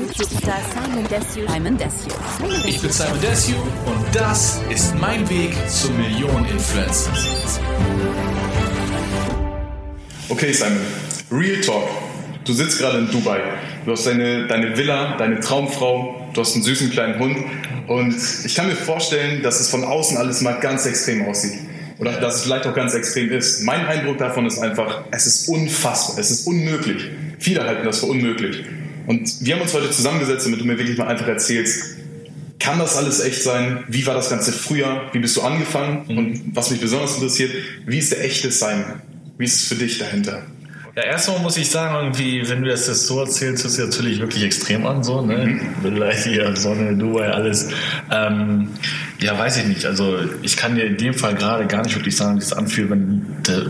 YouTube-Star Simon Desue. Simon Desue. Ich bin Simon Desue und das ist mein Weg zum Millionen-Influencer. Okay, Simon, Real Talk. Du sitzt gerade in Dubai. Du hast deine, deine Villa, deine Traumfrau, du hast einen süßen kleinen Hund. Und ich kann mir vorstellen, dass es von außen alles mal ganz extrem aussieht. Oder dass es vielleicht auch ganz extrem ist. Mein Eindruck davon ist einfach, es ist unfassbar, es ist unmöglich. Viele halten das für unmöglich. Und wir haben uns heute zusammengesetzt, damit du mir wirklich mal einfach erzählst, kann das alles echt sein? Wie war das Ganze früher? Wie bist du angefangen? Und was mich besonders interessiert, wie ist der echte Simon? Wie ist es für dich dahinter? Ja, erstmal muss ich sagen, irgendwie, wenn du das jetzt so erzählst, hört sich natürlich wirklich extrem an, so, ne? Vielleicht hier Sonne, Dubai, alles. Ähm, ja, weiß ich nicht. Also, ich kann dir in dem Fall gerade gar nicht wirklich sagen, wie es anfühlt, wenn, der,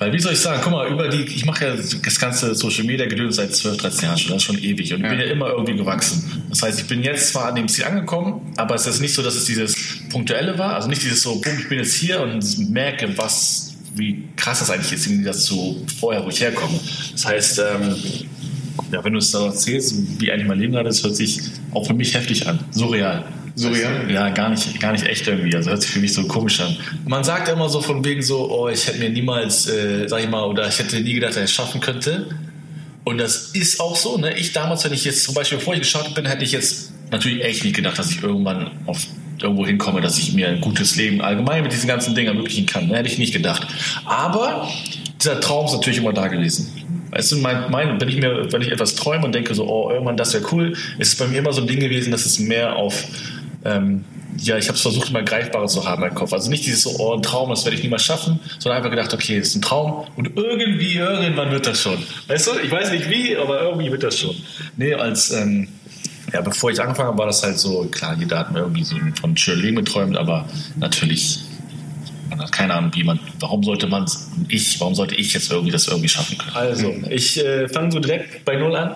weil, wie soll ich sagen, guck mal, über die, ich mache ja das ganze Social Media Gedöns seit 12, 13 Jahren schon, das ist schon ewig und ich bin ja immer irgendwie gewachsen. Das heißt, ich bin jetzt zwar an dem Ziel angekommen, aber es ist nicht so, dass es dieses Punktuelle war, also nicht dieses so, boom, ich bin jetzt hier und merke, was wie krass das eigentlich ist, Gegensatz zu vorher, wo ich herkomme. Das heißt, ähm, ja, wenn du es da erzählst, wie eigentlich mein Leben gerade ist, hört sich auch für mich heftig an. Surreal. Surreal? Ja, gar nicht, gar nicht echt irgendwie. Also hört sich für mich so komisch an. Man sagt immer so von wegen so, oh, ich hätte mir niemals, äh, sag ich mal, oder ich hätte nie gedacht, dass ich es schaffen könnte. Und das ist auch so. Ne? Ich damals, wenn ich jetzt zum Beispiel, bevor ich gestartet bin, hätte ich jetzt natürlich echt nicht gedacht, dass ich irgendwann auf irgendwo hinkomme, dass ich mir ein gutes Leben allgemein mit diesen ganzen Dingen ermöglichen kann. Ne? Hätte ich nicht gedacht. Aber dieser Traum ist natürlich immer da gewesen. Weißt du, mein, mein, wenn ich mir, wenn ich etwas träume und denke so, oh, irgendwann das wäre cool, ist es bei mir immer so ein Ding gewesen, dass es mehr auf, ähm, ja, ich habe es versucht, immer greifbarer zu haben im Kopf. Also nicht dieses so, oh, ein Traum, das werde ich niemals schaffen, sondern einfach gedacht, okay, es ist ein Traum und irgendwie, irgendwann wird das schon. Weißt du, ich weiß nicht wie, aber irgendwie wird das schon. Nee, als, ähm, ja, bevor ich angefangen habe, war das halt so, klar, jeder hat mir irgendwie so von schönen Leben geträumt, aber natürlich, man hat keine Ahnung, wie man, warum sollte man ich, warum sollte ich jetzt irgendwie das irgendwie schaffen können? Also, ich äh, fange so direkt bei Null an.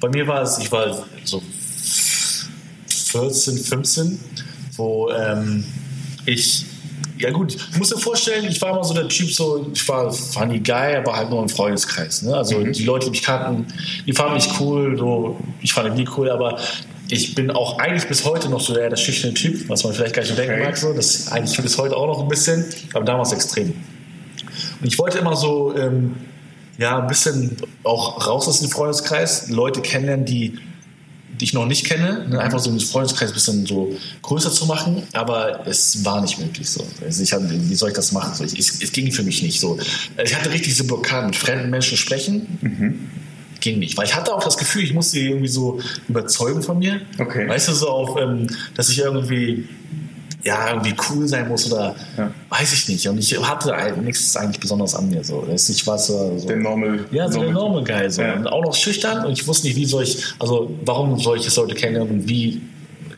Bei mir war es, ich war so 14, 15, wo ähm, ich ja gut, ich muss dir vorstellen, ich war immer so der Typ, so, ich war funny guy, aber halt nur im Freundeskreis. Ne? Also die Leute, die mich kannten, die fanden mich cool, so, ich fand die cool, aber ich bin auch eigentlich bis heute noch so der, der schüchterne Typ, was man vielleicht gar nicht so denken mag. So. Das ist eigentlich bis heute auch noch ein bisschen, aber damals extrem. Und ich wollte immer so, ähm, ja, ein bisschen auch raus aus dem Freundeskreis, Leute kennenlernen, die die ich noch nicht kenne, ne? einfach so einen Freundeskreis ein bisschen so größer zu machen, aber es war nicht möglich so. Also ich hab, wie soll ich das machen? So, ich, es, es ging für mich nicht so. Ich hatte richtig diese Blockaden, mit fremden Menschen sprechen. Mhm. Ging nicht, weil ich hatte auch das Gefühl, ich musste irgendwie so überzeugen von mir. Okay. Weißt du, so auch, ähm, dass ich irgendwie ja, irgendwie cool sein muss oder Ja. weiß ich nicht. Und ich hatte eigentlich nichts eigentlich Besonderes an mir. So. Ich war so, so Der Normal. ja, so der Normal- Normal Guy. So. Ja. Und auch noch schüchtern und ich wusste nicht, wie soll ich, also warum soll ich es Leute kennenlernen und wie,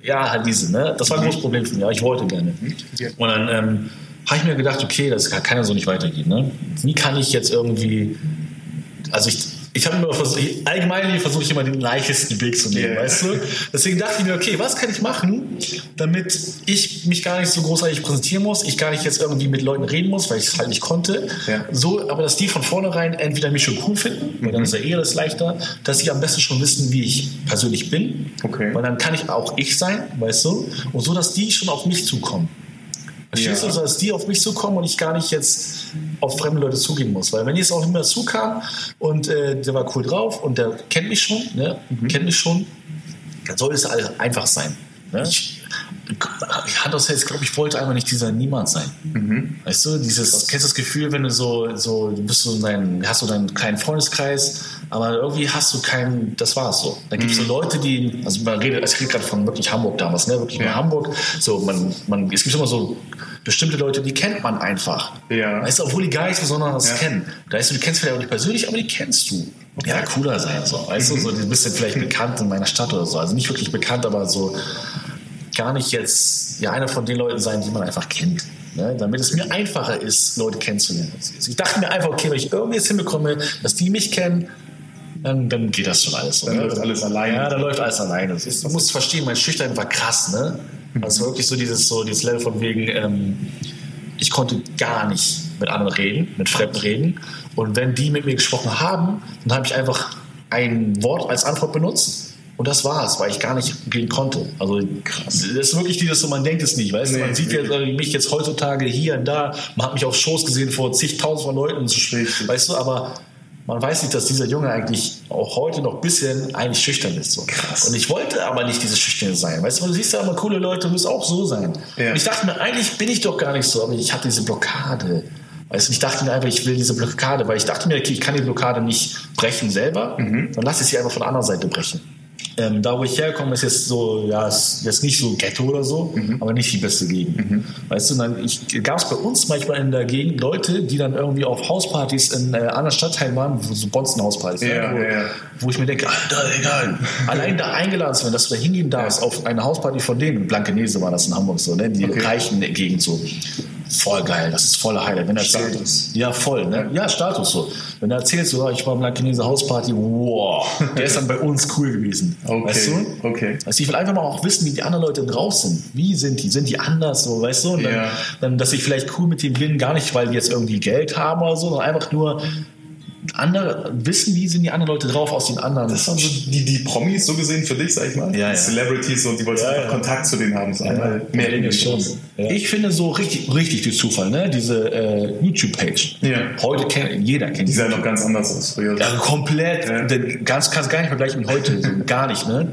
ja, halt diese, ne? Das war ein großes Problem für mich, aber ich wollte gerne. Und dann ähm, habe ich mir gedacht, okay, das kann ja so nicht weitergehen, ne? Wie kann ich jetzt irgendwie, also ich, ich habe immer versucht, allgemein versuche ich immer den leichtesten Weg zu nehmen, Ja. weißt du? Deswegen dachte ich mir, okay, was kann ich machen, damit ich mich gar nicht so großartig präsentieren muss, ich gar nicht jetzt irgendwie mit Leuten reden muss, weil ich es halt nicht konnte. Ja. So, aber dass die von vornherein entweder mich schon cool finden, weil dann ist ja eher das leichter, dass sie am besten schon wissen, wie ich persönlich bin. Okay. Weil dann kann ich auch ich sein, weißt du? Und so, dass die schon auf mich zukommen. Verstehst Ja. du, dass die auf mich zukommen und ich gar nicht jetzt auf fremde Leute zugehen muss. Weil wenn jetzt auch immer zukam und äh, der war cool drauf und der kennt mich schon, ne? kennt mich schon, dann soll es alles einfach sein. Ne? Ich, ich hatte das jetzt, glaube ich, wollte einfach nicht dieser Niemand sein. Weißt du, dieses, kennst du das Gefühl, wenn du so, so, du bist so in deinem, hast so deinen kleinen Freundeskreis, aber irgendwie hast du keinen, das war's so. Dann gibt es so Leute, die, also man redet, ich rede gerade von wirklich Hamburg damals, ne, wirklich Ja. Hamburg, so, man, man, es gibt immer so bestimmte Leute, die kennt man einfach. Ja. Weißt du, obwohl die gar nichts Besonderes Ja. kennen. Da weißt du, du kennst vielleicht auch nicht persönlich, aber die kennst du. Ja, cooler sein, so. Weißt du, so, die bist du vielleicht bekannt in meiner Stadt oder so. Also nicht wirklich bekannt, aber so, gar nicht jetzt ja einer von den Leuten sein, die man einfach kennt. Ne? Damit es mir einfacher ist, Leute kennenzulernen. Ich dachte mir einfach, okay, wenn ich irgendwie jetzt hinbekomme, dass die mich kennen, dann, dann geht das schon alles. Dann ne? läuft alles alleine. Ja, dann läuft alles alleine. Du musst verstehen, mein Schüchtern war krass. Ne? Also es war wirklich so dieses, so dieses Level von wegen, ähm, ich konnte gar nicht mit anderen reden, mit Fremden reden. Und wenn die mit mir gesprochen haben, dann habe ich einfach ein Wort als Antwort benutzt. Und das war's, weil ich gar nicht gehen konnte. Also krass. Das ist wirklich dieses, so man denkt es nicht, weißt du? Nee, man sieht jetzt, äh, mich jetzt heutzutage hier und da, man hat mich auf Shows gesehen vor zigtausend von Leuten, so, Richtig. weißt du, aber man weiß nicht, dass dieser Junge eigentlich auch heute noch ein bisschen eigentlich schüchtern ist. So. Krass. Und ich wollte aber nicht dieses Schüchterne sein. Weißt du, du siehst ja immer coole Leute, du musst auch so sein. Ja. Und ich dachte mir, eigentlich bin ich doch gar nicht so, aber ich hatte diese Blockade. Weißt du, ich dachte mir einfach, ich will diese Blockade, weil ich dachte mir, okay, ich kann die Blockade nicht brechen selber, dann lass ich sie einfach von der anderen Seite brechen. Ähm, da, wo ich herkomme, ist jetzt so, ja, ist jetzt nicht so Ghetto oder so, aber nicht die beste Gegend. Weißt du, dann gab es bei uns manchmal in der Gegend Leute, die dann irgendwie auf Hauspartys in äh, anderen Stadtteilen waren, wo so Bonzenhauspartys, Ja, wo, ja, ja. wo ich mir denke, Alter, egal. Allein da eingeladen zu werden, dass du da hingehen darfst, auf eine Hausparty von denen, Blankenese war das in Hamburg so, ne? die Okay. reichen Gegend so. Voll geil, das ist voller Highlight. Wenn er erzählt, Status. ja, voll, ne? Ja, Status so. Wenn er erzählt, so, ja, ich war im Blankenese Hausparty, wow, der ist dann bei uns cool gewesen. Okay, Weißt du? okay. Also ich will einfach mal auch wissen, wie die anderen Leute drauf sind. Wie sind die? Sind die anders so, weißt du? Und dann, Ja. dann, dass ich vielleicht cool mit denen bin, gar nicht, weil die jetzt irgendwie Geld haben oder so, sondern einfach nur andere wissen, wie sind die anderen Leute drauf aus den anderen. Das waren so die, die Promis so gesehen für dich, sag ich mal. Ja, die ja. Celebrities und die wollten Ja, einfach ja. Kontakt zu denen haben. So einmal mehr in Dinge schon. Ich finde so richtig, richtig durch Zufall, ne? Diese äh, YouTube-Page. Ja. Heute kennt jeder kennt Die sahen noch ganz anders aus früher. Komplett, Ja. denn ganz kannst gar nicht vergleichen mit heute, so, gar nicht, ne?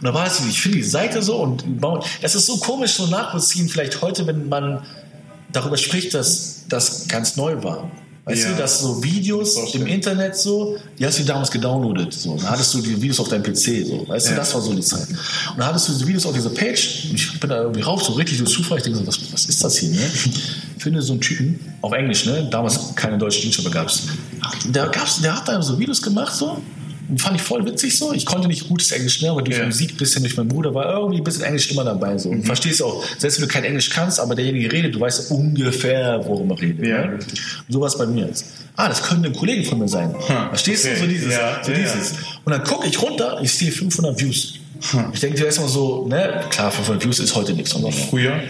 Und da war es, ich finde die Seite so und es ist so komisch, so nachvollziehen, vielleicht heute, wenn man darüber spricht, dass das ganz neu war. Weißt Ja. du, dass so Videos im Internet so, die hast du damals gedownloadet. So. Dann hattest du die Videos auf deinem PC. So. Weißt du, Ja. das war so die Zeit. Und dann hattest du diese Videos auf dieser Page. Und ich bin da irgendwie rauf, so richtig durch Zufall. Ich denke so, was, was ist das hier? Ne? Ich finde so einen Typen, auf Englisch, ne? damals keine deutschen YouTuber gab es. Der, gab's, der hat da so Videos gemacht, so. Und fand ich voll witzig so. Ich konnte nicht gutes Englisch mehr, aber durch Ja. Musik ein bisschen, durch meinen Bruder war irgendwie ein bisschen Englisch immer dabei. So. Und Mhm. verstehst auch, selbst wenn du kein Englisch kannst, aber derjenige redet, du weißt ungefähr, worum er redet. Ja, ne? Und so war es bei mir jetzt. Ah, das könnte ein Kollege von mir sein. Hm, Verstehst okay. du? So dieses. Ja, so dieses. Und dann gucke ich runter, ich sehe 500 Views. Ich denke dir erstmal so, ne, klar, 500 Views ist heute nichts. Aber Früher.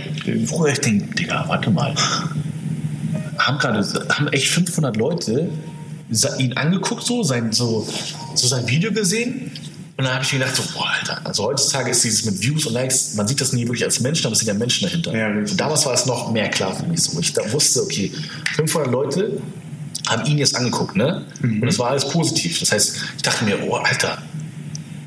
Früher ich denke, Digga, warte mal. Haben gerade, haben echt 500 Leute ihn angeguckt, so sein, so, so sein Video gesehen. Und dann habe ich mir gedacht, so, boah, Alter, also heutzutage ist dieses mit Views und Likes, man sieht das nie wirklich als Menschen, aber es sind ja Menschen dahinter. Ja, und damals war es noch mehr klar für mich so. Ich da wusste, okay, 500 Leute haben ihn jetzt angeguckt, ne? Mhm. Und es war alles positiv. Das heißt, ich dachte mir, oh, Alter,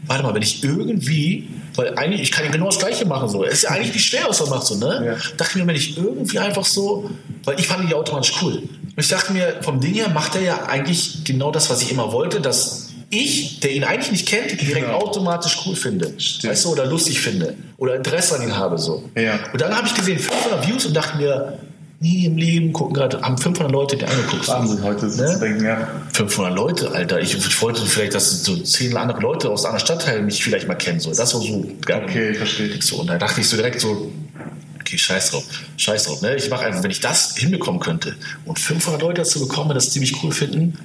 warte mal, wenn ich irgendwie, weil eigentlich, ich kann ja genau das Gleiche machen, so. Es ist ja eigentlich nicht schwer, was man macht, so, ne? Ja. Dachte mir, wenn ich irgendwie einfach so, weil ich fand die automatisch cool. Und ich dachte mir, vom Ding her macht er ja eigentlich genau das, was ich immer wollte, dass ich, der ihn eigentlich nicht kennt, direkt Genau. automatisch cool finde. Stimmt. Weißt du, oder lustig finde. Oder Interesse an ihn habe, so. Ja. Und dann habe ich gesehen, 500 Views und dachte mir, nie im Leben gucken gerade, haben 500 Leute die angeguckt. Wahnsinn, heute so Ne? zu denken, ja. 500 Leute, Alter. Ich, ich wollte vielleicht, dass so zehn andere Leute aus anderen Stadtteilen mich vielleicht mal kennen. So. Das war so geil. Okay, verstehe. So, und da dachte ich so direkt so, okay, scheiß drauf. Scheiß drauf. Ne? Ich mache einfach, wenn ich das hinbekommen könnte und 500 Leute dazu bekomme, das ziemlich cool finden,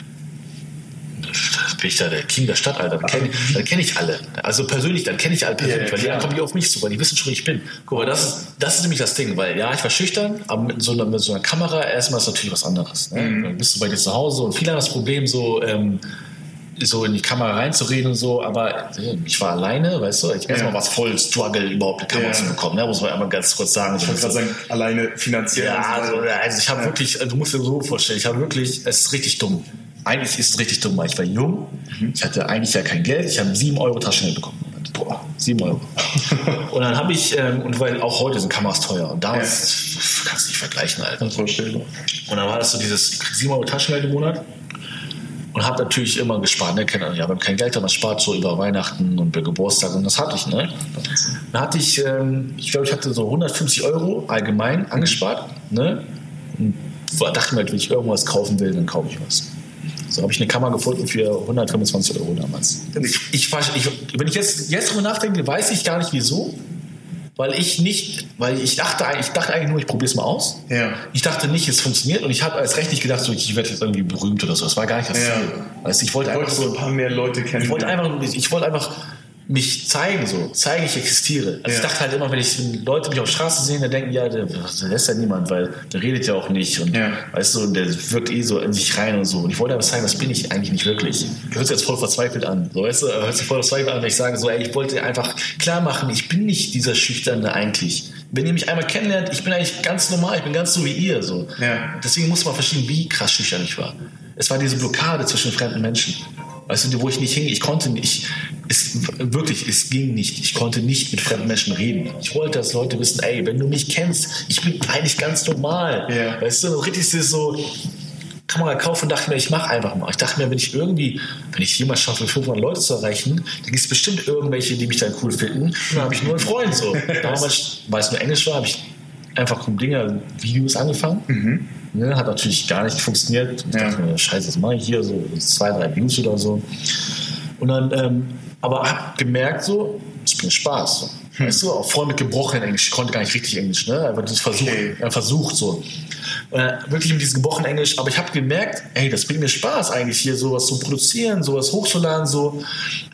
bin ich da der King der Stadt, Alter. Dann kenne kenn ich alle. Also persönlich, dann kenne ich alle persönlich, Ja, weil die dann kommen die auf mich zu, weil die wissen schon, wie ich bin. Guck mal, das ist, das ist nämlich das Ding, weil ja, ich war schüchtern, aber mit so einer, mit so einer Kamera erstmal ist natürlich was anderes. Ne? Mhm. Dann bist du bei dir zu Hause und viele haben das Problem, so, ähm, so in die Kamera reinzureden und so, aber äh, ich war alleine, weißt du, ich erstmal Ja. was voll Struggle, überhaupt eine Kamera Ja. zu bekommen, ne? muss man einmal ganz kurz sagen. Ich wollte gerade sagen, alleine finanziell. Ja, also, also ich habe wirklich, du musst dir so vorstellen, ich habe wirklich, es ist richtig dumm. Eigentlich ist es richtig dumm, weil ich war jung, ich hatte eigentlich ja kein Geld, ich habe 7 Euro Taschengeld bekommen. Boah, 7 Euro. und dann habe ich, ähm, und weil auch heute sind Kameras teuer und damals kannst du nicht vergleichen, Alter. Und dann war das so dieses, ich krieg 7 Euro Taschengeld im Monat und habe natürlich immer gespart. Ne? Kennt- Ja, wenn kein Geld hat, man spart so über Weihnachten und bei Geburtstag und das hatte ich. Ne? Dann hatte ich, ähm, ich glaube, ich hatte so 150 Euro allgemein angespart. Ne? Und dachte mir, wenn ich irgendwas kaufen will, dann kaufe ich was. So habe ich eine Kamera gefunden für 125 Euro damals. Ich, ich, ich, wenn ich jetzt, jetzt drüber nachdenke, weiß ich gar nicht wieso. Weil ich nicht, weil ich dachte, eigentlich- ich dachte eigentlich nur, ich probiere es mal aus. Ja. Ich dachte nicht, es funktioniert und ich habe als recht nicht gedacht, so, ich werde jetzt irgendwie berühmt oder so. Das war gar nicht das Ja. Ziel. Weißt, ich wollte einfach so ein paar mehr Leute kennen. ich wollte einfach, ich wollte einfach mich zeigen, so, zeigen, ich existiere. Also ich Ja. dachte halt immer, wenn ich wenn Leute mich auf der Straße sehen, dann denken, ja, der, der lässt ja niemand, weil der redet ja auch nicht und Ja. weißt du, und der wirkt eh so in sich rein und so. Und ich wollte aber zeigen, das bin ich eigentlich nicht wirklich. Hört sich jetzt voll verzweifelt an. So, weißt du, hört sich voll verzweifelt an, wenn ich sage, so, ey, ich wollte einfach klar machen, ich bin nicht dieser Schüchterne eigentlich. Wenn ihr mich einmal kennenlernt, ich bin eigentlich ganz normal, ich bin ganz so wie ihr. So. Ja. Deswegen muss man verstehen, wie krass schüchtern ich war. Es war diese Blockade zwischen fremden Menschen. Weißt du, wo ich nicht hing, ich konnte nicht, es, wirklich, es ging nicht. Ich konnte nicht mit fremden Menschen reden. Ich wollte, dass Leute wissen, ey, wenn du mich kennst, ich bin eigentlich ganz normal. Ja. Weißt du, richtig so, Kamera kaufen und dachte mir, ich mache einfach mal. Ich dachte mir, wenn ich irgendwie, wenn ich jemals schaffe, 500 Leute zu erreichen, dann gibt es bestimmt irgendwelche, die mich dann cool finden. Und dann habe ich nur einen Freund so. Damals, weil es nur Englisch war, habe ich einfach um Dinge, Videos angefangen. Ne, hat natürlich gar nicht funktioniert. Ich Ja. dachte mir, scheiße, das mache ich hier, so zwei, drei Views oder so. Und dann, ähm, aber hab gemerkt so, es bringt Spaß. So. Weißt du, auch voll mit gebrochenem Englisch. Ich konnte gar nicht richtig Englisch, ne? Aber das Versuch, Okay. äh, versucht so. Äh, wirklich mit diesem gebrochenen Englisch. Aber ich habe gemerkt, ey, das bringt mir Spaß eigentlich hier sowas zu produzieren, sowas hochzuladen so.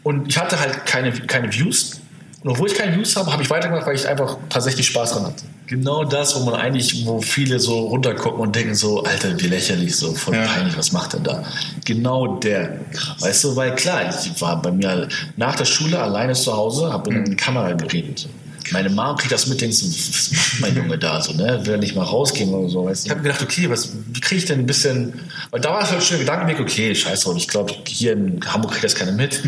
Und ich hatte halt keine, keine Views. Und obwohl ich keine Views habe, habe ich weitergemacht, weil ich einfach tatsächlich Spaß dran hatte. Genau das, wo man eigentlich, wo viele so runtergucken und denken so, Alter, wie lächerlich, so voll Ja. peinlich, was macht er da? Genau der. Weißt du, weil klar, ich war bei mir nach der Schule alleine zu Hause, habe in die Kamera geredet. Meine Mom kriegt das mit, denkt so, was macht mein Junge da so, ne? Will er nicht mal rausgehen oder so, weißt du? Ich habe mir gedacht, okay, was, wie kriege ich denn ein bisschen, weil da war es halt schon der Gedankenweg, okay, scheiß drauf, ich glaube, hier in Hamburg kriegt das keiner mit.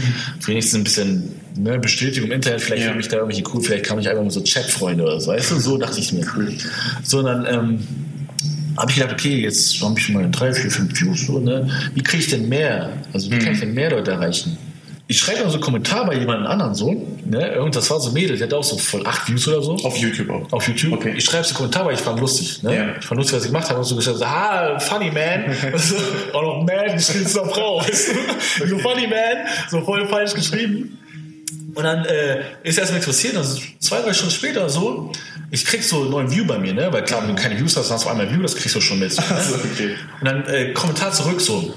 Wenigstens ein bisschen ne, Bestätigung im Internet, vielleicht Ja. ich da irgendwelche cool, vielleicht kann ich einfach mal so Chatfreunde oder so, weißt du? So dachte ich mir. So, dann, ähm, habe ich gedacht, okay, jetzt habe ich schon mal drei, vier, fünf Views, so, ne? Wie kriege ich denn mehr? Also wie kann ich denn mehr Leute erreichen? Ich schreibe dann so einen Kommentar bei jemandem anderen so, ne? Irgend, das war so ein Mädel, der hat auch so voll acht Views oder so. Auf YouTube auch. Auf YouTube. Okay. Ich schreibe so einen Kommentar, weil ich fand lustig. Ne? Ja. Ich fand lustig, was ich gemacht habe. Und so gesagt, ah, funny man. Auch noch man einer Frau. Weißt du? So funny man. So voll falsch geschrieben. Und dann äh, ist erst mal interessiert, also zwei, drei Stunden später so, ich krieg so einen neuen View bei mir, ne? Weil klar, wenn du keine Views hast, dann hast du einmal View, das kriegst du schon mit. Also, okay. Und dann äh, Kommentar zurück so.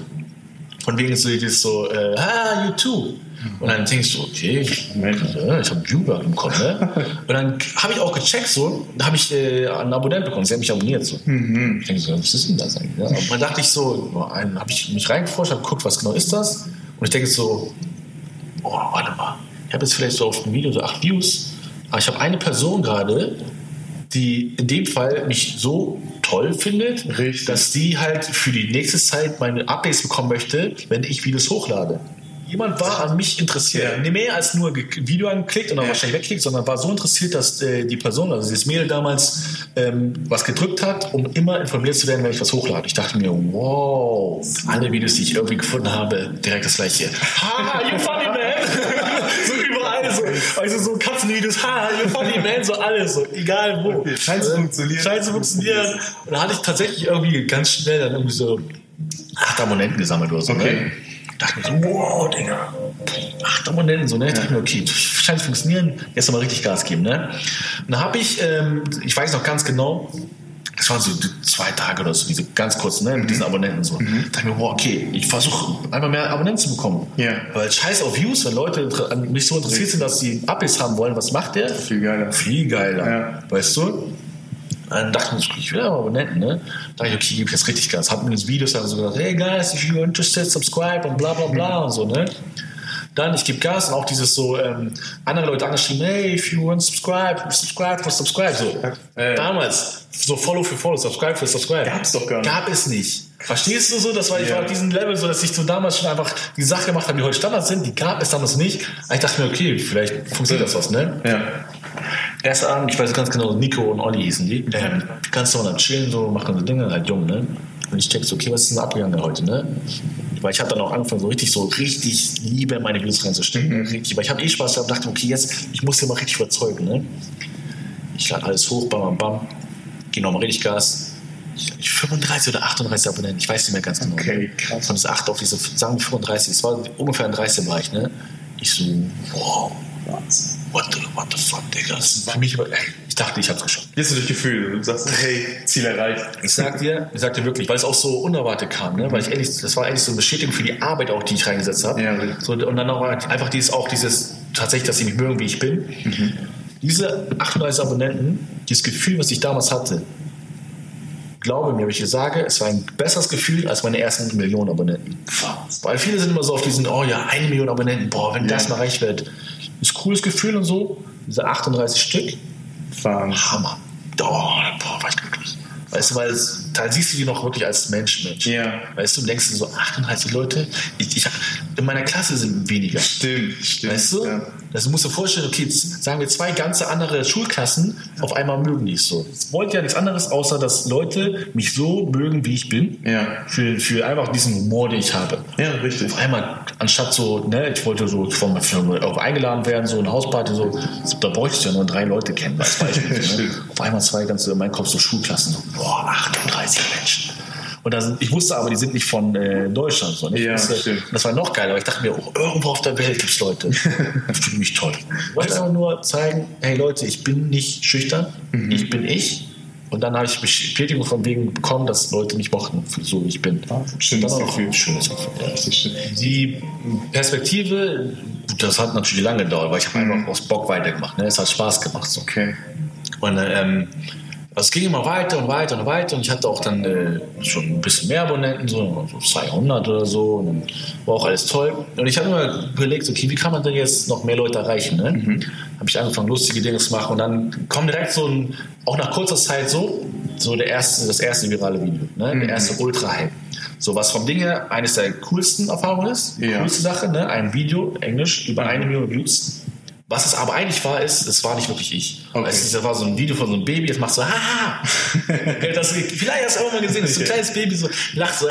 Von wegen so, das so, äh, ah, you too. Und dann denkst du, okay, ich, äh, ich habe View bekommen, ne? Und dann habe ich auch gecheckt so, da habe ich äh, einen Abonnent bekommen, sie haben mich abonniert so. Ich denke so, was ist denn das eigentlich? Ne? Und dann dachte ich so, habe ich mich reingeforscht, habe geguckt, was genau ist das? Und ich denke so, oh, warte mal, ich habe jetzt vielleicht so auf dem Video so acht Views, aber ich habe eine Person gerade, die in dem Fall mich so toll findet, Richtig. dass die halt für die nächste Zeit meine Updates bekommen möchte, wenn ich Videos hochlade. Jemand war an mich interessiert. Ja. Mehr als nur Video angeklickt und dann Ja. wahrscheinlich wegklickt, sondern war so interessiert, dass äh, die Person, also dieses Mädel damals, ähm, was gedrückt hat, um immer informiert zu werden, wenn ich was hochlade. Ich dachte mir, wow, alle Videos, die ich irgendwie gefunden habe, direkt das gleiche. Ha, you funny man! So überall so. Also so Katzenvideos, ha, you funny man, so alles, so egal wo. Okay, scheint zu Äh, funktionieren. Scheint zu funktionieren. Und da hatte ich tatsächlich irgendwie ganz schnell dann irgendwie so acht Abonnenten gesammelt oder so. Okay. Ne? Dachte mir so, wow, Digga, acht Abonnenten, so, ne? Dachte mir, okay, scheint zu funktionieren, jetzt mal richtig Gas geben, ne? Und da habe ich, ähm, ich weiß noch ganz genau, das waren so zwei Tage oder so, diese ganz kurzen, ne, mit diesen Abonnenten so. Mhm. Da dachte ich mir, wow, okay, ich versuche einfach mehr Abonnenten zu bekommen. Ja. Weil scheiß auf Views, wenn Leute an mich so interessiert sind, dass sie Updates haben wollen, was macht der? Viel geiler. Viel geiler. Ja. Weißt du? Dann dachte ich, ich will aber Abonnenten, ne? Da dachte ich, okay, gib jetzt richtig Gas. Hab mir das Videos dann so gesagt, hey guys, if you're interested, subscribe und bla bla bla und so, ne? Dann, ich gebe Gas und auch dieses so, ähm, andere Leute angeschrieben, hey, if you want to subscribe, subscribe for subscribe, so. Äh. Damals, so Follow für Follow, Subscribe für Subscribe. Gab's doch gar nicht. Gab es nicht. Verstehst du so? Das war, ich Ja. war auf diesem Level so, dass ich so damals schon einfach die Sachen gemacht habe, die heute Standard sind, die gab es damals nicht. Aber ich dachte mir, okay, vielleicht funktioniert das was, ne? Ja. Erster Abend, ich weiß ganz genau, Nico und Olli hießen die. Ähm, ganz normal chillen, so, machen so Dinge, halt jung, ne? Und ich check so, okay, was ist denn abgegangen heute, ne? Weil ich habe dann auch angefangen, so richtig, so richtig Liebe in meine Videos reinzustecken. Richtig, weil ich habe eh Spaß gehabt und dachte, okay, jetzt, ich muss hier mal richtig überzeugen, ne? Ich lade alles hoch, bam, bam, bam. Geh nochmal richtig Gas. Ich, ich 35 oder 38 Abonnenten, ich weiß nicht mehr ganz genau. Okay, ne? krass. Von dieser 8 auf diese, sagen wir 35, es war ungefähr ein 30 Bereich, ne? Ich so, wow, what the, what the fuck, Digga. Das für mich, ich dachte, ich hab's geschafft. Jetzt du durch Gefühl. Du sagst, hey, Ziel erreicht. Ich sag dir, ich sag dir wirklich, weil es auch so unerwartet kam, ne? weil ich ehrlich, das war eigentlich so eine Bestätigung für die Arbeit auch, die ich reingesetzt habe. Ja, so, und dann auch einfach dieses, auch dieses, tatsächlich, dass sie mich mögen, wie ich bin. Diese 38 Abonnenten, dieses Gefühl, was ich damals hatte, glaube mir, wenn ich dir sage, es war ein besseres Gefühl als meine ersten Millionen Abonnenten. Weil viele sind immer so auf diesen, oh ja, eine Million Abonnenten, boah, wenn das mal reich wird. Das ist ein cooles Gefühl und so. Diese 38 Stück, Wahnsinn. Hammer. Oh, boah, war ich glücklich. Weißt du, weil es, da siehst du die noch wirklich als Mensch, Mensch. Ja. Weißt du, du denkst dir so, 38 Leute, ich, ich in meiner Klasse sind weniger. Stimmt, stimmt. Weißt du? Ja. Das musst du dir vorstellen, okay, sagen wir zwei ganze andere Schulklassen, auf einmal mögen die es so. Ich wollte ja nichts anderes, außer dass Leute mich so mögen, wie ich bin. Ja. Für, für einfach diesen Humor, den ich habe. Ja, richtig. Auf einmal, anstatt so, ne, ich wollte so von Firma auch eingeladen werden, so eine Hausparty, so, da bräuchte ich ja nur drei Leute kennen, als Beispiel. ne? Auf einmal zwei ganze, in meinem Kopf so Schulklassen, so, boah, 38 Menschen. Und da sind, ich wusste aber, die sind nicht von äh, Deutschland. So, Ja, wusste, stimmt. das war noch geiler, aber ich dachte mir, oh, irgendwo auf der Welt gibt es Leute. Das finde ich toll. Ich wollte einfach nur zeigen, hey Leute, ich bin nicht schüchtern, Mhm. ich bin ich. Und dann habe ich Bestätigung von wegen bekommen, dass Leute mich mochten, so wie ich bin. Schönes Dann auch Gefühl. Schönes Gefühl. Ja. Schön. Die Perspektive, das hat natürlich lange gedauert, weil ich habe einfach aus Bock weitergemacht. Ne? Es hat Spaß gemacht. So. Okay. Und ähm, es ging immer weiter und weiter und weiter und ich hatte auch dann äh, schon ein bisschen mehr Abonnenten, so, so 200 oder so. Und dann war auch alles toll. Und ich habe mir überlegt, okay, wie kann man denn jetzt noch mehr Leute erreichen? Ne? Habe ich angefangen, lustige Dinge zu machen und dann kommt direkt so ein, auch nach kurzer Zeit so, so der erste, das erste virale Video, ne? der erste Ultra-Hype. So was vom Ding her eines der coolsten Erfahrungen ist, Ja. coolste Sache, ne? ein Video, Englisch, über eine Million Views. Was es aber eigentlich war, ist, es war nicht wirklich ich. Okay. Es das war so ein Video von so einem Baby, das macht so, haha. das, vielleicht hast du auch mal gesehen, das ist so ein kleines Baby, so lacht so,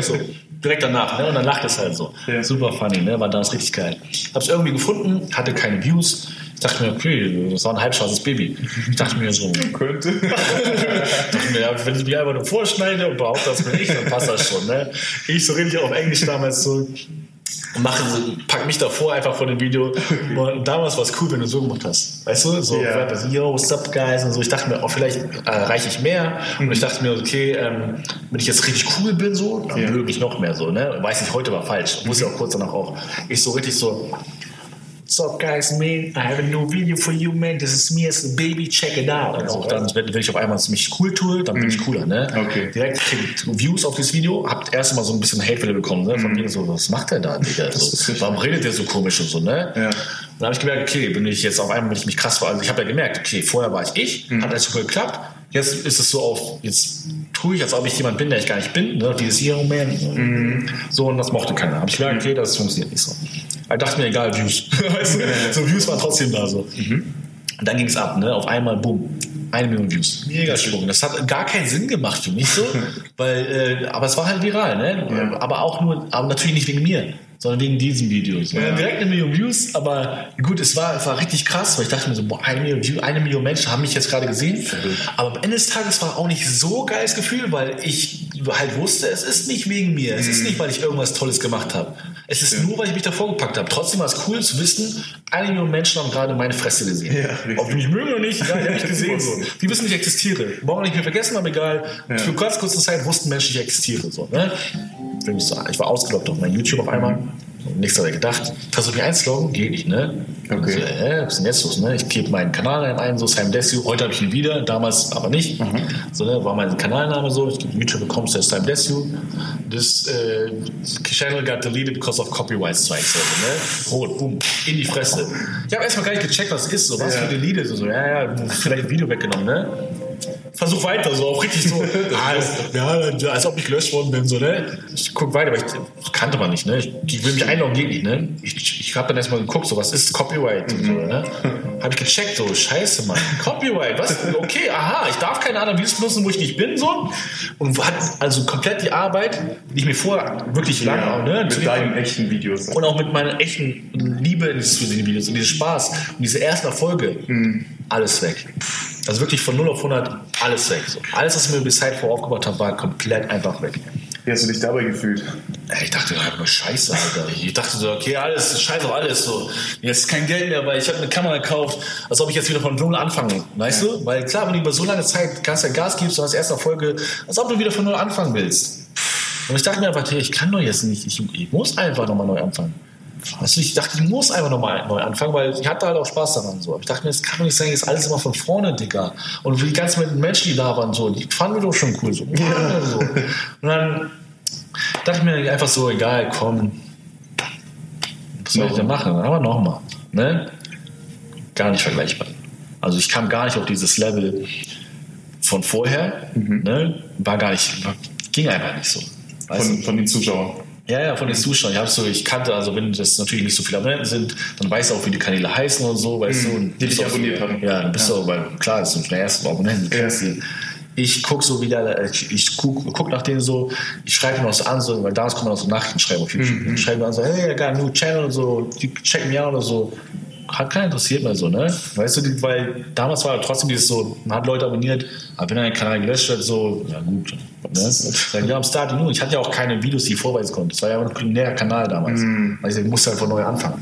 so direkt danach, ne? Und dann lacht es halt so. Ja. Super funny, ne? War damals richtig geil. Hab's irgendwie gefunden, hatte keine Views. Ich dachte mir, okay, das war ein halbschwarzes Baby. Ich dachte mir so, Könnte. dachte mir, ja, wenn ich mich einfach nur vorschneide und behaupte, das bin ich, dann passt das schon. Ne? Ich so richtig auf Englisch damals so mache so, pack mich davor einfach vor dem Video. Und damals war es cool, wenn du so gemacht hast. Weißt du? So, so, yo, what's up, guys? Und so. Ich dachte mir, oh, vielleicht äh, erreiche ich mehr. Und ich dachte mir, okay, ähm, wenn ich jetzt richtig cool bin, so, dann Ja. möge ich noch mehr so. Ne? Weiß nicht, heute war falsch. Muss ja auch kurz danach auch. Ich so richtig so, What's up, guys, man? I have a new video for you, man. This is me as a baby. Check it out. Und auch dann, wenn, wenn ich auf einmal mich cool tue, dann bin ich cooler, ne? Okay. Direkt krieg ich Views auf dieses Video. Habt erst mal so ein bisschen Hate bekommen, ne? Von wegen so, was macht der da, Digga? So, warum redet der so komisch und so, ne? Ja. Dann habe ich gemerkt, okay, bin ich jetzt auf einmal, bin ich mich krass vor. Also ich habe ja gemerkt, okay, vorher war ich ich, hat alles super geklappt. Jetzt ist es so auf, jetzt tue ich, als ob ich jemand bin, der ich gar nicht bin. Ne? Dieses Hero Man. So, und das mochte keiner. Habe ich gemerkt, okay, das funktioniert nicht so. Ich dachte mir, egal, Views. So Views waren trotzdem da so. Und dann ging es ab, ne? Auf einmal, boom, eine Million Views. Mega Sprung. Das hat gar keinen Sinn gemacht für mich so, weil, äh, aber es war halt viral, ne? Ja. Aber auch nur, aber natürlich nicht wegen mir, sondern wegen diesen Videos. Ja. Direkt eine Million Views, aber gut, es war, es war richtig krass, weil ich dachte mir so, boah, eine Million, eine Million Menschen haben mich jetzt gerade gesehen. Aber am Ende des Tages war auch nicht so geiles Gefühl, weil ich halt wusste, es ist nicht wegen mir. Es ist nicht, weil ich irgendwas Tolles gemacht habe. Es ist nur, weil ich mich davor gepackt habe. Trotzdem war es cool zu wissen, eine Million Menschen haben gerade meine Fresse gesehen. Ja. Ob die mich mögen oder nicht, ja, die habe ich gesehen. so. Die wissen, ich existiere. Morgen nicht mehr vergessen, aber egal. Für ganz kurze Zeit wussten Menschen, ich existiere. So, ne? Ich will nicht sagen, Ich war ausgeloggt auf mein YouTube auf einmal. Nichts dabei gedacht. Versuch mich einzuloggen, geht nicht, ne? Okay. So, äh, was ist denn jetzt los, ne? Ich gebe meinen Kanalnamen ein, so Simon Desu. Heute habe ich ihn wieder, damals aber nicht. So, ne? War mein Kanalname so. Ich gebe YouTube bekommst du Simon Desu. This äh, channel got deleted because of copyright strikes. Also, ne? Rot, boom, in die Fresse. Ich habe erstmal gar nicht gecheckt, was ist so, was Ja. für deleted. So, so, ja, ja, vielleicht ein Video weggenommen, ne? Versuch weiter, so auch richtig so, ah, als, ja, als ob ich gelöscht worden bin, so, ne? Ich guck weiter, aber ich kannte man nicht, ne? Ich, ich will mich einloggen, geht nicht, ne? Ich, ich habe dann erstmal geguckt, so, was ist Copyright und so, ne? Habe ich gecheckt, so, scheiße, Mann. Copyright, was? Okay, aha, ich darf keine anderen Videos benutzen, wo ich nicht bin, so. Und hat also komplett die Arbeit, die ich mir vorher wirklich lange, Ja, ne? mit deinen echten Videos. Und auch mit meiner echten Liebe in dieses- zu Videos und diesen Spaß und diese ersten Erfolge, alles weg. Also wirklich von 0 auf 100, alles weg. So. Alles, was ich mir bis Zeit vor aufgebaut habe, war komplett einfach weg. Wie hast du dich dabei gefühlt? Ich dachte, halt nur Scheiße, Alter. Ich dachte so, okay, alles, scheiß auf alles. So. Jetzt ist kein Geld mehr, weil ich habe eine Kamera gekauft, als ob ich jetzt wieder von Null anfange. Weißt du? Weil klar, wenn du über so lange Zeit ganz Gas gibst und als erste Folge, als ob du wieder von Null anfangen willst. Und ich dachte mir einfach, hey, ich kann doch jetzt nicht, ich, ich muss einfach nochmal neu anfangen. Weißt du, ich dachte, ich muss einfach nochmal neu anfangen, weil ich hatte halt auch Spaß daran. So. Ich dachte mir, das kann doch nicht sein, jetzt alles immer von vorne, Digga. Und die ganzen Menschen, die da waren, so, die fanden wir doch schon cool. So. Ja. so. Und dann dachte ich mir einfach so, egal, komm, was soll ich denn machen? Aber nochmal. Ne? Gar nicht vergleichbar. Also ich kam gar nicht auf dieses Level von vorher. Ne? War gar nicht, ging einfach nicht so. Von, von den Zuschauern. Ja, ja, von den Zuschauern. Ich, so, ich kannte, also wenn das natürlich nicht so viele Abonnenten sind, dann weißt du auch, wie die Kanäle heißen und so, weißt du. Und Mhm. die dich so- abonniert haben. Ja, dann bist du auch, weil klar, das sind meine ersten Abonnenten. du kennst die. Ich guck so wieder, ich, ich guck, guck nach denen so, ich schreibe mir was an, so, weil damals kann man auch so Nachrichten schreiben auf YouTube. Mhm. Ich schreibe mir an so, hey, I got a new channel so, checken mich an oder so. Hat keiner interessiert mehr so, ne? Weißt du, weil damals war trotzdem dieses so, man hat Leute abonniert, aber wenn ein Kanal gelöscht wird, so, ja gut. Ne? Am Start. Ich hatte ja auch keine Videos, die ich vorweisen konnte. Es war ja ein näher Kanal damals. Also ich musste halt von neu anfangen.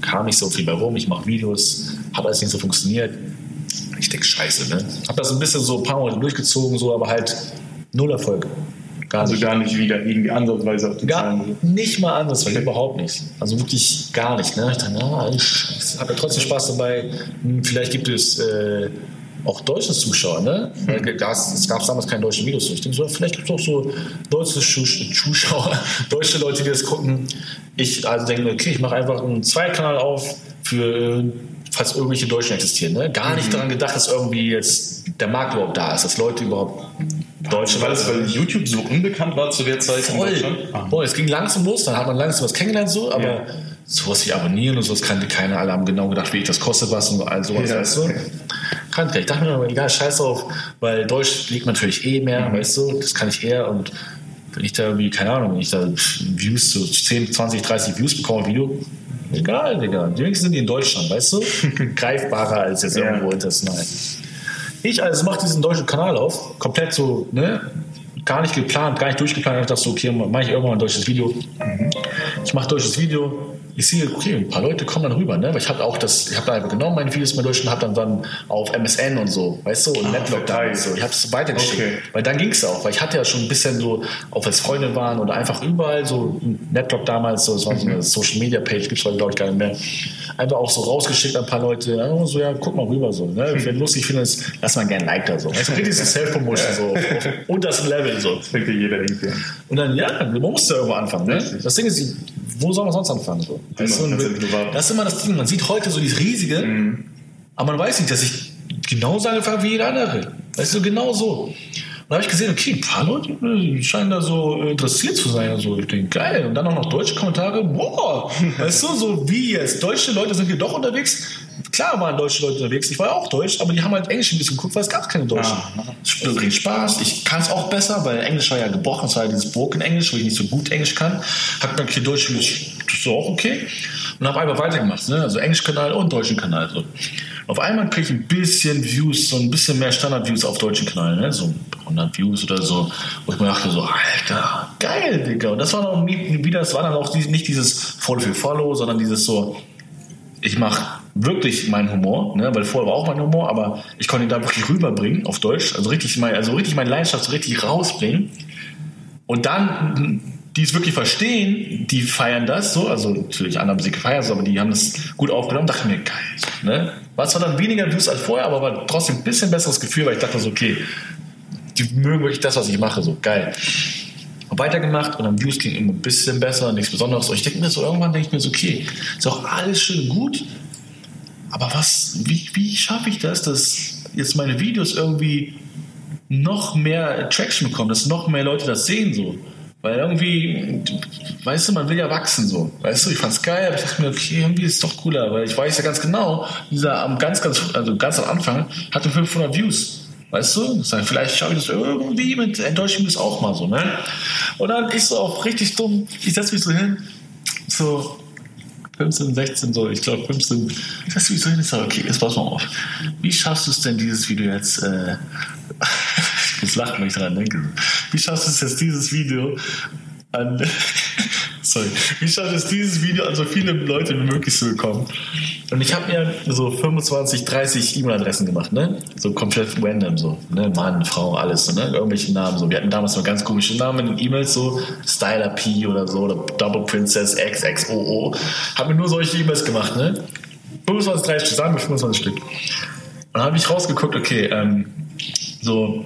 Kam nicht so viel bei rum, ich mache Videos, hat alles nicht so funktioniert. Ich denke, scheiße, ne? Hab das ein bisschen so ein paar Monate durchgezogen, so, aber halt null Erfolg. Gar Also nicht. gar nicht wieder irgendwie ansatzweise auf die Gar Zahlen. nicht mal anders, weil überhaupt nicht. Also wirklich gar nicht. Ne? Ich dachte, na, ich habe ja trotzdem Spaß dabei. Hm, Vielleicht gibt es äh, auch deutsche Zuschauer, ne? Weil das- Es gab damals keine deutschen Videos. Ich denke so, vielleicht gibt es auch so deutsche Zuschauer, deutsche Leute, die das gucken. Ich also denke, okay, ich mache einfach einen Zweitkanal auf für äh, falls irgendwelche Deutschen existieren. Ne? Gar nicht daran gedacht, dass irgendwie jetzt der Markt überhaupt da ist, dass Leute überhaupt Deutsche War das, weil YouTube so unbekannt war zu der Zeit in Voll. Deutschland? Ah. Boah, es ging langsam los, dann hat man langsam was kennengelernt so, aber Ja. sowas wie abonnieren und sowas kannte keiner. Alle haben genau gedacht, wie ich das kostet was und all sowas, Ja. weißt du? Keiner. Ich dachte mir aber, egal, scheiß drauf, weil Deutsch liegt natürlich eh mehr, Mhm. weißt du, das kann ich eher und wenn ich da irgendwie, keine Ahnung, wenn ich da Views, so 10, 20, 30 Views bekomme, Video, egal, Digga. Die wenigsten sind die in Deutschland, weißt du? Greifbarer als jetzt Ja. irgendwo international. Ich also mache diesen deutschen Kanal auf, komplett so, ne? Gar nicht geplant, gar nicht durchgeplant. Ich dachte so, okay, mache ich irgendwann ein deutsches Video. Ich mache deutsches Video. Ich sehe, okay, ein paar Leute kommen dann rüber, ne? Weil ich habe auch das, ich habe da einfach genommen, meine Videos mit Deutschen, habe dann dann auf MSN und so, weißt du, und Netlog da verteilt. so. Ich habe es weitergeschickt. Okay. Weil dann ging es auch, weil ich hatte ja schon ein bisschen so, auch als Freunde waren oder einfach überall so, Netlog damals, so, das war so eine Social Media Page, gibt es heute glaube ich gar nicht mehr. Einfach auch so rausgeschickt an ein paar Leute, ja, so, ja, guck mal rüber so. Ne? Wenn du lustig findest, lass mal gerne ein Like da so. Also richtig so Self-Promotion, so auf untersten Level so. Das fängt ja jeder irgendwie an. Und dann, ja, man muss ja irgendwo anfangen. Ne? Das Ding ist, wo soll man sonst anfangen? So? Du, ganz und privat. das ist immer das Ding. Man sieht heute so dieses riesige, aber man weiß nicht, dass ich genauso angefangen wie jeder andere. Weißt du, genau so. Und da habe ich gesehen, okay, ein paar Leute äh, scheinen da so interessiert zu sein. Also ich denke, geil. Und dann auch noch deutsche Kommentare. Boah, weißt du, so wie jetzt. Deutsche Leute sind hier doch unterwegs. Klar waren deutsche Leute unterwegs. Ich war ja auch deutsch, aber die haben halt Englisch ein bisschen geguckt, weil es gab keine Deutschen. Es bringt Spaß. Ich kann es auch besser, weil Englisch war ja gebrochen. Es war ja dieses Broken Englisch, wo ich nicht so gut Englisch kann. Hat mir okay, Deutsch das ist auch okay. Und habe einfach weitergemacht. Ne? Also Englischkanal und deutschen Kanal. So. Auf einmal kriege ich ein bisschen Views, so ein bisschen mehr Standard-Views auf deutschen Kanälen, ne? so 100 Views oder so, wo ich mir dachte so, Alter, geil, Digga. Und das war noch nie, wieder, das war dann auch nicht dieses Follow für Follow, sondern dieses so, ich mache wirklich meinen Humor, ne? weil vorher war auch mein Humor, aber ich konnte ihn da wirklich rüberbringen auf Deutsch, also richtig mein, also richtig meine Leidenschaft so richtig rausbringen. Und dann, die es wirklich verstehen, die feiern das so, also natürlich andere Musik feiern es, aber die haben das gut aufgenommen, dachte mir, geil. Ne? War zwar dann weniger Views als vorher, aber war trotzdem ein bisschen besseres Gefühl, weil ich dachte so, okay, die mögen wirklich das, was ich mache, so geil. Hab weitergemacht und dann Views ging immer ein bisschen besser, nichts Besonderes. Und ich denke mir so, irgendwann denke ich mir so, okay, ist auch alles schön gut, aber was, wie, wie schaffe ich das, dass jetzt meine Videos irgendwie noch mehr Traction bekommen, dass noch mehr Leute das sehen so. Weil irgendwie, weißt du, man will ja wachsen so. Weißt du, ich fand's geil, aber ich dachte mir, okay, irgendwie ist es doch cooler, weil ich weiß ja ganz genau, dieser am ganz, ganz, also ganz am Anfang hatte 500 Views. Weißt du? Vielleicht schaffe ich das irgendwie mit enttäuschen das auch mal so, ne? Und dann ist so auch richtig dumm, ich setze mich so hin, so 15, 16, so, ich glaube 15. Ich setze mich so hin, ich sage, okay, jetzt pass mal auf. Wie schaffst du es denn, dieses Video jetzt, äh, ich muss lachen, wenn ich daran denke. Wie schaffst du es jetzt, dieses Video an Sorry. Wie schafft es, dieses Video an so viele Leute wie möglich zu bekommen? Und ich habe mir so 25, 30 E-Mail-Adressen gemacht, ne? So komplett random, so, ne? Mann, Frau, alles, so, ne? Irgendwelche Namen, so. Wir hatten damals noch ganz komische Namen in den E-Mails, so Styler P oder so, oder Double Princess XXOO. Hab mir nur solche E-Mails gemacht, ne? 25, 30 Stück, sagen wir 25 Stück. Und dann habe ich rausgeguckt, okay, ähm, so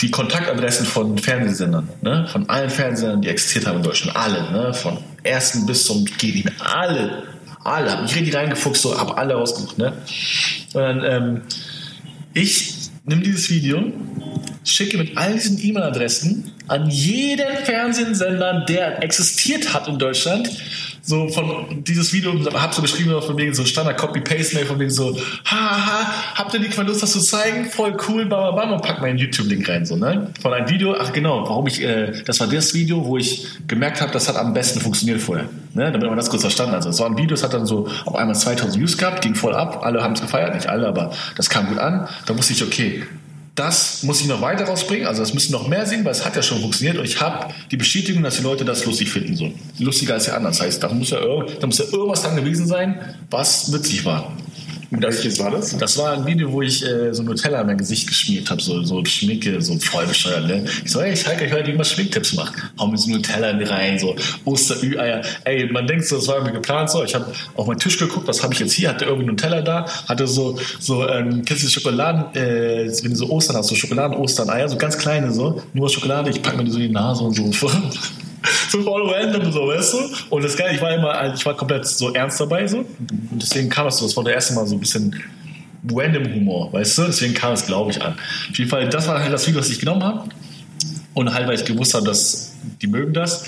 die Kontaktadressen von Fernsehsendern, ne? von allen Fernsehsendern, die existiert haben in Deutschland, alle, ne? von ersten bis zum GD, alle, alle, hab mich richtig reingefuchst, so, hab alle rausgesucht, ne? Und dann, ähm, ich nehme dieses Video, schicke mit all diesen E-Mail-Adressen an jeden Fernsehsender, der existiert hat in Deutschland, so von dieses Video hab so beschrieben von wegen so Standard Copy Paste Mail von wegen so haha habt ihr nicht mal Lust das zu zeigen? Voll cool bam bam und pack meinen YouTube Link rein so ne? Von einem Video ach genau warum ich äh, das war das Video wo ich gemerkt habe das hat am besten funktioniert vorher ne? Damit man das kurz verstanden also es war ein Video das hat dann so auf einmal 2000 Views gehabt ging voll ab alle haben es gefeiert nicht alle aber das kam gut an. Da wusste ich okay das muss ich noch weiter rausbringen, also das müssen noch mehr singen, weil es hat ja schon funktioniert und ich habe die Bestätigung, dass die Leute das lustig finden. So. Lustiger als die anderen. Das heißt, da muss ja, da muss ja irgendwas dran gewesen sein, was witzig war. Und welches war das? Das war ein Video, wo ich äh, so Nutella in mein Gesicht geschmiert habe, so, so Schminke, so voll bescheuert. Ne? Ich so, ey, ich zeige euch heute, wie man Schminktipps macht. Hau mir so Nutella rein, so Osterü-Eier. Ey, man denkt so, das war irgendwie geplant so. Ich habe auf meinen Tisch geguckt, was habe ich jetzt hier? Hatte irgendwie Nutella da, hatte so, so ähm, du Schokoladen, äh, wenn du so Ostern hast, so Schokoladen-Ostern-Eier, so ganz kleine so, nur Schokolade, ich packe mir die so in die Nase und so. so voll random, so, weißt du? Und das Geile, ich war immer, ich war komplett so ernst dabei, so. Und deswegen kam es so, das war der erste Mal so ein bisschen random Humor, weißt du? Deswegen kam es, glaube ich, an. Auf jeden Fall, das war halt das Video, was ich genommen habe. Und halt, weil ich gewusst habe, dass die mögen das.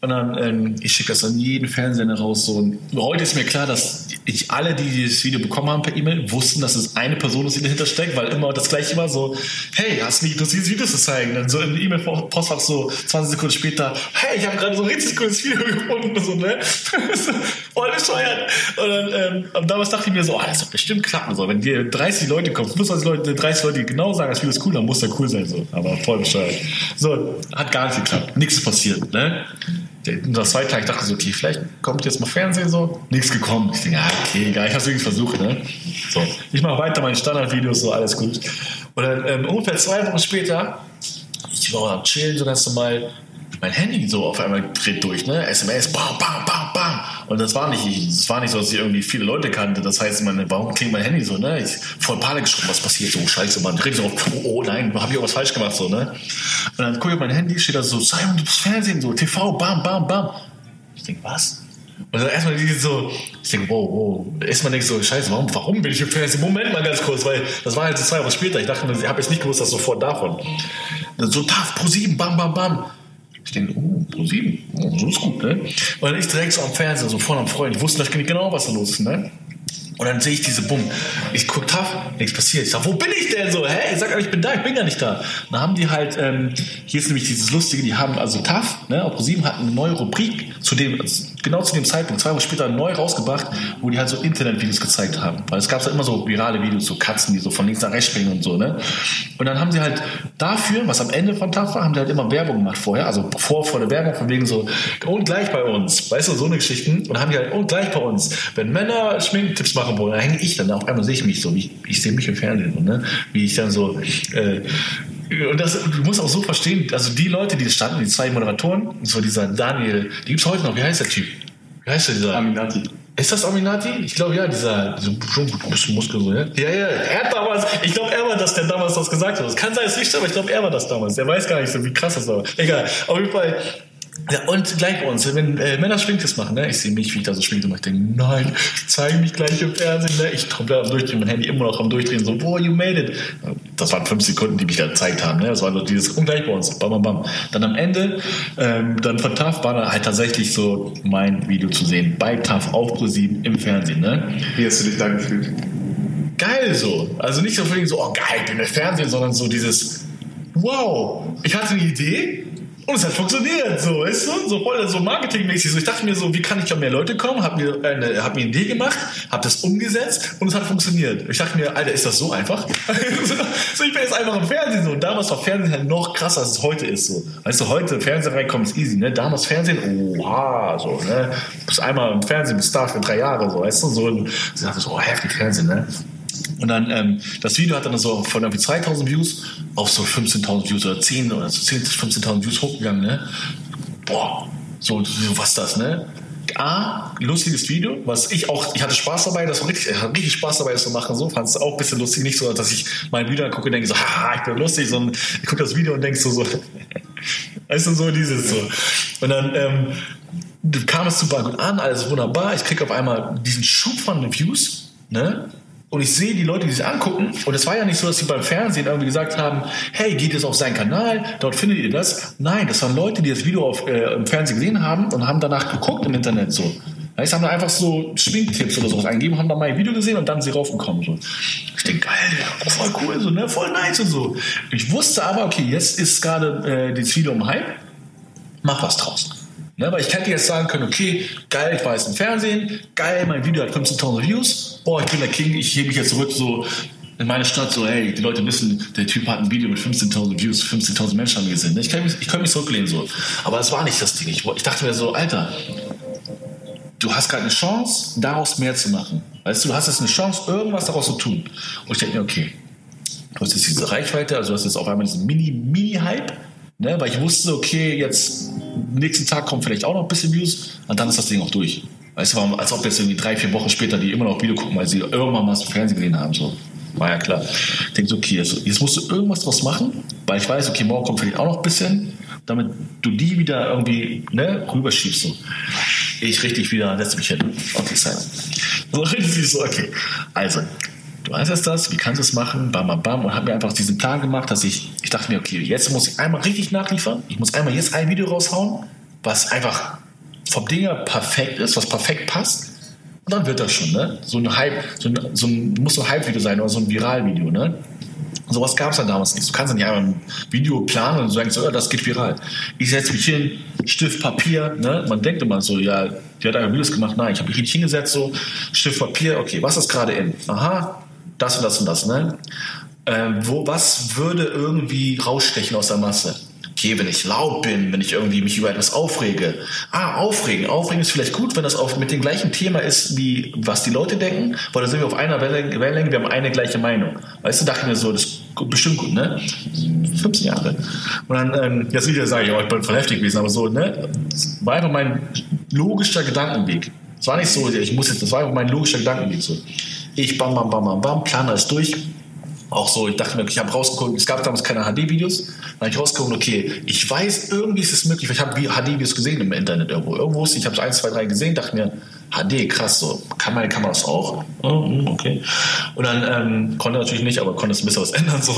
Und dann, ähm, ich schicke das an jeden Fernsehsender raus. So. Und heute ist mir klar, dass ich alle, die dieses Video bekommen haben per E-Mail, wussten, dass es eine Person ist, die dahinter steckt, weil immer das gleiche war so, hey, hast du nicht Lust, dieses Video zu zeigen? Dann so im E-Mail-Postfach so 20 Sekunden später, hey, ich habe gerade so ein richtig cooles Video gefunden. So, ne? Voll bescheuert. Und dann, ähm, damals dachte ich mir so, oh, das wird bestimmt klappen. So. Wenn dir 30 Leute kommen, 25 Leute, 30 Leute, genau sagen, das Video ist cool, dann muss der cool sein. So. Aber voll bescheuert. So, hat gar nicht geklappt. Nichts passiert. Ne? Das zweite Tag, ich dachte so, okay, vielleicht kommt jetzt mal Fernsehen so. Nichts gekommen. Ich denke, ah, okay, egal, ich habe es wirklich versucht. Ne? So, ich mache weiter meine Standardvideos, so alles gut. Und dann ähm, ungefähr zwei Wochen später, ich war am Chillen so ganz normal, mein Handy so auf einmal dreht durch, ne? SMS, bam, bam, bam, bam. Und das war nicht, das war nicht so, dass ich irgendwie viele Leute kannte. Das heißt, meine, warum klingt mein Handy so, ne? Ich voll Panik geschoben, was passiert so, scheiße, man. Dreht so auf, oh, oh nein, hab ich auch was falsch gemacht, so, ne? Und dann gucke ich auf mein Handy, steht da so, Simon, du bist Fernsehen, so, TV, bam, bam, bam. Ich denke, was? Und dann erstmal die so, ich denke, wow, wow. Erstmal denke ich so, scheiße, warum, warum bin ich im Fernsehen? Moment mal ganz kurz, weil das war halt zwei Wochen später. Ich dachte, ich habe jetzt nicht gewusst, dass sofort davon. So, TAF, Pro 7, bam, bam, bam. Ich denke, oh, Pro 7, oh, so ist gut, ne? Und ist direkt so am Fernseher, so vorne am Freund. Ich wusste nicht genau, was da los ist, ne? Und dann sehe ich diese Bumm. Ich gucke TAF, nichts passiert. Ich sage, wo bin ich denn so? Hä? Ich sage, ich bin da, ich bin gar nicht da. Dann haben die halt, ähm, hier ist nämlich dieses Lustige, die haben, also TAF, ne, auf ProSieben hat eine neue Rubrik, zu dem, genau zu dem Zeitpunkt, zwei Wochen später neu rausgebracht, wo die halt so Internetvideos gezeigt haben. Weil es gab ja immer so virale Videos, so Katzen, die so von links nach rechts springen und so, ne? Und dann haben sie halt dafür, was am Ende von TAF war, haben die halt immer Werbung gemacht vorher, also vor, vor der Werbung von wegen so, und gleich bei uns, weißt du, so eine Geschichten. Und haben die halt, und gleich bei uns, wenn Männer Schminktipps machen wollen, dann hänge ich dann, auf einmal sehe ich mich so, wie ich, ich sehe mich im Fernsehen, ne? Wie ich dann so, äh, und das, du musst auch so verstehen, also die Leute, die standen, die zwei Moderatoren, so dieser Daniel, die gibt's heute noch, wie heißt der Typ? Wie heißt der dieser? Aminati. Ist das Aminati? Ich glaube ja, dieser, dieser schon ein bisschen Muskel so, ja? Ja, ja. Er hat damals, ich glaube, er war das, der damals das gesagt hat. Das kann sein, es nicht, aber ich glaube, er war das damals. Der weiß gar nicht so, wie krass das war. Egal. Auf jeden Fall, ja, und gleich bei uns, wenn äh, Männer Schminktes machen, ne? ich sehe mich, wie ich da so schminke und ich denke, nein, zeige mich gleich im Fernsehen. Ne? Ich komplett am Durchdrehen, mein Handy immer noch am Durchdrehen, so, boah, you made it. Das waren fünf Sekunden, die mich da gezeigt haben. Ne? Das war so dieses, und gleich bei uns, bam, bam, bam. Dann am Ende, ähm, dann von TAF war dann halt tatsächlich so mein Video zu sehen, bei TAF auf ProSieben im Fernsehen. Ne? Wie hast du dich da gefühlt? Geil so. Also nicht so so, oh geil, ich bin im Fernsehen, sondern so dieses, wow, ich hatte eine Idee Und es hat funktioniert, so, weißt du? So voll so marketingmäßig. So, ich dachte mir so, wie kann ich an mehr Leute kommen? Hab mir eine, hab mir eine Idee gemacht, hab das umgesetzt und es hat funktioniert. Ich dachte mir, Alter, ist das so einfach? so, ich bin jetzt einfach im Fernsehen so. Und damals war Fernsehen halt noch krasser, als es heute ist. So. Weißt du, heute Fernsehen reinkommen ist easy, ne? Damals Fernsehen, oha, so, ne? Du bist einmal im Fernsehen, bist Star für drei Jahre, so, weißt du? So, und ich dachte so, oh, heftig Fernsehen, ne? Und dann, ähm, das Video hat dann so von irgendwie 2000 Views auf so 15.000 Views oder 10 oder so 10, 15.000 Views hochgegangen, ne? Boah, so, so was das, ne? A, lustiges Video, was ich auch, ich hatte Spaß dabei, das war richtig, ich hatte richtig Spaß dabei, das zu machen, so, fand es auch ein bisschen lustig, nicht so, dass ich mein Video angucke und denke so, haha, ich bin lustig, sondern ich gucke das Video und denke so, so, weißt du, so dieses so. Und dann, ähm, kam es super gut an, alles wunderbar, ich kriege auf einmal diesen Schub von Views, ne? Und ich sehe die Leute, die sich angucken. Und es war ja nicht so, dass sie beim Fernsehen irgendwie gesagt haben, hey, geht jetzt auf seinen Kanal, dort findet ihr das. Nein, das waren Leute, die das Video auf, äh, im Fernsehen gesehen haben und haben danach geguckt im Internet so. Heißt, haben da einfach so Schminktipps oder sowas eingegeben, haben da mal ein Video gesehen und dann sind sie raufgekommen. So. Ich denke, geil, voll cool, so, ne? voll nice und so. Ich wusste aber, okay, jetzt ist gerade äh, das Video im Hype, mach was draus. Ne, weil ich hätte jetzt sagen können, okay, geil, ich war jetzt im Fernsehen, geil, mein Video hat 15.000 Views, boah, ich bin der King, ich hebe mich jetzt zurück, so in meine Stadt, so, hey, die Leute wissen, der Typ hat ein Video mit 15.000 Views, 15.000 Menschen haben gesehen. Ich kann, mich, mich zurücklehnen, so. Aber das war nicht das Ding. Ich, ich dachte mir so, Alter, du hast gerade eine Chance, daraus mehr zu machen. Weißt du, du hast jetzt eine Chance, irgendwas daraus zu tun. Und ich denke mir, okay, du hast jetzt diese Reichweite, also du hast jetzt auf einmal diesen Mini-Mini-Hype, Ne, weil ich wusste, okay, jetzt nächsten Tag kommt vielleicht auch noch ein bisschen Views und dann ist das Ding auch durch. Weißt du, als ob jetzt irgendwie drei, vier Wochen später die immer noch Video gucken, weil sie irgendwann mal das Fernsehen gesehen haben. So. War ja klar. Ich denke so, okay, jetzt, jetzt musst du irgendwas draus machen, weil ich weiß, okay, morgen kommt vielleicht auch noch ein bisschen, damit du die wieder irgendwie ne, rüberschiebst. So. Ich richtig wieder, setze mich hin. Okay, Simon. So richtig so, okay. Also, du weißt jetzt das, wie kannst du es machen, bam, bam, bam, und habe mir einfach diesen Plan gemacht, dass ich, ich dachte mir, okay, jetzt muss ich einmal richtig nachliefern, ich muss einmal jetzt ein Video raushauen, was einfach vom Ding her perfekt ist, was perfekt passt, dann wird das schon, ne? So ein Hype, so ein, so ein muss so ein Hype-Video sein oder so ein Viral-Video, ne? Sowas gab es dann damals nicht. Du kannst dann nicht einfach ein Video planen und sagen, so, ja, das geht viral. Ich setze mich hin, Stift, Papier, ne? Man denkt immer so, ja, die hat einfach Videos gemacht. Nein, ich habe mich richtig hingesetzt, so, Stift, Papier, okay, was ist gerade in? Aha, das und das und das, ne? Ähm, wo, was würde irgendwie rausstechen aus der Masse? Okay, wenn ich laut bin, wenn ich irgendwie mich über etwas aufrege. Ah, aufregen. Aufregen ist vielleicht gut, wenn das auch mit dem gleichen Thema ist, wie was die Leute denken, weil da sind wir auf einer Wellenlänge, wir haben eine gleiche Meinung. Weißt du, dachte ich mir so, das ist bestimmt gut, ne? 15 Jahre. Und dann, ähm, jetzt wieder sage ich, oh, ich bin voll heftig gewesen, aber so, ne? Das war einfach mein logischer Gedankenweg. Es war nicht so, ich muss jetzt, das war einfach mein logischer Gedankenweg so. Ich bam, bam, bam, bam, bam, plan alles durch. Auch so, ich dachte mir, ich habe rausgeguckt, es gab damals keine HD-Videos. Dann habe ich rausgeguckt, okay, ich weiß, irgendwie ist es möglich, ich habe HD-Videos gesehen im Internet irgendwo. Irgendwo wusste ich, habe so eins, zwei, drei gesehen, dachte mir, HD, krass, so, kann meine Kamera das auch? Oh, hm, okay. Und dann ähm, konnte natürlich nicht, aber konnte es ein bisschen was ändern. so.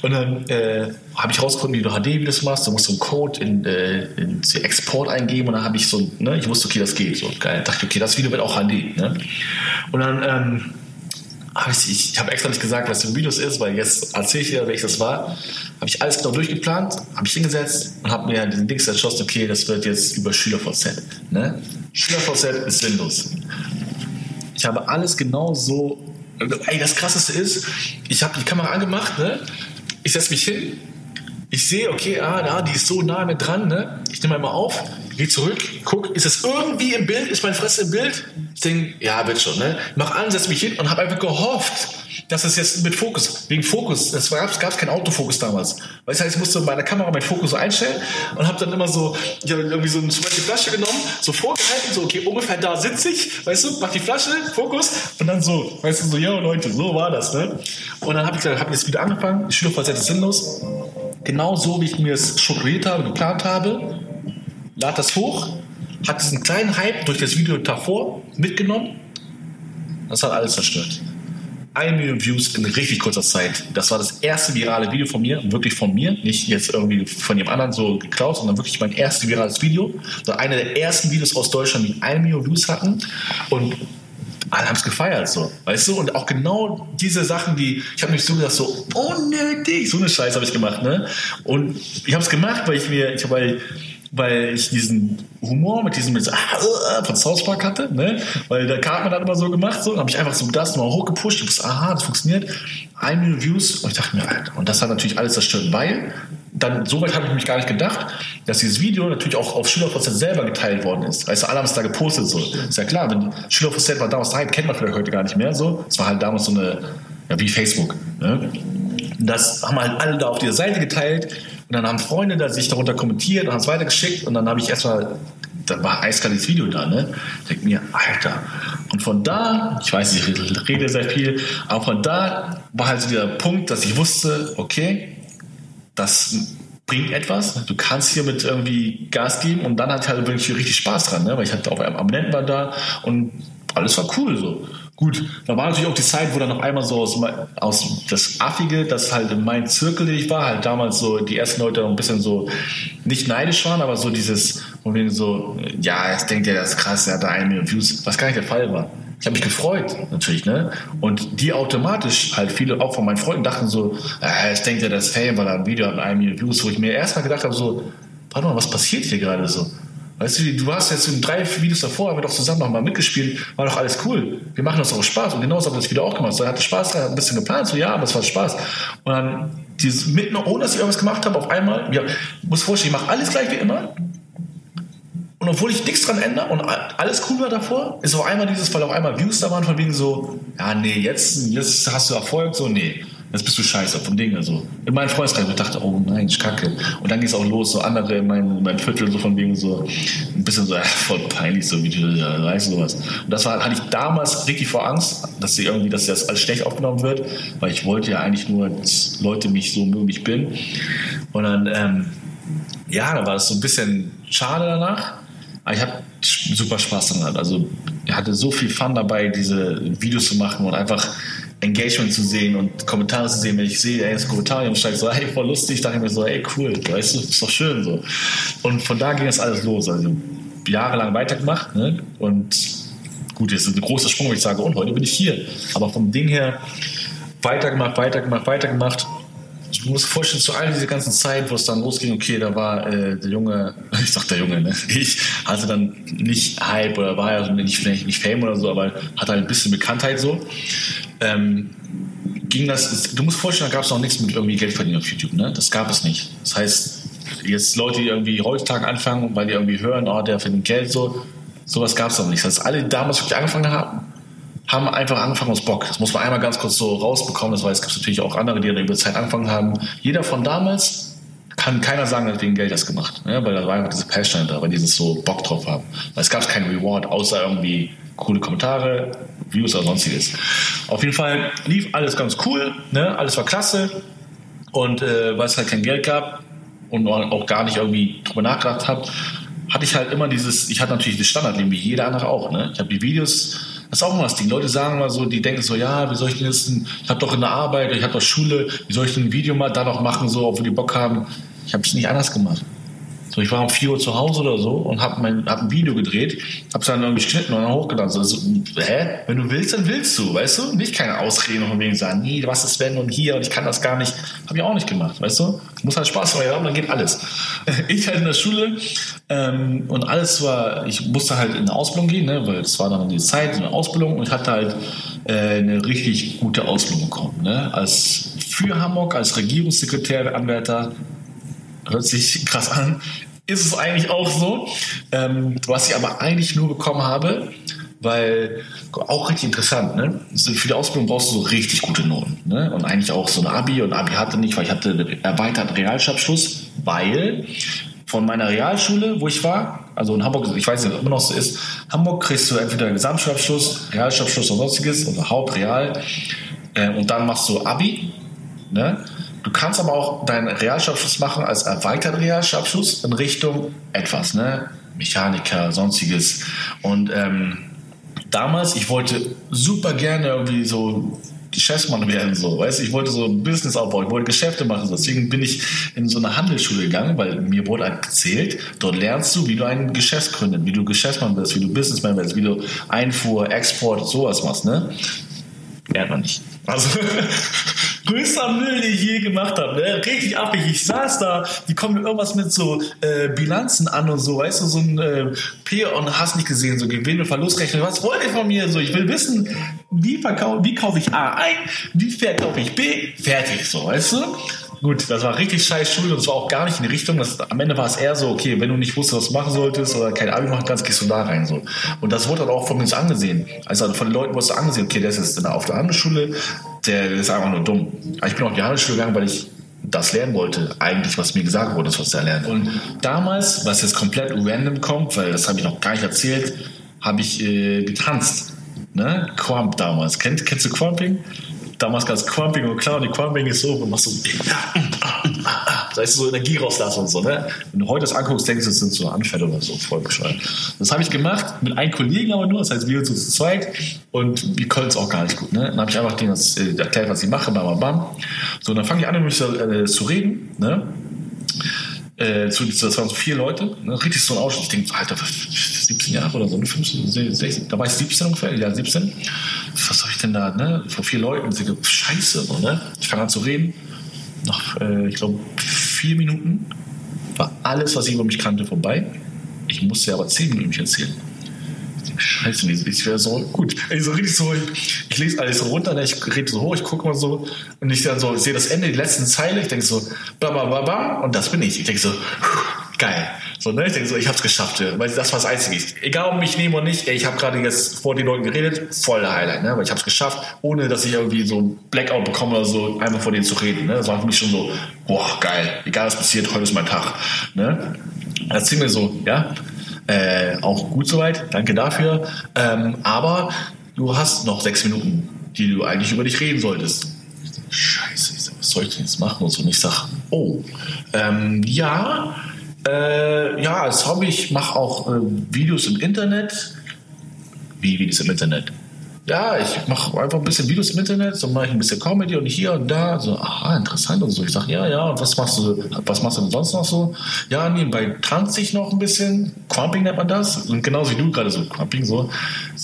Und dann äh, habe ich rausgefunden, wie du HD-Videos machst. Du musst so einen Code in, äh, in Export eingeben und dann habe ich so, ne, ich wusste, okay, das geht. So, geil. Dachte, okay, das Video wird auch HD. Ne? Und dann ähm, habe ich, ich habe extra nicht gesagt, was ein Videos ist, weil jetzt erzähle ich dir, welches das war. Habe ich alles genau durchgeplant, habe ich hingesetzt und habe mir diesen Dings entschlossen, okay, das wird jetzt über SchülerVZ. Ne? SchülerVZ ist sinnlos. Ich habe alles genau so. Ey, das Krasseste ist, ich habe die Kamera angemacht, ne? ich setze mich hin, ich sehe, okay, ah, ja, die ist so nah mit dran, ne? ich nehme einmal auf, gehe zurück, guck, ist es irgendwie im Bild, ist mein Fresse im Bild? Ich denke, ja, wird schon, ne? Mach an, setz mich hin und habe einfach gehofft, dass es jetzt mit Fokus, wegen Fokus, es gab, gab keinen Autofokus damals. Weißt du, ich musste bei der Kamera meinen Fokus so einstellen und habe dann immer so, ich habe irgendwie so eine Flasche genommen, so vorgehalten, so, okay, ungefähr da sitze ich, weißt du, mach die Flasche, Fokus und dann so, weißt du, so, ja, Leute, so war das, ne? Und dann habe ich, hab ich das wieder angefangen, die Schulfahrt ist sinnlos. Genau so, wie ich mir es strukturiert habe, geplant habe, lad das hoch, hat diesen kleinen Hype durch das Video davor mitgenommen. Das hat alles zerstört. Eine Million Views in richtig kurzer Zeit. Das war das erste virale Video von mir, wirklich von mir, nicht jetzt irgendwie von jemand anderen so geklaut, sondern wirklich mein erstes virales Video. Das war einer der ersten Videos aus Deutschland, die eine Million Views hatten. Und alle haben es gefeiert, so, weißt du? Und auch genau diese Sachen, die, ich habe mich so gesagt, so unnötig, so eine Scheiße habe ich gemacht, ne? Und ich habe es gemacht, weil ich mir, ich weil, weil ich diesen Humor mit diesem mit, ah, äh, von South Park hatte, ne? Weil der Cartman hat immer so gemacht, so, habe ich einfach so das mal hochgepusht, und gesagt, aha, das funktioniert, ein Million Views und ich dachte mir, Alter, und das hat natürlich alles zerstört, weil dann, so weit habe ich mich gar nicht gedacht, dass dieses Video natürlich auch auf SchülerVZ selber geteilt worden ist. Also alle haben es da gepostet, so. Ist ja klar, wenn SchülerVZ war damals da, kennt man vielleicht heute gar nicht mehr, so. Es war halt damals so eine, ja, wie Facebook, ne? Das haben halt alle da auf dieser Seite geteilt und dann haben Freunde da sich darunter kommentiert und haben es weitergeschickt und dann habe ich erstmal, da war eiskaltes Video da, ne? Ich denke mir, Alter. Und von da, ich weiß, ich rede sehr viel, aber von da war halt dieser Punkt, dass ich wusste, okay, das bringt etwas. Du kannst hier mit irgendwie Gas geben und dann hatte ich halt wirklich richtig Spaß dran, ne? weil ich hatte auch Abonnenten war da und alles war cool so. Gut, da war natürlich auch die Zeit, wo dann auf einmal so aus, aus das Affige, das halt in meinem Zirkel, den ich war, halt damals so die ersten Leute ein bisschen so nicht neidisch waren, aber so dieses, wo wir so, ja, jetzt denkt ihr, das ist krass, er hat da eine Million Views, was gar nicht der Fall war. Ich habe mich gefreut, natürlich, ne? Und die automatisch, halt viele auch von meinen Freunden dachten so, äh, jetzt denkt er, das ist Fame, weil er ein Video hat mit einem Million Views, wo ich mir erstmal gedacht habe, so, warte mal, was passiert hier gerade so? Weißt du, du hast jetzt in drei Videos davor, haben wir doch zusammen nochmal mitgespielt, war doch alles cool. Wir machen das auch Spaß. Und genauso haben wir das Video auch gemacht. So, hatte Spaß, hat ein bisschen geplant, so ja, aber es war Spaß. Und dann dieses mitten, ohne dass ich irgendwas gemacht habe, auf einmal, ja, muss vorstellen, ich mache alles gleich wie immer. Und obwohl ich nichts dran ändere und alles cool war davor, ist auf einmal dieses, weil auf einmal Views da waren von wegen so, ja, nee, jetzt, jetzt hast du Erfolg, so, nee jetzt bist du scheiße vom Ding. Also in meinem Freundeskreis, ich dachte, oh nein, ich kacke. Und dann ging es auch los, so andere in meinem, in meinem Viertel, so von wegen so, ein bisschen so, ja, voll peinlich, so wie du, ja, weißt sowas. Und das war, hatte ich damals richtig vor Angst, dass sie irgendwie, dass das als schlecht aufgenommen wird, weil ich wollte ja eigentlich nur, dass Leute mich so mögen, wie ich bin. Und dann, ähm, ja, da war es so ein bisschen schade danach. Aber ich habe super Spaß daran. Also ich hatte so viel Fun dabei, diese Videos zu machen und einfach Engagement zu sehen und Kommentare zu sehen, wenn ich sehe, ey, das Kommentar und steigt so, hey, voll lustig, dachte ich mir so, ey, cool, weißt du, ist doch schön so. Und von da ging das alles los. Also jahrelang weitergemacht, ne? Und gut, jetzt ist ein großer Sprung, wenn ich sage, und heute bin ich hier. Aber vom Ding her weitergemacht, weitergemacht, weitergemacht du musst vorstellen, zu all dieser ganzen Zeit, wo es dann losging, okay, da war äh, der Junge, ich sag der Junge, ne? ich hatte dann nicht Hype oder war ja nicht, nicht Fame oder so, aber hatte halt ein bisschen Bekanntheit so. Ähm, ging das, du musst vorstellen, da gab es noch nichts mit irgendwie Geld verdienen auf YouTube, ne? Das gab es nicht. Das heißt, jetzt Leute, die irgendwie heutzutage anfangen, weil die irgendwie hören, oh, der verdient Geld so, sowas gab es noch nicht. Das heißt, alle, die damals wirklich angefangen haben, haben einfach angefangen aus Bock. Das muss man einmal ganz kurz so rausbekommen, das weiß, es gibt natürlich auch andere, die über Zeit angefangen haben. Jeder von damals kann keiner sagen, hat wegen Geld das gemacht, ne? weil da war einfach diese Passion da, weil die so Bock drauf haben. Weil es gab keinen Reward, außer irgendwie coole Kommentare, Views oder sonstiges. Auf jeden Fall lief alles ganz cool, ne? alles war klasse und äh, weil es halt kein Geld gab und auch gar nicht irgendwie drüber nachgedacht habe, hatte ich halt immer dieses, ich hatte natürlich das Standardleben wie jeder andere auch. Ne? Ich habe die Videos das ist auch immer das Ding. Leute sagen mal so, die denken so, ja, wie soll ich denn jetzt, ein, ich habe doch in der Arbeit, ich habe doch Schule, wie soll ich denn ein Video mal da noch machen, so, obwohl die Bock haben. Ich habe es nicht anders gemacht. So, ich war um 4 Uhr zu Hause oder so und habe hab ein Video gedreht, habe es dann irgendwie geschnitten und dann hochgeladen. Also, hä? Wenn du willst, dann willst du, weißt du? Nicht keine Ausreden von wegen sagen, nee, was ist wenn und hier und ich kann das gar nicht. Habe ich auch nicht gemacht, weißt du? Muss halt Spaß dabei haben, dann geht alles. Ich halt in der Schule ähm, und alles war, ich musste halt in eine Ausbildung gehen, ne, weil es war dann die Zeit, eine Ausbildung und ich hatte halt äh, eine richtig gute Ausbildung bekommen. Ne? Als für Hamburg, als Regierungssekretär, Anwärter, hört sich krass an, ist es eigentlich auch so. Ähm, was ich aber eigentlich nur bekommen habe, weil auch richtig interessant, ne? Für die Ausbildung brauchst du so richtig gute Noten, ne? Und eigentlich auch so ein Abi und Abi hatte nicht, weil ich hatte einen erweiterten Realschulabschluss, weil von meiner Realschule, wo ich war, also in Hamburg, ich weiß nicht, ob es immer noch so ist, Hamburg kriegst du entweder einen Gesamtschulabschluss, Realschulabschluss oder sonstiges, oder Hauptreal, äh, und dann machst du Abi, ne? Du kannst aber auch deinen Realschulabschluss machen als erweiterten Realschulabschluss in Richtung etwas, ne? Mechaniker, sonstiges. Und ähm, damals, ich wollte super gerne irgendwie so Geschäftsmann werden, so, weißt du, ich wollte so ein Business aufbauen, ich wollte Geschäfte machen, so. deswegen bin ich in so eine Handelsschule gegangen, weil mir wurde halt erzählt, dort lernst du, wie du ein Geschäft gründest, wie du Geschäftsmann wirst, wie du Businessman wirst, wie du Einfuhr, Export, sowas machst, ne? Lernt man nicht. Also, größter Müll, den ich je gemacht habe, ne? Richtig abhängig. Ich saß da, die kommen mir irgendwas mit so äh, Bilanzen an und so, weißt du, so ein äh, P und hast nicht gesehen, so Gewinn- und Verlustrechnung. Was wollt ihr von mir? So, ich will wissen, wie, verkau wie kaufe ich A ein, wie verkaufe ich B, fertig, so, weißt du? Gut, das war richtig scheiß Schule und das war auch gar nicht in die Richtung. Das, am Ende war es eher so, okay, wenn du nicht wusstest, was du machen solltest oder kein Abi machen kannst, gehst du da rein. So. Und das wurde dann auch von so angesehen. Also von den Leuten wurde es angesehen, okay, der ist jetzt auf der Handelsschule, der ist einfach nur dumm. Aber ich bin auf die Handelsschule gegangen, weil ich das lernen wollte, eigentlich, was mir gesagt wurde, was er lernt. Und damals, was jetzt komplett random kommt, weil das habe ich noch gar nicht erzählt, habe ich äh, getanzt. Ne? Quamp damals. Kennt, kennst du Quamping? Damals gab es Quamping und klar, und die Quamping ist so, und machst so, da ist so Energie rauslassen und so, ne? Wenn du heute das anguckst, denkst du, das sind so Anfälle oder so, voll bescheuert. Das habe ich gemacht, mit einem Kollegen aber nur, das heißt, wir uns zu zweit und wir können es auch gar nicht gut, ne? Dann habe ich einfach denen das äh, erklärt, was ich mache, bam, bam, bam. So, und dann fange ich an, mit äh, zu reden, ne? Äh, zu, das waren so vier Leute, ne? richtig so ein Ausschnitt. Ich denke, so, Alter, 17 Jahre oder so, 15, 16, da war ich 17 ungefähr, ja 17. Was soll ich denn da, ne? Vor vier Leuten, ich denke, scheiße, so, ne? Ich fange an zu reden. Nach, äh, ich glaube, vier Minuten war alles, was ich über mich kannte, vorbei. Ich musste aber zehn Minuten erzählen. Scheiße, ich wäre so gut. Ich so richtig so, ich, ich lese alles runter, ne? ich rede so hoch, ich gucke mal so und ich dann so, sehe das Ende, die letzten Zeile, ich denke so, bam, bam, bam, bam, und das bin ich. Ich denke so, geil. So, ne? Ich denke so, ich habe es geschafft, weil das war das Einzige. Egal, ob ich nehme oder nicht, ich habe gerade jetzt vor den Leuten geredet, voll Highlight, ne? weil ich habe es geschafft, ohne dass ich irgendwie so ein Blackout bekomme oder so, einfach vor denen zu reden. Ne? Das war für mich schon so, boah, geil, egal was passiert, heute ist mein Tag. Ne? Erzähl mir so, ja, äh, auch gut soweit, danke dafür. Ähm, aber du hast noch sechs Minuten, die du eigentlich über dich reden solltest. Scheiße, was soll ich denn jetzt machen? Und und ich sag, oh, ähm, ja, äh, ja, als Hobby, ich mache auch äh, Videos im Internet. Wie Videos im Internet? Ja, ich mache einfach ein bisschen Videos im Internet, so mache ich ein bisschen Comedy und hier und da. So, aha, interessant und so. Ich sage, ja, ja, und was machst du, was machst du denn sonst noch so? Ja, nebenbei tanze ich noch ein bisschen. Crumping nennt man das. Und genauso wie du gerade so, Crumping so.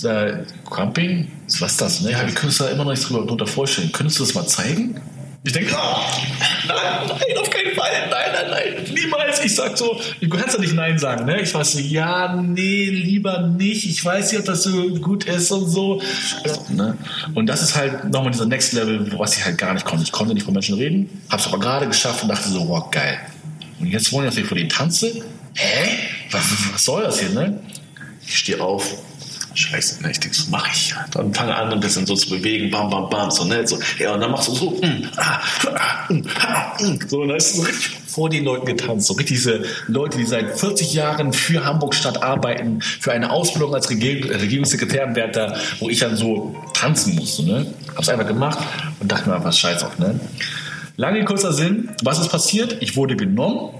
Äh, Crumping? Was ist das? Ne? Ja, wir können uns da immer noch nichts drüber, drunter vorstellen. Könntest du das mal zeigen? Ich denke, oh, nein, nein, auf keinen Fall, nein, nein, nein, niemals. Ich sag so, du kannst ja nicht Nein sagen, ne? Ich war so, ja, nee, lieber nicht. Ich weiß nicht, ob das so gut ist und so. Ne? Und das ist halt nochmal dieser Next Level, was ich halt gar nicht konnte. Ich konnte nicht von Menschen reden, hab's aber gerade geschafft und dachte so, wow, geil. Und jetzt wollen wir, dass ich vor denen tanze? Hä? Was, was soll das hier, ne? Ich stehe auf, Scheiße, ne, ich denke, so mache ich. Dann fange an, ein bisschen so zu bewegen, bam, bam, bam, so, ne, so, ja, und dann machst du so, mm, ah, ah, mm, ah, mm, so, und dann ist so richtig vor den Leuten getanzt, so richtig diese Leute, die seit 40 Jahren für Hamburg Stadt arbeiten, für eine Ausbildung als Regierung, Regierungssekretärenwärter, wo ich dann so tanzen musste, ne, hab's einfach gemacht und dachte mir einfach, scheiß auf, ne. Lange kurzer Sinn, was ist passiert? Ich wurde genommen,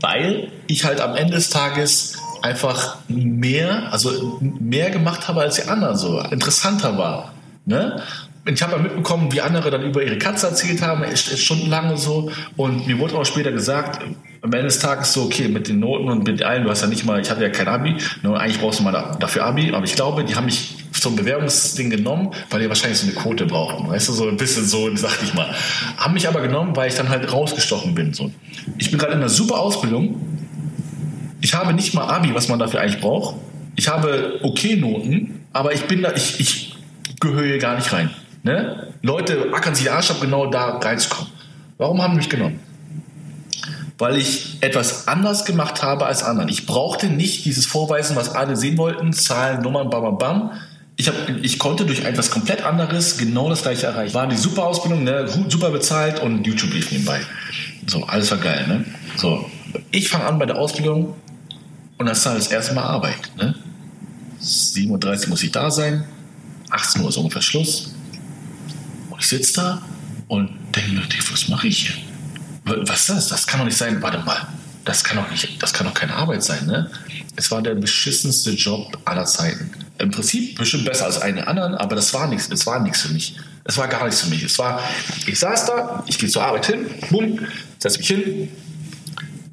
weil ich halt am Ende des Tages einfach mehr, also mehr gemacht habe als die anderen, so interessanter war. Ne? Ich habe mitbekommen, wie andere dann über ihre Katze erzählt haben, stundenlang so. Und mir wurde auch später gesagt, am Ende des Tages so, okay, mit den Noten und mit allen, du hast ja nicht mal, ich hatte ja kein Abi, nur eigentlich brauchst du mal dafür Abi, aber ich glaube, die haben mich zum Bewerbungsding genommen, weil die wahrscheinlich so eine Quote brauchten, weißt du, so ein bisschen so, sag ich mal. Haben mich aber genommen, weil ich dann halt rausgestochen bin. So. Ich bin gerade in einer super Ausbildung, ich habe nicht mal Abi, was man dafür eigentlich braucht. Ich habe okay Noten, aber ich bin da, ich, ich gehöre hier gar nicht rein. Ne? Leute ackern sich den Arsch ab, genau da reinzukommen. Warum haben die mich genommen? Weil ich etwas anders gemacht habe als anderen. Ich brauchte nicht dieses Vorweisen, was alle sehen wollten, Zahlen, Nummern, bam, bam, bam. Ich, hab, ich konnte durch etwas komplett anderes genau das gleiche erreichen. War die super Ausbildung, ne? super bezahlt und YouTube lief nebenbei. So, alles war geil. Ne? So, ich fange an bei der Ausbildung, und das ist halt das erste Mal Arbeit. Ne? 7.30 Uhr muss ich da sein, 18 Uhr ist ungefähr Schluss. Und ich sitze da und denke mir, was mache ich hier? Was ist das? Das kann doch nicht sein. Warte mal, das kann doch nicht, das kann doch keine Arbeit sein, ne? Es war der beschissenste Job aller Zeiten. Im Prinzip bestimmt besser als einen anderen, aber das war nichts, es war nichts für mich. Es war gar nichts für mich. Es war, ich saß da, ich gehe zur Arbeit hin, bumm, setze mich hin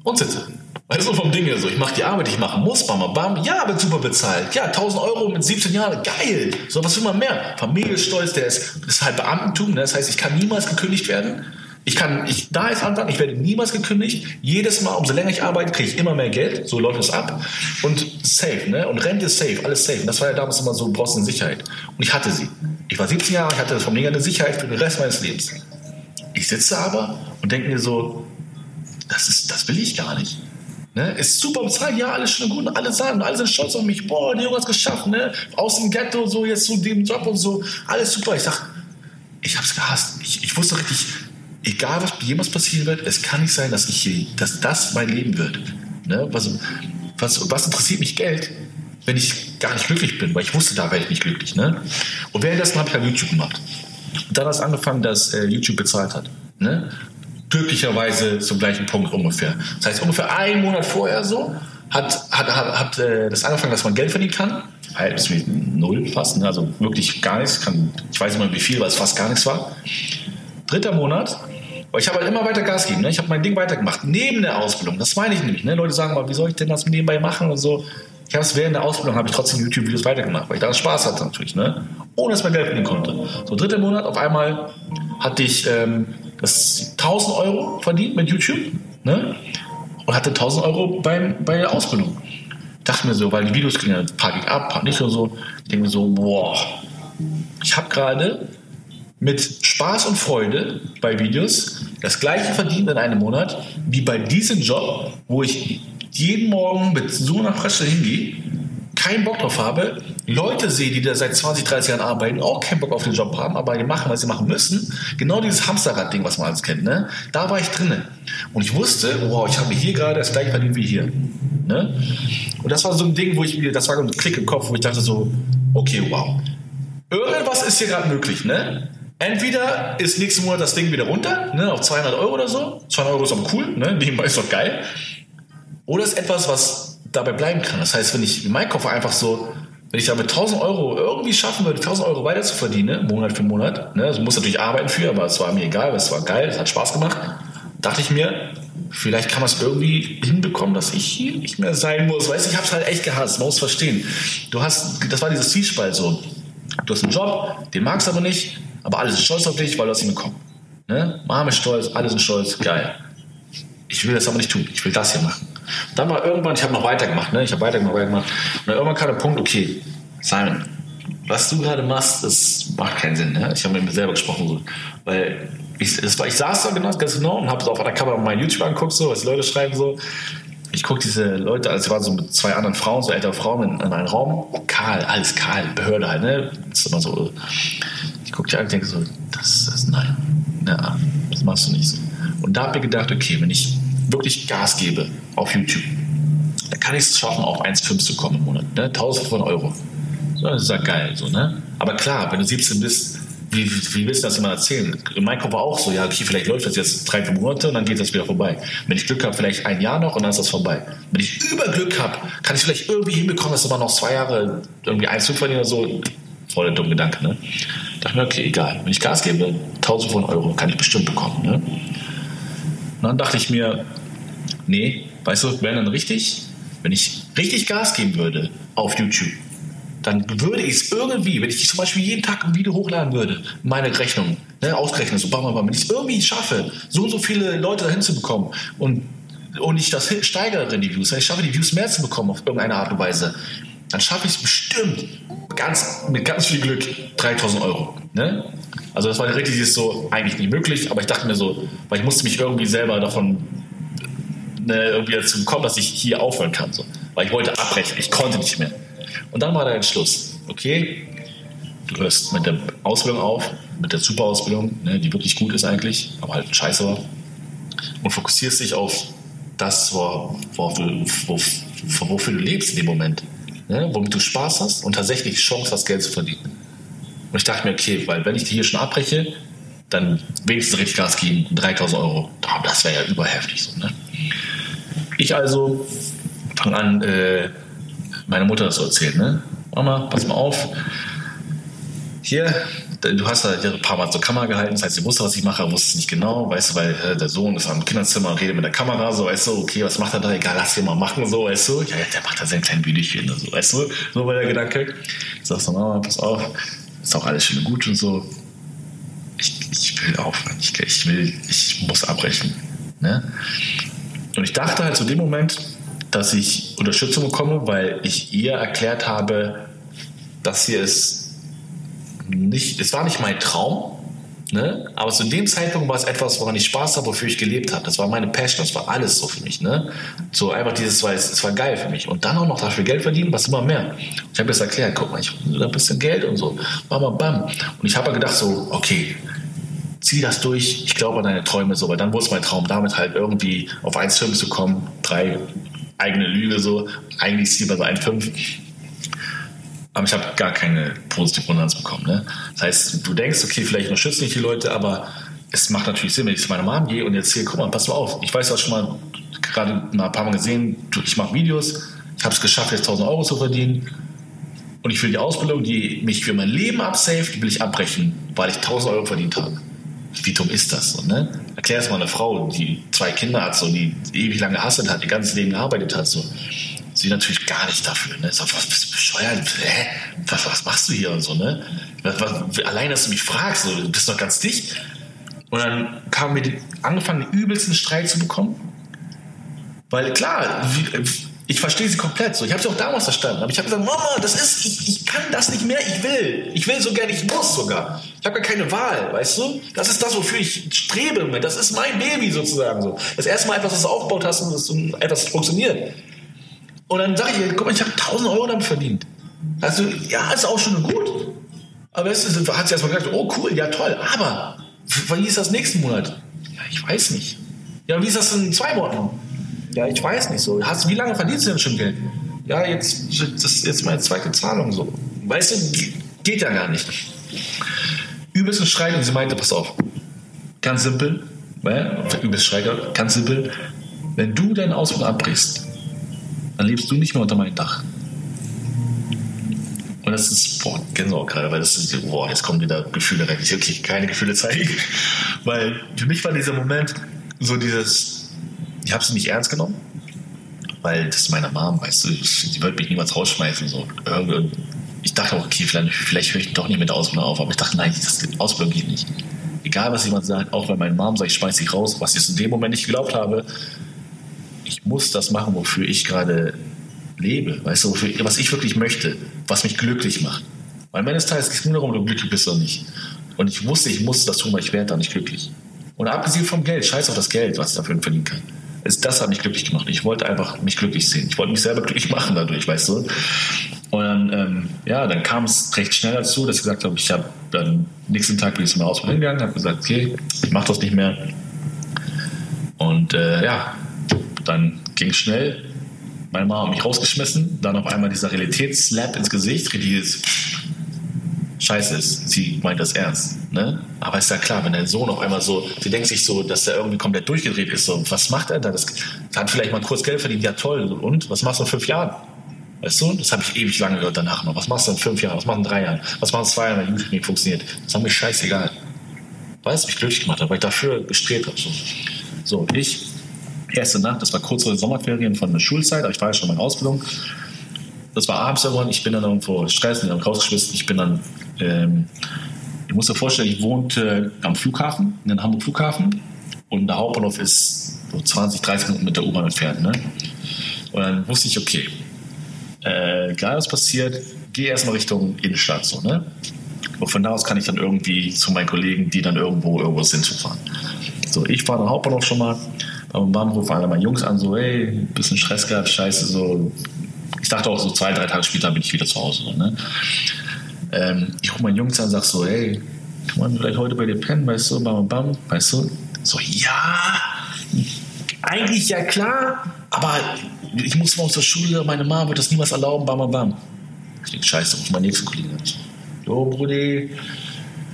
und sitze. Weißt du, vom Ding her so, ich mache die Arbeit, ich machen muss, bam, bam, ja, wird super bezahlt. Ja, 1000 Euro mit 17 Jahren, geil. So, was will man mehr? Familienstolz, der ist, ist halt Beamtentum, ne? das heißt, ich kann niemals gekündigt werden. Ich kann, ich, da ist Anfang, ich werde niemals gekündigt. Jedes Mal, umso länger ich arbeite, kriege ich immer mehr Geld. So läuft es ab. Und safe, ne? Und Rente ist safe, alles safe. Und das war ja damals immer so, du brauchst eine Sicherheit. Und ich hatte sie. Ich war 17 Jahre, ich hatte von mir eine Sicherheit für den Rest meines Lebens. Ich sitze aber und denke mir so, das ist, das will ich gar nicht. Ne? Ist super bezahlt, ja, alles schön und gut, alle sagen, alle sind stolz auf mich, boah, der hat was geschafft, ne? Aus dem Ghetto, so jetzt zu dem Job und so, alles super. Ich sag, ich hab's gehasst. Ich, ich wusste richtig, egal was jemals passieren wird, es kann nicht sein, dass ich hier, dass das mein Leben wird. Ne? Was, was, was interessiert mich Geld, wenn ich gar nicht glücklich bin? Weil ich wusste, da werde ich nicht glücklich. Ne? Und währenddessen habe ich halt YouTube gemacht. Und dann hat es angefangen, dass äh, YouTube bezahlt hat. Ne? Glücklicherweise zum gleichen Punkt ungefähr. Das heißt, ungefähr einen Monat vorher so hat, hat, hat, hat äh, das angefangen, dass man Geld verdienen kann. Halt bis null fast, ne? also wirklich gar nichts. Kann, ich weiß nicht mal wie viel, weil es fast gar nichts war. Dritter Monat aber ich habe halt immer weiter Gas gegeben. Ne? Ich habe mein Ding weitergemacht, neben der Ausbildung. Das meine ich nämlich. Ne? Leute sagen mal, wie soll ich denn das nebenbei machen und so. Ich habe es während der Ausbildung, habe ich trotzdem YouTube-Videos weitergemacht, weil ich da Spaß hatte natürlich. Ne? Ohne dass man Geld verdienen konnte. So, dritter Monat, auf einmal hatte ich ähm, das 1000 Euro verdient mit YouTube. Ne? Und hatte 1000 Euro beim, bei der Ausbildung. Dachte mir so, weil die Videos ein paar Gig ab, paar nicht und so. Ich denke mir so, boah, ich habe gerade mit Spaß und Freude bei Videos das gleiche verdient in einem Monat wie bei diesem Job, wo ich jeden Morgen mit so einer Fresche hingehe, keinen Bock drauf habe, Leute sehe, die da seit 20, 30 Jahren arbeiten, auch keinen Bock auf den Job haben, aber die machen, was sie machen müssen. Genau dieses Hamsterrad-Ding, was man alles kennt, ne? Da war ich drinnen. Und ich wusste, wow, ich habe hier gerade das gleiche verdient wie hier. Ne? Und das war so ein Ding, wo ich mir, das war so ein Klick im Kopf, wo ich dachte so, okay, wow. Irgendwas ist hier gerade möglich, ne? Entweder ist nächsten Monat das Ding wieder runter, ne, auf 200 Euro oder so. 200 Euro ist auch cool, ne, nebenbei ist doch geil. Oder ist etwas, was dabei bleiben kann. Das heißt, wenn ich in meinem Koffer einfach so, wenn ich da mit 1000 Euro irgendwie schaffen würde, 1000 Euro weiter zu verdienen, Monat für Monat, ne, also muss natürlich arbeiten für, aber es war mir egal, es war geil, es hat Spaß gemacht, dachte ich mir, vielleicht kann man es irgendwie hinbekommen, dass ich hier nicht mehr sein muss. Weißt du, ich habe es halt echt gehasst, man muss verstehen. Du hast, das war dieses Zwiespalt so. Du hast einen Job, den magst du aber nicht, aber alle sind stolz auf dich, weil du hast ihn bekommen. Ne? Mama ist stolz, alle sind stolz, geil. Ich will das aber nicht tun, ich will das hier machen. Dann war irgendwann, ich habe noch weitergemacht, ne? ich habe weitergemacht, weitergemacht. Und dann irgendwann kam der Punkt, okay, Simon, was du gerade machst, das macht keinen Sinn. Ne? Ich habe mit mir selber gesprochen, so. weil ich, war, ich saß da genau, ganz genau und habe so auf einer Kamera mein YouTube angeguckt, so, was die Leute schreiben so. Ich gucke diese Leute, also ich war so mit zwei anderen Frauen, so ältere Frauen in, in einem Raum, kahl, alles kahl, Behörde halt, ne? Das ist immer so gucke dich an und denke so, das ist nein, ja, das machst du nicht so. Und da habe ich gedacht, okay, wenn ich wirklich Gas gebe auf YouTube, dann kann ich es schaffen, auf 1,5 zu kommen im Monat, ne? 1000 von Euro. So, das ist ja geil, so, ne? Aber klar, wenn du 17 bist, wie, wie willst du das immer erzählen? In meinem Kopf war auch so, ja, okay, vielleicht läuft das jetzt drei, vier Monate und dann geht das wieder vorbei. Wenn ich Glück habe, vielleicht ein Jahr noch und dann ist das vorbei. Wenn ich Überglück habe, kann ich vielleicht irgendwie hinbekommen, dass immer noch zwei Jahre irgendwie 1,5 verdienen oder so. Voll der dumme Gedanke, ne? dachte mir, okay, egal. Wenn ich Gas gebe, 1000 von Euro kann ich bestimmt bekommen. Ne? Und dann dachte ich mir, nee, weißt du, wäre dann richtig, wenn ich richtig Gas geben würde auf YouTube, dann würde ich es irgendwie, wenn ich zum Beispiel jeden Tag ein Video hochladen würde, meine Rechnung, ne, ausgerechnet, so bam, bam, bam, wenn ich es irgendwie schaffe, so und so viele Leute dahin zu bekommen und, und ich das steigere die Views, wenn ich schaffe, die Views mehr zu bekommen auf irgendeine Art und Weise, dann schaffe ich es bestimmt ganz, mit ganz viel Glück 3000 Euro. Ne? Also das war richtig so eigentlich nicht möglich, aber ich dachte mir so, weil ich musste mich irgendwie selber davon ne, irgendwie dazu bekommen, dass ich hier aufhören kann. So. Weil ich wollte abbrechen, ich konnte nicht mehr. Und dann war der Entschluss, okay, du hörst mit der Ausbildung auf, mit der Superausbildung, ne, die wirklich gut ist eigentlich, aber halt scheiße war, und fokussierst dich auf das, wofür, wofür du lebst in dem Moment ne, womit du Spaß hast und tatsächlich Chance hast, Geld zu verdienen. Und ich dachte mir, okay, weil wenn ich die hier schon abbreche, dann wenigstens richtig Gas geben, 3000 Euro, das wäre ja überheftig. So, ne? Ich also fange an, äh, meiner Mutter das zu erzählen. Ne? Mama, pass mal auf. hier, du hast da ein paar Mal zur Kamera gehalten, das heißt, sie wusste, was ich mache, wusste es nicht genau, weißt du, weil äh, der Sohn ist am Kinderzimmer und redet mit der Kamera, so, weißt du, okay, was macht er da? Egal, lass ihn mal machen, so, weißt du. Ja, ja, der macht da sein kleines Büdelchen, so, weißt du, so war der Gedanke. Ich sag so, Mama, pass auf, ist auch alles schön und gut und so. Ich, ich will aufhören, ich, ich will, ich muss abbrechen, ne? Und ich dachte halt zu dem Moment, dass ich Unterstützung bekomme, weil ich ihr erklärt habe, dass hier ist nicht, es war nicht mein Traum, ne? aber zu dem Zeitpunkt war es etwas, woran ich Spaß habe, wofür ich gelebt habe. Das war meine Passion, das war alles so für mich. Ne? So einfach dieses, war, es war geil für mich. Und dann auch noch dafür Geld verdienen, was immer mehr. Ich habe das erklärt, guck mal, ich will ein bisschen Geld und so. Bam, bam. Und ich habe gedacht so, okay, zieh das durch, ich glaube an deine Träume so, weil dann wurde es mein Traum, damit halt irgendwie auf 1,5 zu kommen, drei eigene Lüge so, eigentlich Ziel bei so 1,5 aber ich habe gar keine positive Resonanz bekommen. Ne? Das heißt, du denkst, okay, vielleicht unterstützen nicht die Leute, aber es macht natürlich Sinn, wenn ich zu meiner Mom gehe und erzähle, guck mal, pass mal auf, ich weiß auch schon mal, gerade mal ein paar Mal gesehen, ich mache Videos, ich habe es geschafft, jetzt 1000 Euro zu verdienen und ich will die Ausbildung, die mich für mein Leben absaved, die will ich abbrechen, weil ich 1000 Euro verdient habe. Wie dumm ist das? So, ne? Erklär es mal einer Frau, die zwei Kinder hat, so, die ewig lange hasselt hat, ihr ganzes Leben gearbeitet hat. So sie natürlich gar nicht dafür. Ne? So, was bist du bescheuert? Hä? Was, was machst du hier und so, ne? Was, was, allein, dass du mich fragst, so, du bist noch ganz dicht. Und dann kam mir angefangen, den übelsten Streit zu bekommen. Weil klar, ich verstehe sie komplett so. Ich habe sie auch damals verstanden. Aber ich habe gesagt, Mama, das ist, ich, ich kann das nicht mehr, ich will. Ich will so gerne, ich muss sogar. Ich habe gar keine Wahl, weißt du? Das ist das, wofür ich strebe. Das ist mein Baby sozusagen so. Das erste Mal etwas, was du aufgebaut hast und das etwas funktioniert. Und dann sage ich guck mal, ich habe 1000 Euro damit verdient. Also, ja, ist auch schon gut. Aber weißt du, hat sie erstmal gesagt, oh cool, ja toll, aber wie ist das nächsten Monat? Ja, ich weiß nicht. Ja, wie ist das in zwei Monaten? Ja, ich weiß nicht so. Hast, wie lange verdienst du denn schon Geld? Ja, jetzt, das ist jetzt meine zweite Zahlung so. Weißt du, geht ja gar nicht. Übelst ein Schrei und sie meinte, pass auf, ganz simpel, ne? übelst Schrei, ganz simpel, wenn du deine Ausbildung abbrichst, dann lebst du nicht mehr unter meinem Dach. Und das ist, boah, Gänsehaut gerade, weil das ist, boah, jetzt kommen wieder Gefühle rein. Ich okay, keine Gefühle zeigen. Weil für mich war dieser Moment so dieses, ich habe sie nicht ernst genommen, weil das ist meine Mom, weißt du, die wird mich niemals rausschmeißen. So. Ich dachte auch, okay, vielleicht, vielleicht höre ich doch nicht mit der Ausbildung auf, aber ich dachte, nein, das, Ausbildung geht nicht. Egal, was jemand sagt, auch wenn meine Mom sagt, ich schmeiße dich raus, was ich in dem Moment nicht geglaubt habe, ich muss das machen, wofür ich gerade lebe, weißt du, wofür, was ich wirklich möchte, was mich glücklich macht. Weil des Tages geht es nur darum, ob du glücklich bist oder nicht. Und ich wusste, ich musste das tun, weil ich werde da nicht glücklich. Und abgesehen vom Geld, scheiß auf das Geld, was ich dafür verdienen kann. Das hat mich glücklich gemacht. Ich wollte einfach mich glücklich sehen. Ich wollte mich selber glücklich machen dadurch, weißt du. Und dann, ähm, ja, dann kam es recht schnell dazu, dass ich gesagt habe, ich habe dann nächsten Tag bin ich zu meiner Ausbildung gegangen, habe gesagt, okay, ich mache das nicht mehr. Und äh, ja, dann ging es schnell. Meine Mama hat mich rausgeschmissen. Dann auf einmal dieser Realitätsslap ins Gesicht. Richtiges Scheiße ist. Sie meint das ernst. Ne? Aber ist ja klar, wenn dein Sohn auf einmal so, sie denkt sich so, dass er irgendwie komplett durchgedreht ist. So, was macht er da? Das hat vielleicht mal kurz Geld verdient. Ja, toll. Und was machst du in fünf Jahren? Weißt du, das habe ich ewig lange gehört danach noch. Was machst du in fünf Jahren? Was machst du in drei Jahren? Was machst du in zwei Jahren, wenn YouTube nicht funktioniert? Das ist mir scheißegal. Weil es mich glücklich gemacht hat, weil ich dafür gestrebt habe. So, so ich erste Nacht, das war kurz vor den Sommerferien von der Schulzeit, aber ich war ja schon in Ausbildung. Das war abends irgendwann, ich bin dann irgendwo Stress, ich habe rausgeschmissen, ich bin dann, ähm, ich muss dir vorstellen, ich wohnte am Flughafen, in den Hamburg Flughafen und der Hauptbahnhof ist so 20, 30 Minuten mit der U-Bahn entfernt. Ne? Und dann wusste ich, okay, äh, egal was passiert, gehe erstmal Richtung Innenstadt. So, ne? Und von da aus kann ich dann irgendwie zu meinen Kollegen, die dann irgendwo irgendwo sind, fahren. So, ich fahre den Hauptbahnhof schon mal am Bahnhof alle meine Jungs an, so, ein bisschen Stress gehabt, scheiße, so. Ich dachte auch so zwei, drei Tage später bin ich wieder zu Hause. So, ne? ähm, ich rufe meinen Jungs an und sag so, hey, kann man vielleicht heute bei dir pennen, weißt du, bam, bam, weißt du? So, ja, eigentlich ja klar, aber ich muss mal aus der Schule, meine Mama wird das niemals erlauben, bam, bam, bam. Ich denke, scheiße, ruf meinen nächsten Kollegen an. Jo, Brudi,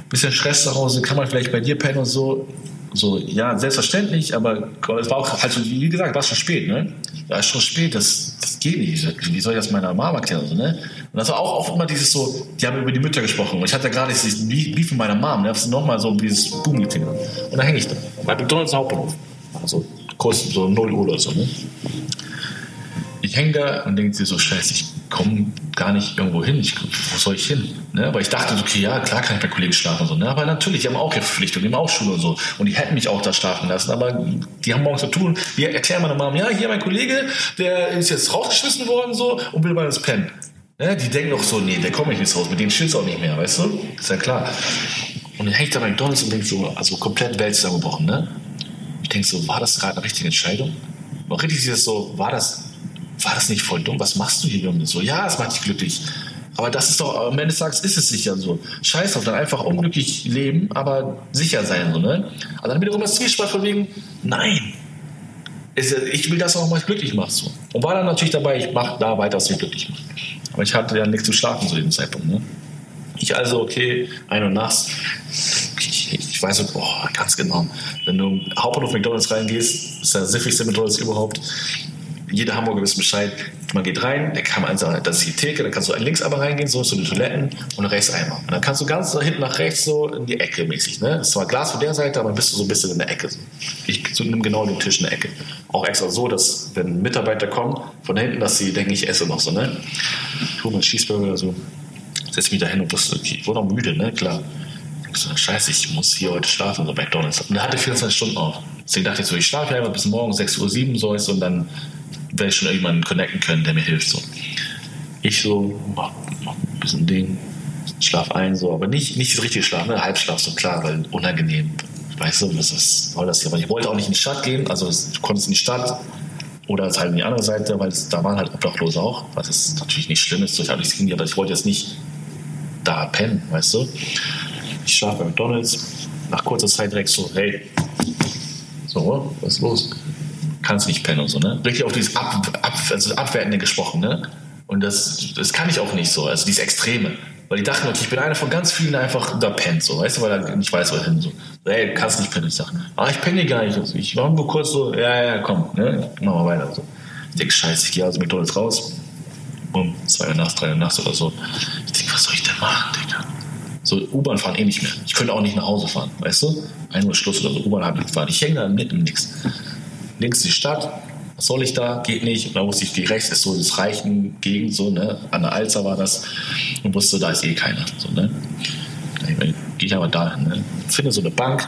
bisschen Stress zu Hause, kann man vielleicht bei dir pennen und so So, ja, selbstverständlich, aber es war auch, halt wie gesagt, war schon spät, ne? Ja, ist schon spät, das, das geht nicht. Wie soll ich das meiner Mama erklären? So, ne? Und das war auch, auch immer dieses so, die haben über die Mütter gesprochen. Und ich hatte gerade dieses Beef mit meiner Mom, ne? Das ist nochmal so dieses Boom geklingelt. Und da hänge ich da. Bei McDonalds Hauptbahnhof. Also, kurz so 0 Uhr oder so, ne? Ich hänge da und denke dir so, scheiße, ich komme gar nicht irgendwo hin. Ich, wo soll ich hin? Ne? Aber ich dachte, okay, ja, klar kann ich bei Kollegen schlafen. So, ne? Aber natürlich, die haben auch ihre Verpflichtungen, die haben auch Schule und so. Und die hätten mich auch da schlafen lassen. Aber die haben morgen zu tun. Die erklären meiner Mama, ja, hier mein Kollege, der ist jetzt rausgeschmissen worden so und will mal das pennen. Ne? Die denken doch so, nee, der kommt nicht ins Haus, mit denen chillst auch nicht mehr, weißt du? Ist ja klar. Und dann hänge ich da bei McDonalds und denke so, also komplett Welt zusammengebrochen, ne? Ich denke so, war das gerade eine richtige Entscheidung? Noch richtig dieses so, war das war das nicht voll dumm? Was machst du hier, Junge? So, ja, es macht dich glücklich. Aber das ist doch, am Ende des Tages ist es sicher so. Scheiß auf, dann einfach unglücklich leben, aber sicher sein, so, ne? Aber dann wiederum das Zwiespalt von wegen, nein. Ich will das auch mal glücklich machen, so. Und war dann natürlich dabei, ich mache da weiter, was mich glücklich macht. Aber ich hatte ja nichts zu schlafen zu dem Zeitpunkt, ne? Ich also, okay, ein und nachts. Ich, ich weiß so, boah, ganz genau. Wenn du im Hauptbahnhof McDonalds reingehst, ist der siffigste McDonalds überhaupt jeder Hamburger wissen Bescheid. Man geht rein, der kann also, das ist die Theke, dann kannst du links einmal reingehen, so zu den Toiletten und rechts einmal. Und dann kannst du ganz hinten nach rechts so in die Ecke mäßig. Ne? Das ist zwar Glas von der Seite, aber dann bist du so ein bisschen in der Ecke. Ich zu einem genau den Tisch in der Ecke. Auch extra so, dass wenn Mitarbeiter kommen, von hinten, dass sie denken, ich esse noch so. Ne? Ich hole mir einen Cheeseburger oder so, setze mich da hin und wusste, okay, ich wurde noch müde, ne? klar. Ich so, scheiße, ich muss hier heute schlafen, so McDonalds. Und er hatte 24 Stunden auf. Deswegen dachte ich so, ich schlafe einfach bis morgen 6.07 Uhr so ist und dann werde ich schon irgendjemanden connecten können, der mir hilft. So. Ich so, mach, mach ein bisschen Ding, schlaf ein, so, aber nicht, nicht das richtige Schlaf, ne? Halbschlaf, so klar, weil unangenehm. Weißt du, was ist, soll das hier? Aber ich wollte auch nicht in die Stadt gehen, also du konntest in die Stadt oder halt in die andere Seite, weil es, da waren halt Obdachlose auch, was ist natürlich nicht schlimm ist, durch alles ging, aber ich wollte jetzt nicht da pennen, weißt du. Ich schlafe bei McDonalds, nach kurzer Zeit direkt so, hey, so, was ist los? Kannst nicht pennen und so, ne? Richtig auf dieses Ab, Ab, also Abwertende gesprochen, ne? Und das, das kann ich auch nicht so, also dieses Extreme. Weil die dachten, okay, ich bin einer von ganz vielen, der einfach da pennt, so, weißt du, weil nicht weiß, wohin, so. Ey, kannst nicht pennen. Ich sag, ah, ich penne gar nicht. Ich war nur kurz so, ja, ja, komm, ne? Mach mal weiter, so. Ich denke, scheiße, ich gehe also mit McDonalds raus. Um zwei Uhr nachts, drei Uhr nachts oder so. Ich denke, was soll ich denn machen, Digga? So, U-Bahn fahren eh nicht mehr. Ich könnte auch nicht nach Hause fahren, weißt du? Ein Uhr Schluss oder so, U-Bahn habe ich gefahren. Ich hänge da mitten im Nix links die Stadt, was soll ich da? Geht nicht. Und dann wusste ich, die rechts ist so das Reichen Gegend, so, ne? An der Alzer war das. Und wusste, da ist eh keiner. So, ne? Gehe ich aber da hin, ne? Finde so eine Bank,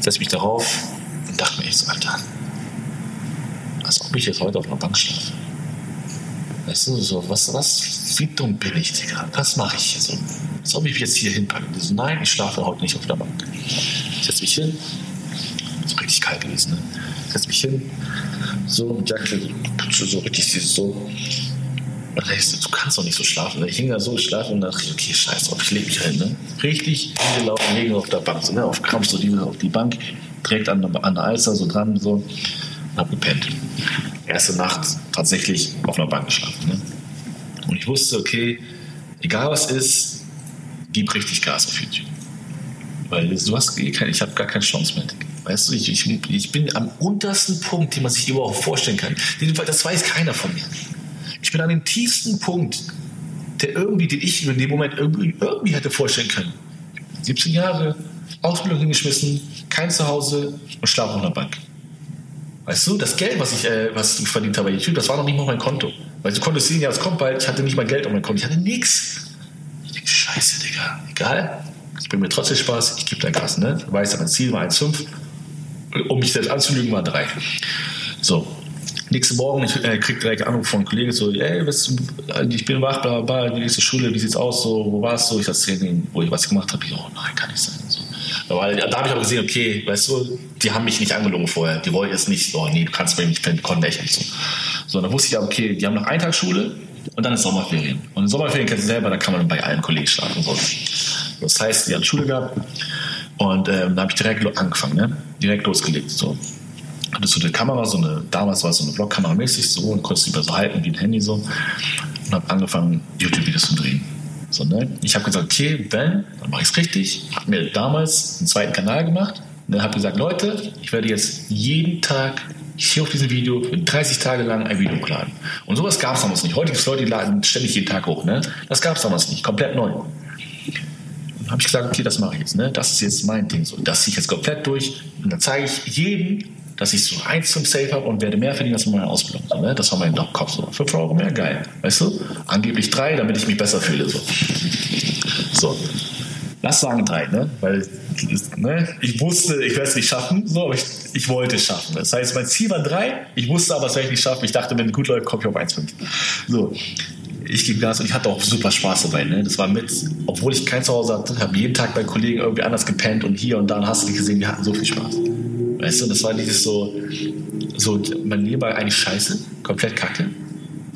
setze mich darauf und dachte mir, ich so, Alter, als ob ich jetzt heute auf einer Bank schlafe. Weißt du, so, was, was, wie dumm bin ich, Digga? Was mache ich hier so? Ob ich mich jetzt hier hinpacken. So, nein, ich schlafe heute nicht auf der Bank. Ich setze mich hin, so richtig kalt gewesen, ne? setze mich hin, so mit Jacke, so richtig so. Und dann ich so, du kannst doch nicht so schlafen. Ich hing da so schlafen und dachte, okay, scheiß drauf, ich lege mich hin. Ne? Richtig hingelaufen, liegen auf der Bank, so, ne? auf Krampf, so die, auf die Bank, direkt an, an der Alster, so dran, so, und hab gepennt. Erste Nacht tatsächlich auf einer Bank geschlafen. Ne? Und ich wusste, okay, egal was ist, gib richtig Gas auf YouTube. Weil du hast, ich habe gar keine Chance mehr. Weißt du, ich, ich, ich bin am untersten Punkt, den man sich überhaupt vorstellen kann. Das weiß keiner von mir. Ich bin an dem tiefsten Punkt, der irgendwie, den ich in dem Moment irgendwie, irgendwie hätte vorstellen können. 17 Jahre, Ausbildung hingeschmissen, kein Zuhause und schlafe auf einer Bank. Weißt du, das Geld, was ich, äh, was ich verdient habe bei YouTube, das war noch nicht mal mein Konto. Weil du konntest sehen, ja, es kommt bald, ich hatte nicht mal Geld auf mein Konto, ich hatte nichts. Ich denke, scheiße, Digga, egal. Ich bin mir trotzdem Spaß, ich gebe dein Gas, ne? Du weißt, mein Ziel war 1,5 um mich selbst anzulügen, war drei. So. Nächsten Morgen, ich äh, krieg direkt einen Anruf von einem Kollegen, so, ey, ich bin wach, bla, bla, die nächste Schule, wie sieht's aus, so, wo warst du? Ich erzähle ihnen, wo ich was gemacht habe. Ich, oh nein, kann nicht sein. So. Weil da habe ich aber gesehen, okay, weißt du, die haben mich nicht angelogen vorher. Die wollten jetzt nicht, oh nee, du kannst mir nicht pennen, konnten echt nicht so. So, dann wusste ich ja, okay, die haben noch einen Tag Schule und dann ist Sommerferien. Und in Sommerferien kennst du selber, da kann man bei allen Kollegen schlafen. So. Das heißt, die haben Schule gehabt und ähm, da habe ich direkt angefangen, ne? direkt losgelegt. So. Hatte so eine Kamera, so eine, damals war es so eine Vlogkamera mäßig so und konnte sie so halten wie ein Handy so. Und habe angefangen, YouTube-Videos zu drehen. So, ne? Ich habe gesagt, okay, wenn, dann mache ich es richtig. Habe mir damals einen zweiten Kanal gemacht, Ne, habe gesagt, Leute, ich werde jetzt jeden Tag hier auf diesem Video für 30 Tage lang ein Video hochladen. Und sowas gab es damals nicht. Heute gibt es Leute, die laden ständig jeden Tag hoch. Ne? Das gab es damals nicht. Komplett neu. Habe ich gesagt, okay, das mache ich jetzt. Ne? Das ist jetzt mein Ding. So, das ziehe ich jetzt komplett durch. Und dann zeige ich jedem, dass ich so eins zum Safe habe und werde mehr verdienen als in meiner Ausbildung. So, ne? Das war mein Kopf. So. 5 Euro mehr, geil. Weißt du? Angeblich drei, damit ich mich besser fühle. So. so. Lass sagen drei, ne? Weil ne? ich wusste, ich werde es nicht schaffen, so, aber ich, ich wollte es schaffen. Das heißt, mein Ziel war drei, ich wusste aber, es werde ich nicht schaffen. Ich dachte, wenn es gut läuft, komme ich auf 1,5. So, ich gebe Gas und ich hatte auch super Spaß dabei. Ne? Das war mit, obwohl ich kein Zuhause hatte, habe jeden Tag bei Kollegen irgendwie anders gepennt und hier und da und hast du nicht gesehen, wir hatten so viel Spaß. Weißt du, das war dieses so, so mein Leben war eigentlich scheiße, komplett kacke,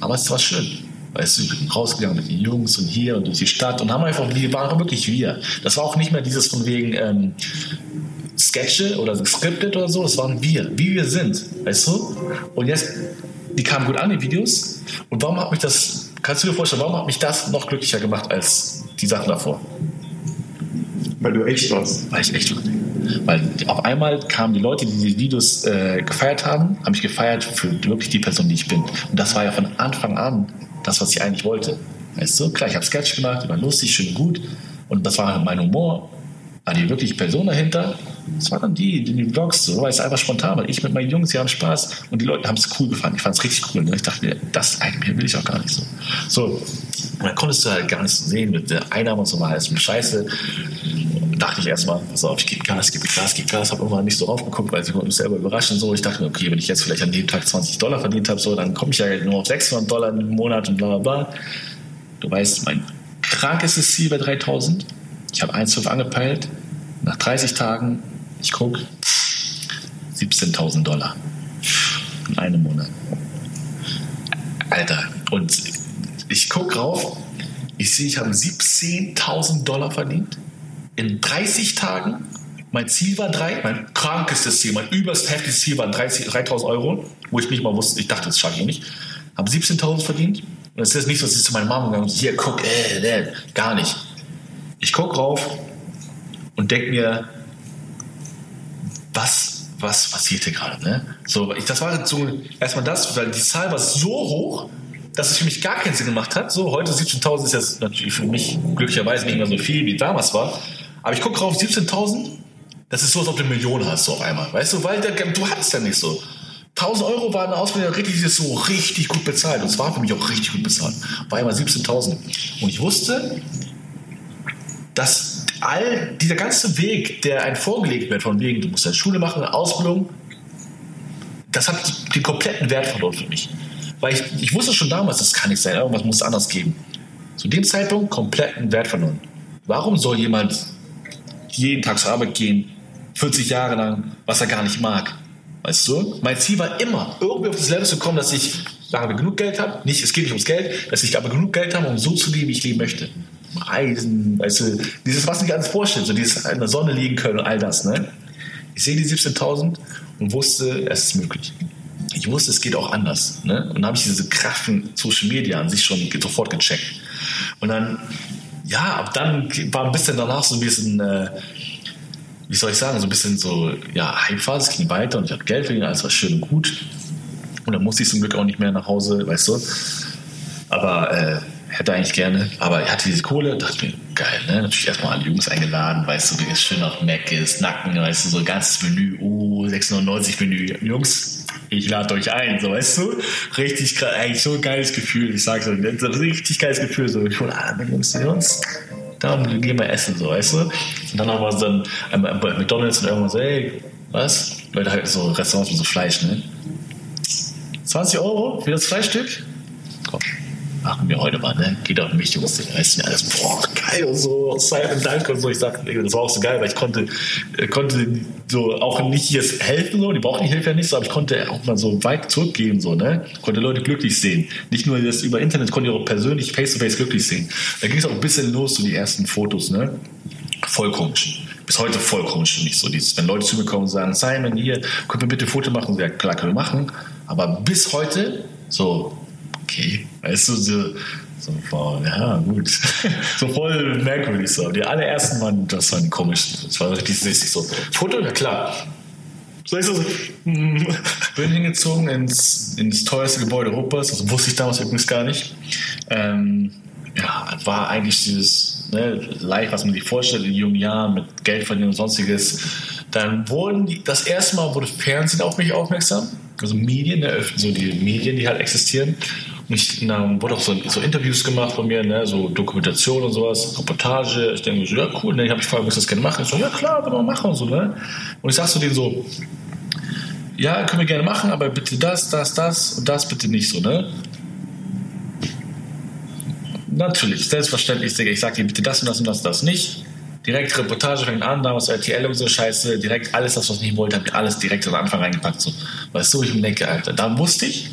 aber es war schön. Weißt du, ich bin rausgegangen mit den Jungs und hier und durch die Stadt und haben einfach, wir waren wirklich wir. Das war auch nicht mehr dieses von wegen ähm, Sketche oder gescriptet oder so, das waren wir, wie wir sind, weißt du? Und jetzt, die kamen gut an, die Videos. Und warum hat mich das, kannst du dir vorstellen, warum hat mich das noch glücklicher gemacht als die Sachen davor? Weil du echt warst. Weil ich echt war. Weil auf einmal kamen die Leute, die die Videos äh, gefeiert haben, haben mich gefeiert für wirklich die Person, die ich bin. Und das war ja von Anfang an das, was ich eigentlich wollte. Weißt du, klar, ich habe Sketch gemacht, waren lustig, schön und gut. Und das war mein Humor. Aber die wirkliche Person dahinter, das waren dann die, die, die Vlogs, so war es einfach spontan, weil ich mit meinen Jungs, die haben Spaß und die Leute haben es cool gefunden. Ich fand es richtig cool. Und ich dachte mir, das eigentlich will ich auch gar nicht so. So, dann konntest du halt gar nicht so sehen mit der Einnahme und so war alles Scheiße. Dachte ich erstmal, pass auf, ich gebe Gas, gebe Gas, gebe Gas, habe irgendwann nicht so raufgeguckt, weil ich mich selber überraschen. So, ich dachte mir, okay, wenn ich jetzt vielleicht an dem Tag 20 Dollar verdient habe, so, dann komme ich ja nur auf 600 Dollar im Monat und bla bla bla. Du weißt, mein krankestes Ziel war 3000. Ich habe 1,5 angepeilt. Nach 30 Tagen, ich gucke, 17.000 Dollar in einem Monat. Alter, und ich gucke rauf, ich sehe, ich habe 17.000 Dollar verdient in 30 Tagen. Mein Ziel war drei, mein krankestes Ziel, mein überst heftiges Ziel war 3.000 Euro, wo ich nicht mal wusste, ich dachte, das schaffe ich nicht. Habe 17.000 verdient. Und es ist nicht so, dass ich zu meiner Mama gegangen und hier, guck, äh, äh, gar nicht. Ich gucke rauf und denke mir, was, was passiert hier gerade? Ne? So, ich, das war so erstmal das, weil die Zahl war so hoch, dass es für mich gar keinen Sinn gemacht hat. So, heute 17.000 ist jetzt natürlich für mich glücklicherweise nicht mehr so viel, wie damals war. Aber ich gucke drauf, 17.000, das ist so, als ob du Million hast, so auf einmal. Weißt du, weil der, du hattest ja nicht so. 1000 Euro war eine Ausbildung richtig, so richtig gut bezahlt. Und es war für mich auch richtig gut bezahlt. War einmal 17.000. Und ich wusste, dass all dieser ganze Weg, der einem vorgelegt wird, von wegen, du musst eine Schule machen, eine Ausbildung, das hat den kompletten Wert verloren für mich. Weil ich, ich wusste schon damals, das kann nicht sein, irgendwas muss es anders geben. Zu dem Zeitpunkt kompletten Wert verloren. Warum soll jemand jeden Tag zur Arbeit gehen, 40 Jahre lang, was er gar nicht mag? Weißt du? Mein Ziel war immer, irgendwie auf das Level zu kommen, dass ich, wir, genug Geld habe. Nicht, es geht nicht ums Geld, dass ich aber genug Geld habe, um so zu leben, wie ich leben möchte. Reisen, weißt du, dieses, was ich alles vorstelle, so dieses in der Sonne liegen können und all das, ne? Ich sehe die 17.000 und wusste, es ist möglich. Ich wusste, es geht auch anders. Ne? Und dann habe ich diese Kraft von Social Media an sich schon sofort gecheckt. Und dann, ja, ab dann war ein bisschen danach so ein bisschen, äh, wie soll ich sagen, so ein bisschen so, ja, Hype-Phase, es ging weiter und ich hatte Geld verdient, alles war schön und gut. Und dann musste ich zum Glück auch nicht mehr nach Hause, weißt du. Aber äh, hätte eigentlich gerne, aber ich hatte diese Kohle, dachte mir, geil, ne? Natürlich erstmal alle Jungs eingeladen, weißt du, wie es schön auf Mac ist, Nacken, weißt du, so ein ganzes Menü, oh, 6,99 Menü. Jungs, ich lade euch ein, so weißt du? Richtig eigentlich so ein geiles Gefühl, ich sag's euch, so ein richtig geiles Gefühl, so ich hole alle meine Jungs zu uns, dann gehen wir essen, so weißt du? Und dann haben wir dann bei McDonalds und irgendwann so, hey, was? Leute halt so Restaurants mit so Fleisch, ne? 20 Euro für das Fleischstück? Komm machen wir heute mal, ne? Geht auch mich, Jungs, weißt du, alles, boah, geil und so, Simon Dank und so. Ich sag, das war auch so geil, weil ich konnte, äh, konnte so auch nicht jetzt helfen, so, die brauchen die Hilfe ja nicht so, aber ich konnte auch mal so weit zurückgeben, so, ne? Konnte Leute glücklich sehen. Nicht nur das über Internet, konnte ich auch persönlich face-to-face -face glücklich sehen. Da ging es auch ein bisschen los, so die ersten Fotos, ne? Voll komisch bis heute voll komisch mich. So dieses, wenn Leute zu mir kommen und sagen, Simon, hier, können wir bitte ein Foto machen? Ja, klar, können wir machen. Aber bis heute, so, okay, weißt du, so, So voll, ja, gut. so voll merkwürdig so. Die allerersten waren, das waren komisch. Das war richtig süß. So, Foto, ja klar. So ich so, mm. bin hingezogen ins, ins teuerste Gebäude Europas. Das wusste ich damals übrigens gar nicht. Ähm, ja, war eigentlich dieses ne, Live, was man sich vorstellt in jungen Jahren mit Geld verdienen und sonstiges. Dann wurden die, das erste Mal wurde Fernsehen auf mich aufmerksam, also Medien, so die Medien, die halt existieren. Und ich, dann wurde auch so, so Interviews gemacht von mir, ne, so Dokumentation und sowas, Reportage. Ich denke so, ja cool, ne, ich habe mich gefragt, ob ich das gerne machen. Ich so, ja klar, können wir machen und so, ne. Und ich sag zu denen so, ja, können wir gerne machen, aber bitte das, das, das und das bitte nicht so, ne? Natürlich, selbstverständlich, Digga. Ich sag dir bitte das und das und das, das nicht. Direkt Reportage fängt an, damals RTL und so Scheiße, direkt alles, was ich nicht wollte, habe ich alles direkt am Anfang reingepackt. So. Weißt du, ich mir denke, Alter, da wusste ich,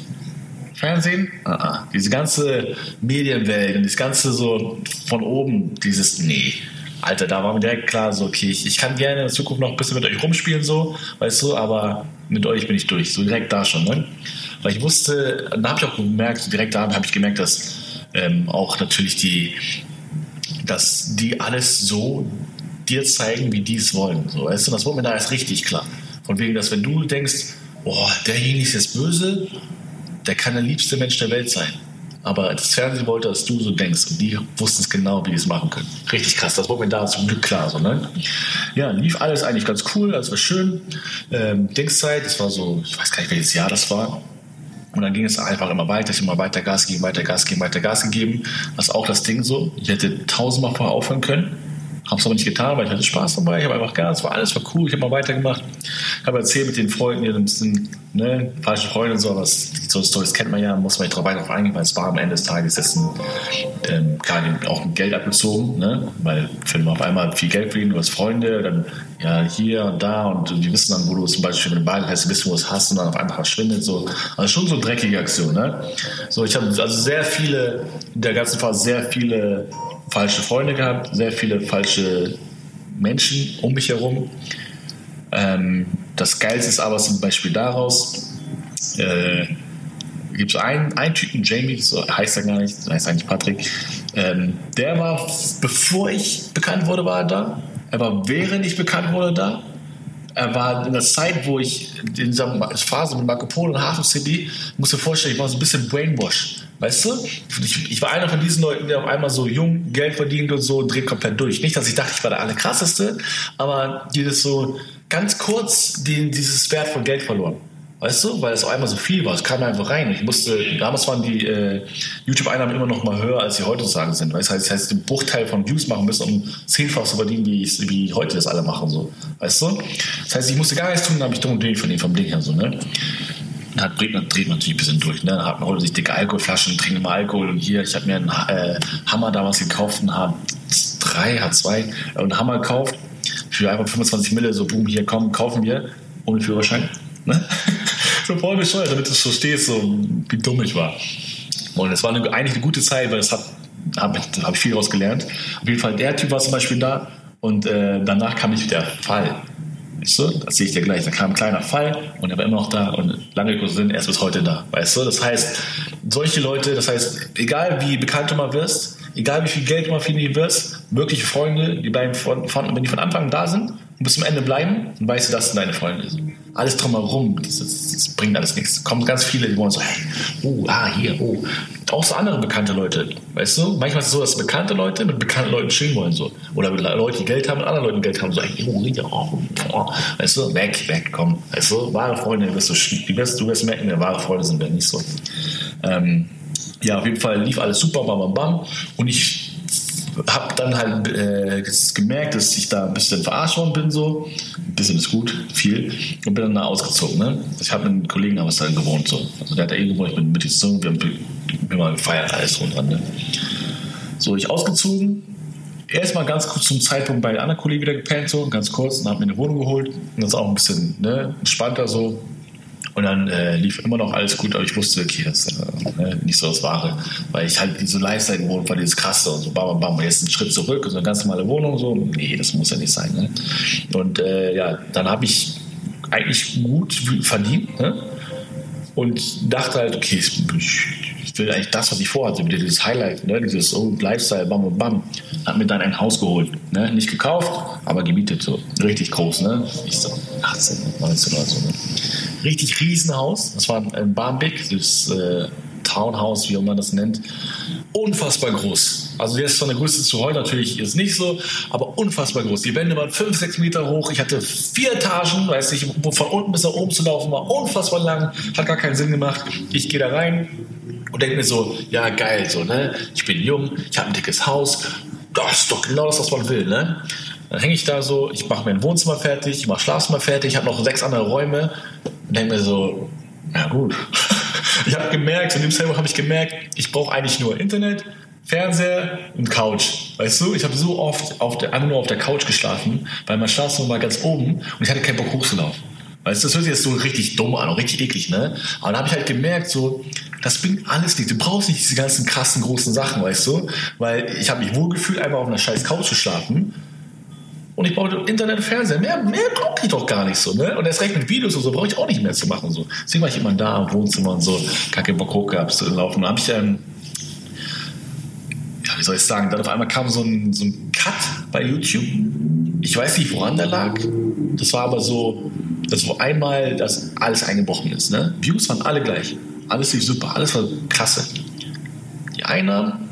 Fernsehen, uh -uh. diese ganze Medienwelt und das ganze so von oben, dieses, nee. Alter, da war mir direkt klar, so, okay, ich, ich kann gerne in der Zukunft noch ein bisschen mit euch rumspielen, so, weißt du, aber mit euch bin ich durch, so direkt da schon, ne? Weil ich wusste, da habe ich auch gemerkt, direkt da habe ich gemerkt, dass ähm, auch natürlich die, dass die alles so dir zeigen, wie die es wollen. So, weißt du, das wurde mir da erst richtig klar. Von wegen, dass wenn du denkst, oh, derjenige ist jetzt böse, der kann der liebste Mensch der Welt sein. Aber das Fernsehen wollte, dass du so denkst. Und die wussten es genau, wie die es machen können. Richtig krass. Das wurde mir da zum Glück klar. So, ne? Ja, lief alles eigentlich ganz cool. Alles war schön. Ähm, Dingszeit, das war so, ich weiß gar nicht, welches Jahr das war. Und dann ging es einfach immer weiter, ich immer weiter Gas geben, weiter Gas geben, weiter Gas gegeben. Das ist auch das Ding so. Ich hätte tausendmal vorher aufhören können. Habe es aber nicht getan, weil ich hatte Spaß dabei. Ich habe einfach Gas, war alles war cool. Ich habe mal weitergemacht. Ich habe erzählt mit den Freunden, die ein bisschen ne, falsche Freunde und so, aber so Stories kennt man ja, muss man nicht drauf weiter eingehen, weil es war am Ende des Tages jetzt ein, ähm, gerade auch ein Geld abgezogen, ne? weil wenn du auf einmal viel Geld verdienen, du hast Freunde, dann ja hier und da und die wissen dann, wo du zum Beispiel mit dem Ball hast, wissen, wo es hast und dann auf einmal verschwindet. So. Also schon so dreckige Aktion. Ne? So, ich habe also sehr viele, in der ganzen Phase sehr viele falsche Freunde gehabt, sehr viele falsche Menschen um mich herum. Ähm, das Geilste ist aber zum Beispiel daraus, äh, gibt es einen, einen Typen, Jamie, so heißt er gar nicht, heißt eigentlich Patrick, ähm, der war, bevor ich bekannt wurde, war er da. Er war, während ich bekannt wurde, da. Er war in der Zeit, wo ich in dieser Phase mit Marco Polo und Hafen City, muss dir vorstellen, ich war so ein bisschen brainwash. Weißt du? Ich, ich, war einer von diesen Leuten, der auf einmal so jung Geld verdient und so dreht komplett durch. Nicht, dass ich dachte, ich war der allerkrasseste, aber dieses so ganz kurz den, dieses Wert von Geld verloren. Weißt du, weil es auf einmal so viel war. Es kam einfach rein. Ich musste, damals waren die äh, YouTube-Einnahmen immer noch mal höher, als sie heutzutage sind. Weißt? Das heißt, den Bruchteil von Views machen müssen, um zehnfach zu verdienen, wie, wie heute das alle machen. So. Weißt du? Das heißt, ich musste gar nichts tun, dann habe ich dumm und dämlich von vom Ding her. So, ne? Dann dreht man, natürlich ein bisschen durch. Ne? Dann hat man holt sich dicke Alkoholflaschen, trinkt immer Alkohol. Und hier, ich habe mir einen äh, Hammer damals gekauft, einen H3, H2, und einen Hammer gekauft für einfach 25 Mille. So, boom, hier, komm, kaufen wir, ohne Führerschein. Ne? so voll bescheuert, damit du verstehst, so, wie dumm ich war. Und es war eine, eigentlich eine gute Zeit, weil es hat, habe hab ich viel daraus gelernt. Auf jeden Fall, der Typ war zum Beispiel da und äh, danach kam ich der Fall. Weißt du? Das sehe ich dir gleich. Da kam ein kleiner Fall und er war immer noch da und lange kurz sind, er ist bis heute da. Weißt du? Das heißt, solche Leute, das heißt, egal wie bekannt du mal wirst, egal wie viel Geld du mal verdienen wirst, wirkliche Freunde, die bleiben von, von, wenn die von Anfang an da sind und bis zum Ende bleiben, dann weißt du, das sind deine Freunde. Alles drumherum, das, das, das bringt alles nichts. Es kommen ganz viele, die wollen so, hey, oh, ah, hier, oh. Auch so andere bekannte Leute, weißt du? Manchmal ist es so, dass bekannte Leute mit bekannten Leuten chillen wollen, so. Oder mit Leuten, die Geld haben, mit anderen Leuten Geld haben, so, hey, oh, oh, oh. weißt du, weg, weg, komm. Weißt du, wahre Freunde, wirst du, die wirst, du wirst merken, wahre Freunde sind wir nicht so. Ähm, ja, auf jeden Fall lief alles super, bam, bam, bam. Und ich habe dann halt äh, gemerkt, dass ich da ein bisschen verarscht worden bin, so. Ein bisschen ist gut, viel. Und bin dann da ausgezogen. Ne? Ich habe mit einem Kollegen damals da gewohnt. So. Also der hat da eh gewohnt, ich bin mitgezogen, wir haben immer gefeiert, alles drum dran. Ne? So, ich ausgezogen. Erstmal ganz kurz zum Zeitpunkt bei der anderen Kollegen wieder gepennt, so ganz kurz, und habe mir eine Wohnung geholt. Und das ist auch ein bisschen ne, entspannter so. Und dann äh, lief immer noch alles gut, aber ich wusste, okay, das äh, nicht so das Wahre. Weil ich halt diese Lifestyle-Wohnung war dieses krasse und so, bam, bam, bam, jetzt einen Schritt zurück, so eine ganz normale Wohnung, so, nee, das muss ja nicht sein. Ne? Und äh, ja, dann habe ich eigentlich gut verdient ne? und dachte halt, okay, ich, ich will eigentlich das, was ich vorhatte, dieses Highlight, ne? dieses oh, Lifestyle, bam und bam. Hat mir dann ein Haus geholt. Ne? Nicht gekauft, aber gemietet so. Richtig groß, ne? Ich so 18, 19 oder so. Ne? Richtig Riesenhaus. Das war ein Barmbek, das äh, Townhouse, wie auch man das nennt. Unfassbar groß. Also jetzt von der Größe zu heute natürlich ist nicht so, aber unfassbar groß. Die Wände waren 5, 6 Meter hoch. Ich hatte vier Etagen, weiß nicht, von unten bis nach oben zu laufen war unfassbar lang, hat gar keinen Sinn gemacht. Ich gehe da rein und denke mir so, ja geil, so ne, ich bin jung, ich habe ein dickes Haus, das ist doch genau das, was man will, ne. Dann hänge ich da so, ich mache mein Wohnzimmer fertig, ich mache Schlafzimmer fertig, ich habe noch sechs andere Räume und denke mir so, ja gut. Ich habe gemerkt, zu dem Zeitpunkt habe ich gemerkt, ich brauche eigentlich nur Internet, Fernseher und Couch. Weißt du, ich habe so oft auf der, nur auf der Couch geschlafen, weil mein Schlafzimmer war ganz oben und ich hatte keinen Bock hochzulaufen. Weißt du, das hört sich jetzt so richtig dumm an, auch richtig eklig, ne? Aber da habe ich halt gemerkt, so, das bringt alles nicht. Du brauchst nicht diese ganzen krassen, großen Sachen, weißt du? Weil ich habe mich wohlgefühlt, einfach auf einer scheiß Couch zu schlafen. Und ich brauche Internet und Fernseher. Mehr, mehr brauche ich doch gar nicht so, ne? Und erst recht mit Videos und so brauche ich auch nicht mehr zu machen. So. Deswegen war ich immer da im Wohnzimmer und so, keinen Bock hoch gehabt zu laufen. Da habe ich ähm, ja, wie soll ich sagen, dann auf einmal kam so ein, so ein Cut bei YouTube. Ich weiß nicht, woran der lag. Das war aber so, dass wo einmal das alles eingebrochen ist. Ne? Views waren alle gleich. Alles lief super, alles war klasse. Die Einnahmen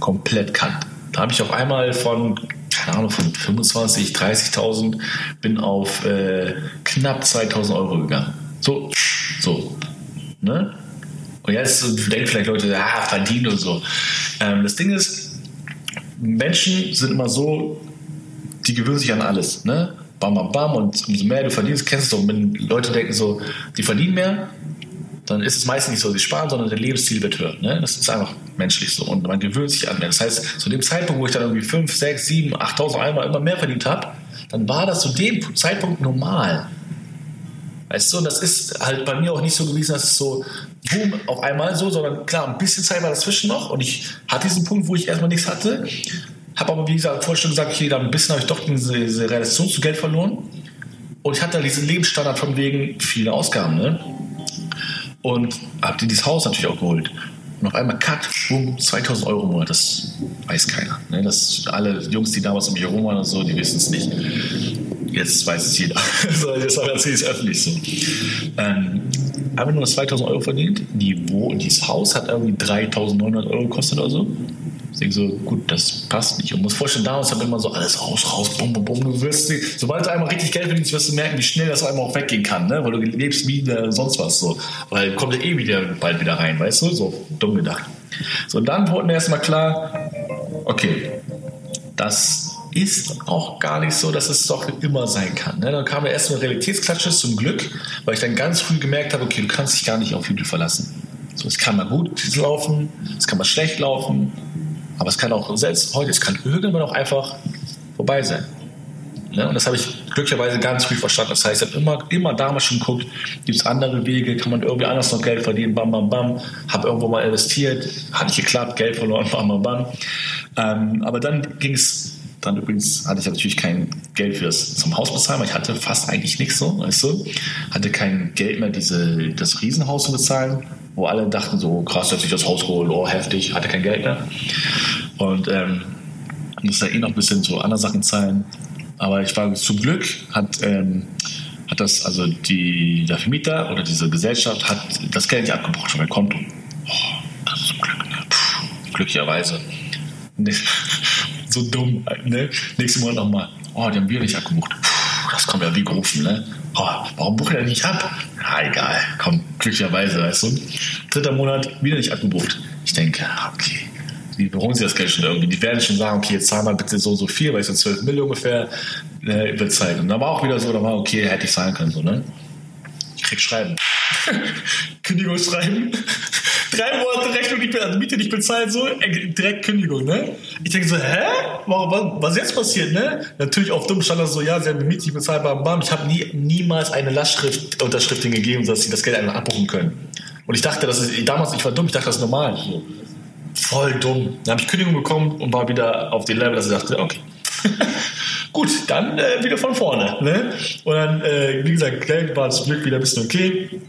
komplett Cut. Da habe ich auf einmal von, keine Ahnung, von 25, 30.000 bin auf äh, knapp 2.000 Euro gegangen. So, so. Ne? Und jetzt denken vielleicht Leute, ja, verdienen und so. Ähm, das Ding ist, Menschen sind immer so, die gewöhnen sich an alles. Ne? Bam, bam, bam. Und umso mehr du verdienst, kennst du, und wenn Leute denken so, die verdienen mehr, dann ist es meistens nicht so, sie sparen, sondern der Lebensstil wird höher. Ne? Das ist einfach menschlich so. Und man gewöhnt sich an mehr. Das heißt, zu dem Zeitpunkt, wo ich dann irgendwie 5, 6, 7, 8.000 einmal immer mehr verdient habe, dann war das zu dem Zeitpunkt normal. Weißt du, und das ist halt bei mir auch nicht so gewesen, dass es so boom, auf einmal so, sondern klar, ein bisschen Zeit war dazwischen noch und ich hatte diesen Punkt, wo ich erstmal nichts hatte. Habe aber, wie gesagt, vorher schon gesagt, okay, dann ein bisschen habe ich doch diese, diese Relation zu Geld verloren. Und ich hatte halt diesen Lebensstandard von wegen viele Ausgaben, ne? Und habe dir dieses Haus natürlich auch geholt. Und auf einmal, cut, boom, 2000 Euro im Monat, das weiß keiner. Ne? Das, alle Jungs, die damals um mich herum waren und so, die wissen es nicht. Jetzt weiß es jeder. so, jetzt ich es öffentlich so. Ähm, haben nur 2000 Euro verdient. Die, wo, dieses Haus hat irgendwie 3900 Euro gekostet oder so. Denke so, gut, das passt nicht. Und muss vorstellen, damals wir immer so alles raus, raus, bum, bum, bum. Du wirst, sobald du einmal richtig Geld verdienst, wirst du merken, wie schnell das einmal auch weggehen kann, ne? Weil du lebst wie äh, sonst was, so. Weil kommt ja eh wieder bald wieder rein, weißt du? So dumm gedacht. So, und dann wurde mir erstmal klar, okay, das ist auch gar nicht so, dass es doch immer sein kann. Ne? Dann kam ja erstmal Realitätsklatsche zum Glück, weil ich dann ganz früh gemerkt habe, okay, du kannst dich gar nicht auf YouTube verlassen. So, es kann mal gut laufen, es kann mal schlecht laufen, aber es kann auch selbst heute, es kann irgendwann auch einfach vorbei sein. Ne? Und das habe ich glücklicherweise ganz früh verstanden. Das heißt, ich habe immer, immer damals schon geguckt, gibt es andere Wege, kann man irgendwie anders noch Geld verdienen, bam, bam, bam. Habe irgendwo mal investiert, hat nicht geklappt, Geld verloren, bam, bam, bam. Ähm, aber dann ging es dann übrigens hatte ich natürlich kein Geld für das zum Haus bezahlen, weil ich hatte fast eigentlich nichts so, weißt du. Hatte kein Geld mehr, diese, das Riesenhaus zu bezahlen, wo alle dachten so, krass, dass ich das Haus geholt, oh, heftig, hatte kein Geld mehr. Und ähm, musste eh noch ein bisschen so andere Sachen zahlen. Aber ich war zum Glück, hat, ähm, hat das, also die, der Vermieter oder diese Gesellschaft hat das Geld nicht abgebrochen von meinem Konto. Oh, ist zum Glück, ne? Puh, glücklicherweise. so dumm, ne? Nächsten Monat nochmal. Oh, die haben wir nicht abgebucht. Puh, das kommt ja wie gerufen, ne? Oh, warum bucht er nicht ab? Ja, egal. Komm, glücklicherweise, weißt du. Dritter Monat, wieder nicht abgebucht. Ich denke, okay, die holen sich das Geld schon irgendwie. Die werden schon sagen, okay, jetzt zahlen wir bitte so so viel, weil es sind 12 Millionen ungefähr, ne, wird Zeit. Und da war auch wieder so, da war okay, hätte ich zahlen können, so, ne? Krieg Schreiben. Kündigungsschreiben. Drei Monate Rechnung nicht also Miete nicht bezahlt, so, äh, direkt Kündigung, ne? Ich denke so, hä? Was, was jetzt passiert, ne? Natürlich auf dumm stand das so, ja, sie haben die Miete nicht bezahlt, bam, bam. Ich habe nie, niemals eine Lastschrift, Unterschrift hingegeben, dass sie das Geld einfach abbuchen können. Und ich dachte, das ist, damals, ich war dumm, ich dachte, das ist normal. Voll dumm. Dann habe ich Kündigung bekommen und war wieder auf den Level, dass ich dachte, okay. Gut, dann äh, wieder von vorne. Ne? Und dann, äh, wie gesagt, Geld war zum Glück wieder ein bisschen okay.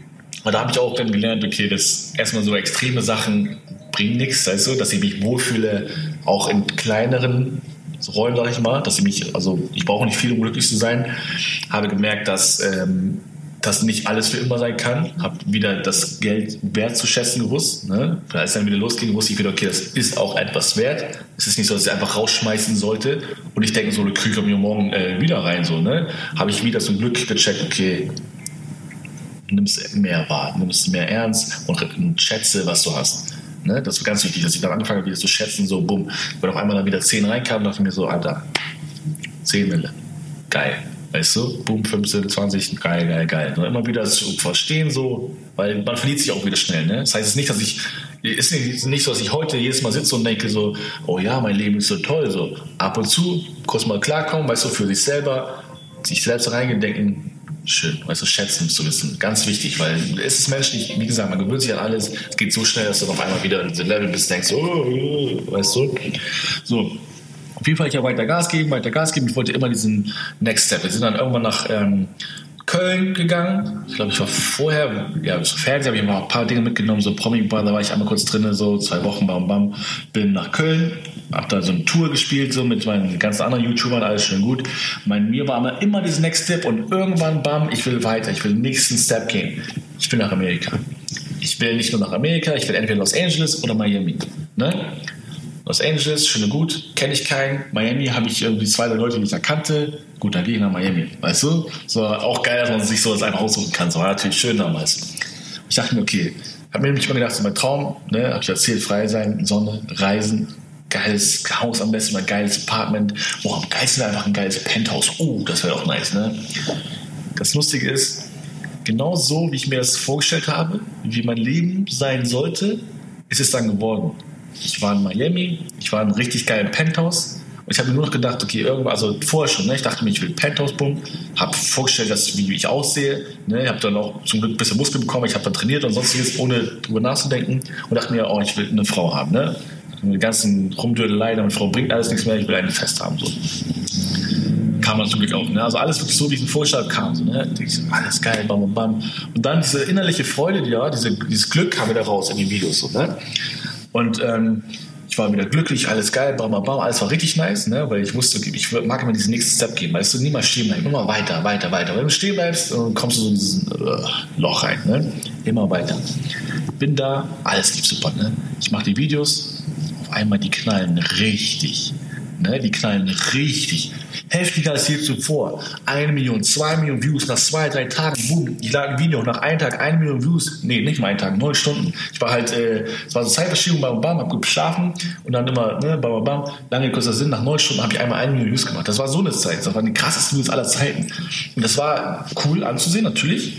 Aber da habe ich auch dann gelernt, okay, dass erstmal so extreme Sachen bringen nichts, du, dass ich mich wohlfühle, auch in kleineren Rollen, sag ich mal, dass ich mich, also ich brauche nicht viel, um glücklich zu sein. Habe gemerkt, dass ähm, das nicht alles für immer sein kann. Habe wieder das Geld wert zu schätzen gewusst. Ne? Als dann wieder losging, wusste ich wieder, okay, das ist auch etwas wert. Es ist nicht so, dass ich einfach rausschmeißen sollte und ich denke so, kriege ich mir morgen äh, wieder rein. So, ne? Habe ich wieder zum Glück gecheckt, okay, nimmst mehr wahr, nimmst mehr ernst und schätze, was du hast. Ne? Das war ganz wichtig, dass ich dann angefangen habe, wieder zu schätzen, so bumm. Wenn auf einmal dann wieder 10 reinkamen, dachte ich mir so, Alter, 10 Mille, geil. Weißt du, boom, 15, 20, geil, geil, geil. Und immer wieder zu verstehen, so, weil man verliert sich auch wieder schnell. Ne? Das heißt es nicht, dass ich, ist nicht so, dass ich heute jedes Mal sitze und denke so, oh ja, mein Leben ist so toll. So ab und zu kurz mal klarkommen, weißt du, für sich selber, sich selbst reingedenken, schön, weißt du, schätzen zu wissen. Ganz wichtig, weil es ist menschlich, wie gesagt, man gewöhnt sich an alles. Es geht so schnell, dass du auf einmal wieder in diesem Level bist, denkst, oh, weißt du. So, Fall ich ja weiter Gas geben, weiter Gas geben. Ich wollte immer diesen Next Step. Wir sind dann irgendwann nach ähm, Köln gegangen. Ich glaube, ich war vorher, ja, zum Fernsehen habe ich mal ein paar Dinge mitgenommen, so Promi da war ich einmal kurz drin, so zwei Wochen, bam, bam. Bin nach Köln, habe da so eine Tour gespielt, so mit meinen ganzen anderen YouTubern, alles schön gut. Mein, mir war immer, immer dieses Next Step und irgendwann, bam, ich will weiter, ich will den nächsten Step gehen. Ich will nach Amerika. Ich will nicht nur nach Amerika, ich will entweder Los Angeles oder Miami. Ne? Los Angeles, schön und gut, kenne ich keinen. Miami habe ich irgendwie zwei, drei Leute, die ich da kannte. Gut, dann gehe ich nach Miami, weißt du? So, auch geil, dass man sich sowas einfach aussuchen kann. So war natürlich schön damals. Ich dachte mir, okay, habe mir nämlich mal gedacht, so mein Traum, ne, habe ich erzählt, frei sein, Sonne, Reisen, geiles Haus am besten, ein geiles Apartment. Boah, am geilsten einfach ein geiles Penthouse. Oh, das wäre auch nice, ne? Das Lustige ist, genau so, wie ich mir das vorgestellt habe, wie mein Leben sein sollte, ist es dann geworden. Ich war in Miami, ich war in einem richtig geilen Penthouse. Und ich habe mir nur noch gedacht, okay, irgendwo, also vorher schon, ne, ich dachte mir, ich will Penthouse bumm, habe vorgestellt, dass, wie ich aussehe, ne, habe dann auch zum Glück ein bisschen Muskeln bekommen, ich habe dann trainiert und sonstiges, ohne drüber nachzudenken und dachte mir, oh, ich will eine Frau haben, ne. Die ganzen Rumdödelei, eine Frau bringt alles nichts mehr, ich will eine fest haben, so. Kam dann zum Glück auch, ne, also alles wirklich so, wie ich es vorgestellt kam, so, ne, ich, alles geil, bam, bam, bam. Und dann diese innerliche Freude, ja, diese, dieses Glück kam wieder raus in den Videos, so, ne. Und ähm, ich war wieder glücklich, alles geil, bam, bam, alles war richtig nice, ne? weil ich wusste, ich mag immer diesen nächsten Step gehen, weißt du, niemals stehen bleiben, immer weiter, weiter, weiter. Wenn du stehen bleibst, dann kommst du so in diesen uh, Loch rein, ne? immer weiter. Bin da, alles lief super, ne? ich mache die Videos, auf einmal die knallen richtig, ne? die knallen richtig heftiger als je zuvor. Eine Million, zwei Millionen Views nach zwei, drei Tagen. Boom, ich lade ein Video nach einem Tag, eine Million Views. Nee, nicht mal einen Tag, neun Stunden. Ich war halt, äh, es war so Zeitverschiebung, bam, bam, hab gut geschlafen und dann immer, ne, bam, bam, bam. Lange kurzer Sinn, nach neun Stunden habe ich einmal eine Million Views gemacht. Das war so eine Zeit. Das waren die krassesten Views aller Zeiten. Und das war cool anzusehen, natürlich.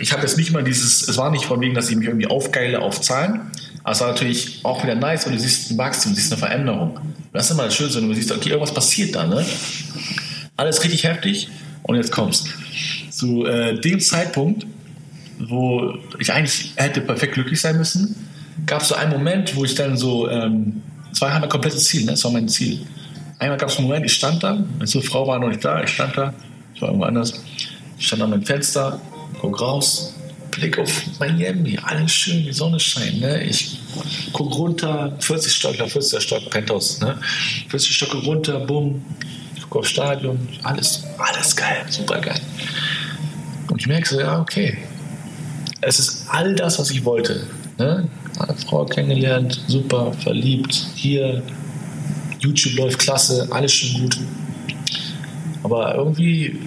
Ich habe jetzt nicht mal dieses, es war nicht von wegen, dass ich mich irgendwie aufgeile auf Zahlen. War natürlich auch wieder nice, weil du siehst ein Wachstum, du siehst eine Veränderung. Das ist immer das Schönste, wenn du siehst, okay, irgendwas passiert da, ne? Alles richtig heftig und jetzt kommst. Zu äh, dem Zeitpunkt, wo ich eigentlich hätte perfekt glücklich sein müssen, gab es so einen Moment, wo ich dann so, ähm, das war mein komplettes Ziel, ne? das war mein Ziel. Einmal gab es einen Moment, ich stand da, meine Frau war noch nicht da, ich stand da, ich war irgendwo anders, ich stand an meinem Fenster, guck raus, Blick auf Miami, alles schön, die Sonne scheint. Ne? Ich guck runter, 40 Stock, 40 Stock, Penthouse, ne? 40 Stocke runter, bumm, guck aufs Stadion, alles, alles geil, super geil. Und ich merke so, ja, okay, es ist all das, was ich wollte. Ne? Eine Frau kennengelernt, super, verliebt, hier, YouTube läuft klasse, alles schon gut. Aber irgendwie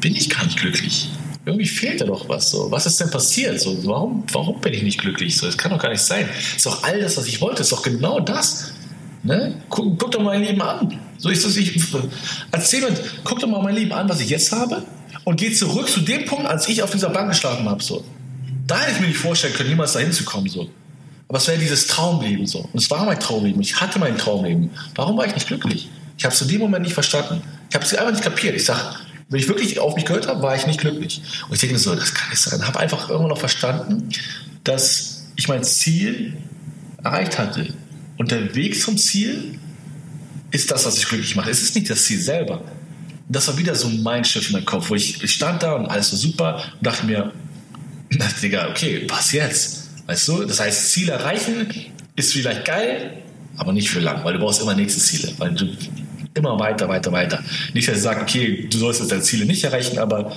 bin ich gar nicht glücklich irgendwie fehlt da doch was. So. Was ist denn passiert? So, warum, warum bin ich nicht glücklich? So, das kann doch gar nicht sein. Ist doch all das, was ich wollte. Ist doch genau das. Ne? Guck, guck doch mal mein Leben an. So ist ich, erzähl mir, guck doch mal mein Leben an, was ich jetzt habe und geh zurück zu dem Punkt, als ich auf dieser Bank geschlafen habe. So. Da hätte ich mir nicht vorstellen können, niemals dahin zu kommen. So. Aber es wäre dieses Traumleben so. Und es war mein Traumleben. Ich hatte mein Traumleben. Warum war ich nicht glücklich? Ich habe es in dem Moment nicht verstanden. Ich habe es einfach nicht kapiert. Ich sage, wenn ich wirklich auf mich gehört habe, war ich nicht glücklich. Und ich denke so, das kann nicht sein. Habe einfach irgendwann noch verstanden, dass ich mein Ziel erreicht hatte. Und der Weg zum Ziel ist das, was ich glücklich macht. Es ist nicht das Ziel selber. Das war wieder so mein Schiff in meinem Kopf, wo ich, ich stand da und alles war super und dachte mir, Digga, okay, was jetzt? Weißt du? Das heißt, Ziel erreichen ist vielleicht geil, aber nicht für lang, weil du brauchst immer nächste Ziele. Weil du immer weiter, weiter, weiter. Nicht, dass ich sage, okay, du sollst jetzt deine Ziele nicht erreichen, aber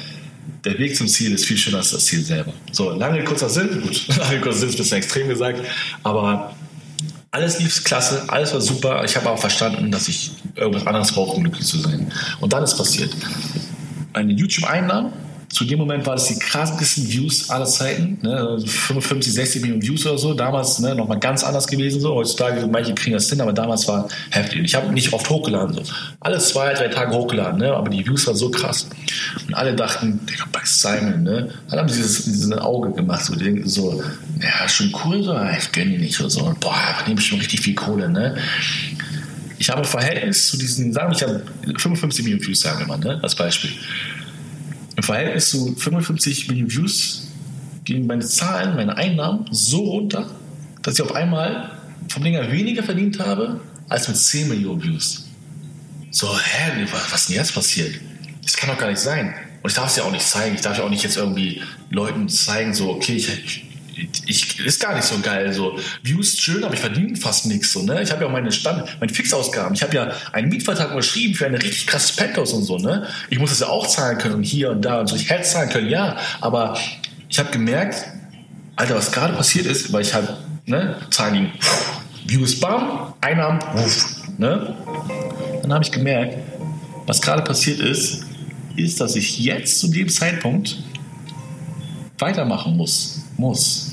der Weg zum Ziel ist viel schöner als das Ziel selber. So, lange, kurzer Sinn, gut, lange, kurzer Sinn ist ein bisschen extrem gesagt, aber alles lief klasse, alles war super. Ich habe auch verstanden, dass ich irgendwas anderes brauche, um glücklich zu sein. Und dann ist passiert. Meine YouTube-Einnahmen zu dem Moment war das die krassesten Views aller Zeiten. Ne? 55, 60 Millionen Views oder so. Damals ne, nochmal ganz anders gewesen. So. Heutzutage, manche kriegen das hin, aber damals war heftig. Ich habe nicht oft hochgeladen. So. Alle zwei, drei Tage hochgeladen, ne? aber die Views waren so krass. Und alle dachten, Digga, bei Simon, ne? Alle haben dieses, dieses Auge gemacht. So, die denken so, ja, schon cool, so, ich gönne die nicht. Oder so. Boah, nehme schon richtig viel Kohle. Ne? Ich habe ein Verhältnis zu diesen, sagen wir, ich habe 55 Millionen Views, sagen wir mal, ne? als Beispiel. Im Verhältnis zu 55 Millionen Views gingen meine Zahlen, meine Einnahmen so runter, dass ich auf einmal vom Dinger weniger verdient habe als mit 10 Millionen Views. So, hä, was ist denn jetzt passiert? Das kann doch gar nicht sein. Und ich darf es ja auch nicht zeigen. Ich darf ja auch nicht jetzt irgendwie Leuten zeigen, so, okay, ich, ich, ist gar nicht so geil. So Views schön, aber ich verdiene fast nichts. So, ne? Ich habe ja meine Stand, meine Fixausgaben. Ich habe ja einen Mietvertrag unterschrieben für eine richtig krasse Penthouse und so. Ne? Ich muss das ja auch zahlen können und hier und da und so. Ich hätte zahlen können, ja. Aber ich habe gemerkt, Alter, was gerade passiert ist, weil ich halt, ne, Zahlen Views, bam, Einnahmen, wuff, ne? Dann habe ich gemerkt, was gerade passiert ist, ist, dass ich jetzt zu dem Zeitpunkt weitermachen muss. Muss.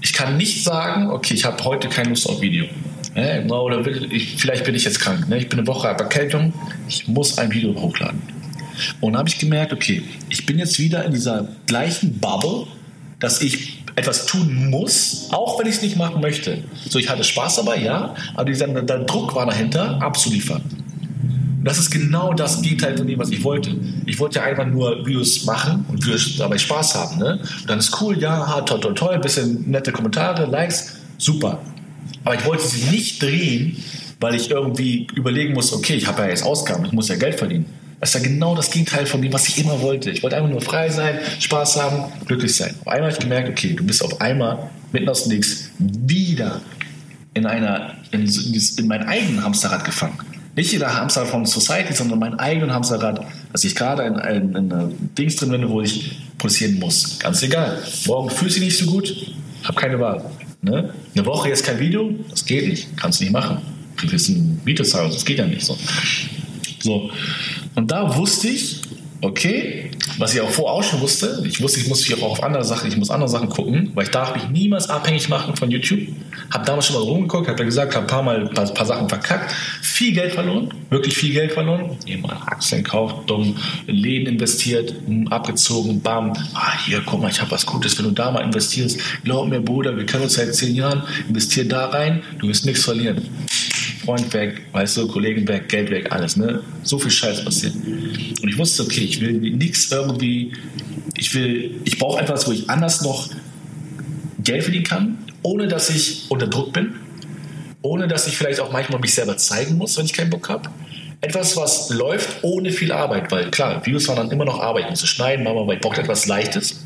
Ich kann nicht sagen, okay, ich habe heute keine Lust auf Video. Ne? Oder ich, vielleicht bin ich jetzt krank. Ne? Ich bin eine Woche ab Erkältung. Ich muss ein Video hochladen. Und habe ich gemerkt, okay, ich bin jetzt wieder in dieser gleichen Bubble, dass ich etwas tun muss, auch wenn ich es nicht machen möchte. So, ich hatte Spaß dabei, ja, aber dieser, der Druck war dahinter, abzuliefern. Und das ist genau das Gegenteil von dem, was ich wollte. Ich wollte ja einfach nur Videos machen und Videos dabei Spaß haben. Ne? Und dann ist cool, ja, toll, toll, toll, bisschen nette Kommentare, Likes, super. Aber ich wollte sie nicht drehen, weil ich irgendwie überlegen muss, okay, ich habe ja jetzt Ausgaben, ich muss ja Geld verdienen. Das ist ja genau das Gegenteil von dem, was ich immer wollte. Ich wollte einfach nur frei sein, Spaß haben, glücklich sein. Auf einmal habe ich gemerkt, okay, du bist auf einmal mitten aus dem Nichts wieder in einer, in, in mein eigenen Hamsterrad gefangen. Nicht jeder Hamsterrad von Society, sondern mein eigenen Hamsterrad, dass ich gerade in, in, in einer Dings drin bin, wo ich produzieren muss. Ganz egal. Morgen fühlst du dich nicht so gut, hab keine Wahl. Ne? Eine Woche jetzt kein Video, das geht nicht. Kannst du nicht machen. Du willst ein Video zeigen, das geht ja nicht so. So. Und da wusste ich, okay, was ich auch vorher auch schon wusste, ich wusste, ich muss mich auch auf andere Sachen, ich muss andere Sachen gucken, weil ich darf mich niemals abhängig machen von YouTube. Hab damals schon mal rumgeguckt, hab ja gesagt, hab ein paar Mal ein paar, paar, Sachen verkackt, viel Geld verloren, wirklich viel Geld verloren. Jemand Aktien kauft, dumm, in Läden investiert, abgezogen, bam, ah, hier, guck mal, ich habe was Gutes, wenn du da mal investierst, glaub mir, Bruder, wir kennen uns seit zehn Jahren, investier da rein, du wirst nichts verlieren. Freund weg, weißt du, Kollegen weg, Geld weg, alles, ne? So viel Scheiß passiert. Und ich wusste, okay, ich will nichts irgendwie, ich will, ich brauche etwas, wo ich anders noch Geld verdienen kann, ohne dass ich unter Druck bin, ohne dass ich vielleicht auch manchmal mich selber zeigen muss, wenn ich keinen Bock habe. Etwas, was läuft ohne viel Arbeit, weil klar, Videos waren dann immer noch Arbeit, musste schneiden, aber ich brauchte etwas Leichtes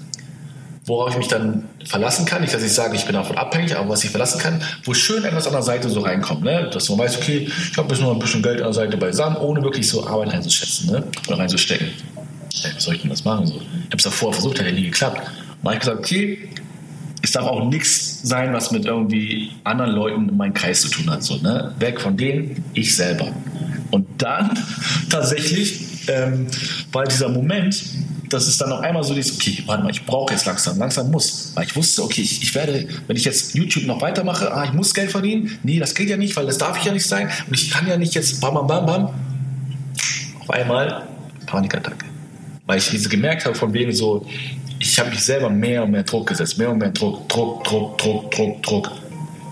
worauf ich mich dann verlassen kann. Nicht, dass ich sage, ich bin davon abhängig, aber was ich verlassen kann, wo schön etwas an der Seite so reinkommt. Ne? Dass man weiß, okay, ich habe jetzt nur ein bisschen Geld an der Seite beisammen, ohne wirklich so Arbeit reinzuschätzen ne? oder reinzustecken. Ja, wie soll ich denn das machen? So? Ich habe es davor versucht, hat ja nie geklappt. Und ich gesagt, okay, es darf auch nichts sein, was mit irgendwie anderen Leuten in meinem Kreis zu tun hat. So, ne? Weg von denen, ich selber. Und dann tatsächlich ähm, war dieser Moment, dass es dann auf einmal so ist, okay, warte mal, ich brauche jetzt langsam, langsam muss. Weil ich wusste, okay, ich, ich, werde, wenn ich jetzt YouTube noch weitermache, ah, ich muss Geld verdienen. Nee, das geht ja nicht, weil das darf ich ja nicht sein. Und ich kann ja nicht jetzt bam, bam, bam, bam. Auf einmal Panikattacke. Weil ich diese gemerkt habe, von wegen so, ich habe mich selber mehr und mehr Druck gesetzt, mehr und mehr Druck, Druck, Druck, Druck, Druck, Druck.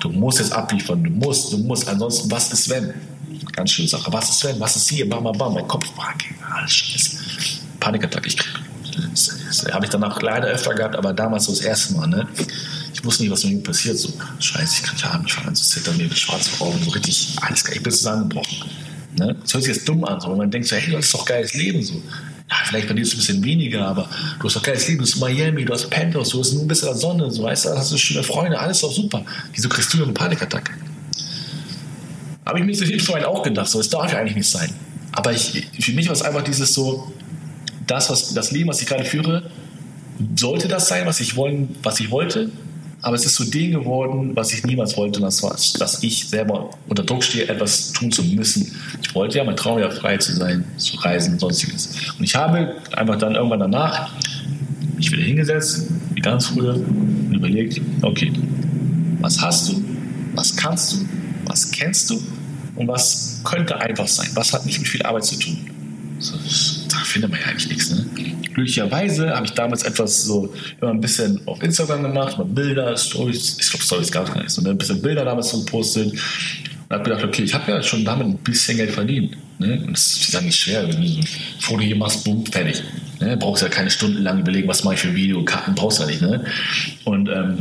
Du musst jetzt abliefern, du musst, du musst, ansonsten, was ist wenn? Ganz schöne Sache. Was ist wenn? Was ist hier? Bam, bam, bam. Mein Kopf, alles scheiße. Panikattacke. Ich habe ich danach leider öfter gehabt, aber damals so das erste Mal. Ne? Ich wusste nicht, was mit mir passiert. So, scheiße, ich kriege ja mich fangen an zu zittern, mir schwarz vor Augen, so richtig, alles ich bin zusammengebrochen. Ne? Das hört sich jetzt dumm an, so, man denkt so, hey, das ist doch geiles Leben. So. Ja, vielleicht verdienst du ein bisschen weniger, aber du hast doch geiles Leben, du hast Miami, du hast Penthouse, du hast ein bisschen Sonne, so weißt du, hast du schöne Freunde, alles doch super. Wieso kriegst du eine Panikattacke? Habe ich mir zu vorhin auch gedacht, so, es darf ja eigentlich nicht sein. Aber ich, für mich war es einfach dieses so, das, was, das Leben, was ich gerade führe, sollte das sein, was ich, wollen, was ich wollte, aber es ist zu dem geworden, was ich niemals wollte, und das war, dass ich selber unter Druck stehe, etwas tun zu müssen. Ich wollte ja, mein Traum ja frei zu sein, zu reisen und sonstiges. Und ich habe einfach dann irgendwann danach mich wieder hingesetzt, wie ganz früher, und überlegt, okay, was hast du, was kannst du, was kennst du und was könnte einfach sein, was hat nicht mit viel Arbeit zu tun. So, da findet man ja eigentlich nichts. Ne? Glücklicherweise habe ich damals etwas so immer ein bisschen auf Instagram gemacht, mal Bilder, Stories, ich glaube Stories gab es gar nicht, so ne? ein bisschen Bilder damals so gepostet und habe gedacht, okay, ich habe ja schon damit ein bisschen Geld verdient. Ne? Und das ist ja nicht schwer, wenn du so ein Foto hier machst, boom, fertig. Ne? Brauchst ja keine Stunden lang überlegen, was mache ich für ein Video, Karten brauchst du ja nicht. Ne? Und ähm,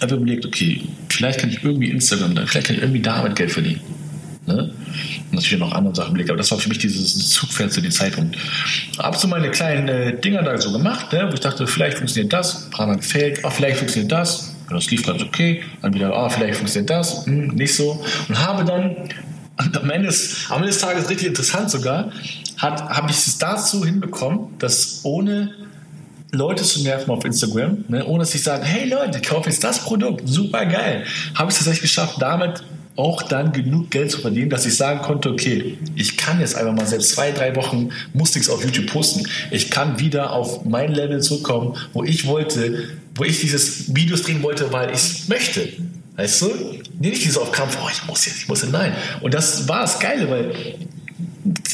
habe überlegt, okay, vielleicht kann ich irgendwie Instagram, vielleicht kann ich irgendwie damit Geld verdienen. Ne? Und natürlich noch andere Sachen belegt, aber das war für mich dieses Zugpferd zu dem Zeitpunkt. Hab so meine kleinen äh, Dinger da so gemacht, ne? wo ich dachte, vielleicht funktioniert das, ein paar Mal gefällt, auch vielleicht funktioniert das. Und das lief ganz okay. Dann wieder, ah, vielleicht funktioniert das, hm, nicht so. Und habe dann, und am Ende, des, am Ende des Tages richtig interessant sogar, habe ich es dazu hinbekommen, dass ohne Leute zu nerven auf Instagram, ne, ohne dass ich sage, hey Leute, kauf jetzt das Produkt, super geil, habe ich es tatsächlich geschafft, damit auch dann genug Geld zu verdienen, dass ich sagen konnte, okay, ich kann jetzt einfach mal selbst zwei, drei Wochen musste ich es auf YouTube posten. Ich kann wieder auf mein Level zurückkommen, wo ich wollte, wo ich dieses Videos drehen wollte, weil ich möchte. Weißt du? Nee, nicht dieses auf Kampf, oh, ich muss jetzt, ich muss jetzt, nein. Und das war das Geile, weil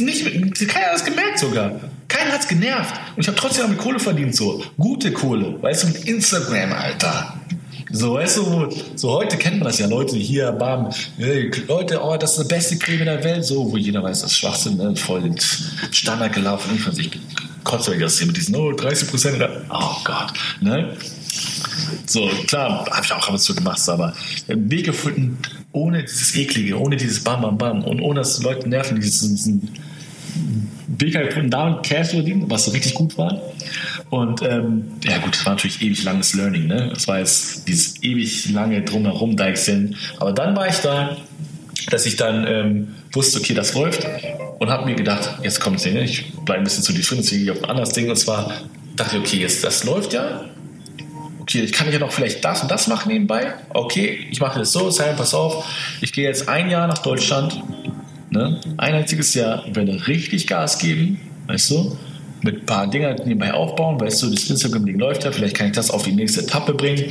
nicht, keiner hat es gemerkt sogar. Keiner hat es genervt. Und ich habe trotzdem mit Kohle verdient, so. Gute Kohle. Weißt du, mit Instagram, Alter. So, weißt du, so heute kennt man das ja, Leute hier, bam, Leute, oh, das ist die beste Creme der Welt, so, wo jeder weiß, das ist Schwachsinn, ne, voll Standard gelaufen, ich fand sich kotze das hier mit diesen, oh, 30 Prozent, oh Gott, ne? So, klar, habe ich auch ab und zu gemacht, aber einen Weg gefunden, ohne dieses Eklige, ohne dieses Bam, Bam, Bam und ohne dass Leute nerven, diesen, diesen Weg gefunden, damit Cash zu verdienen, was richtig gut war. Und ähm, ja gut, das war natürlich ewig langes Learning. Ne? Das war jetzt dieses ewig lange drumherum Deichseln. Aber dann war ich da, dass ich dann ähm, wusste, okay, das läuft. Und habe mir gedacht, jetzt kommt es ne? ich bleibe ein bisschen zu die Schritte, gehe auf ein anderes Ding. Und zwar dachte ich, okay, jetzt das läuft ja. Okay, ich kann ja noch vielleicht das und das machen nebenbei. Okay, ich mache das so, Simon, pass auf, ich gehe jetzt ein Jahr nach Deutschland, ne? ein einziges Jahr, werde richtig Gas geben, weißt du, mit ein paar Dingen nebenbei aufbauen, weißt du, das Instagram-Ding läuft ja, vielleicht kann ich das auf die nächste Etappe bringen,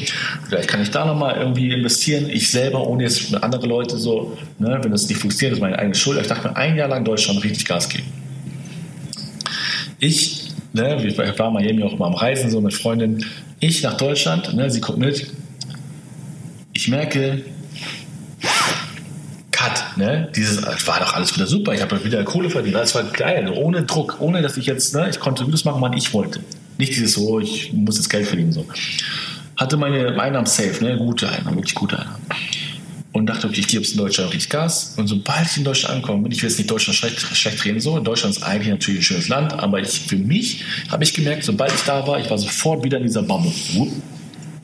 vielleicht kann ich da nochmal irgendwie investieren, ich selber, ohne jetzt andere Leute so, ne, wenn das nicht funktioniert, ist meine eigene Schuld, ich dachte mir, ein Jahr lang Deutschland richtig Gas geben. Ich, ne, ich war Miami auch mal am Reisen, so mit Freundin, ich nach Deutschland, ne, sie guckt mit, ich merke, Cut, ne? Dieses war doch alles wieder super. Ich habe wieder Kohle verdient. Das war geil, ohne Druck, ohne dass ich jetzt, ne, ich konnte Videos machen, wann ich wollte. Nicht dieses so, ich muss jetzt Geld verdienen so. Hatte meine Einnahmen safe, ne, gute Einnahmen, wirklich gute Einnahmen. Und dachte, okay, ich gebe es in Deutschland richtig Gas. Und sobald ich in Deutschland ankomme, bin ich will jetzt nicht Deutschland schlecht, schlecht reden so. Deutschland ist eigentlich natürlich ein schönes Land, aber ich, für mich habe ich gemerkt, sobald ich da war, ich war sofort wieder in dieser Bombe.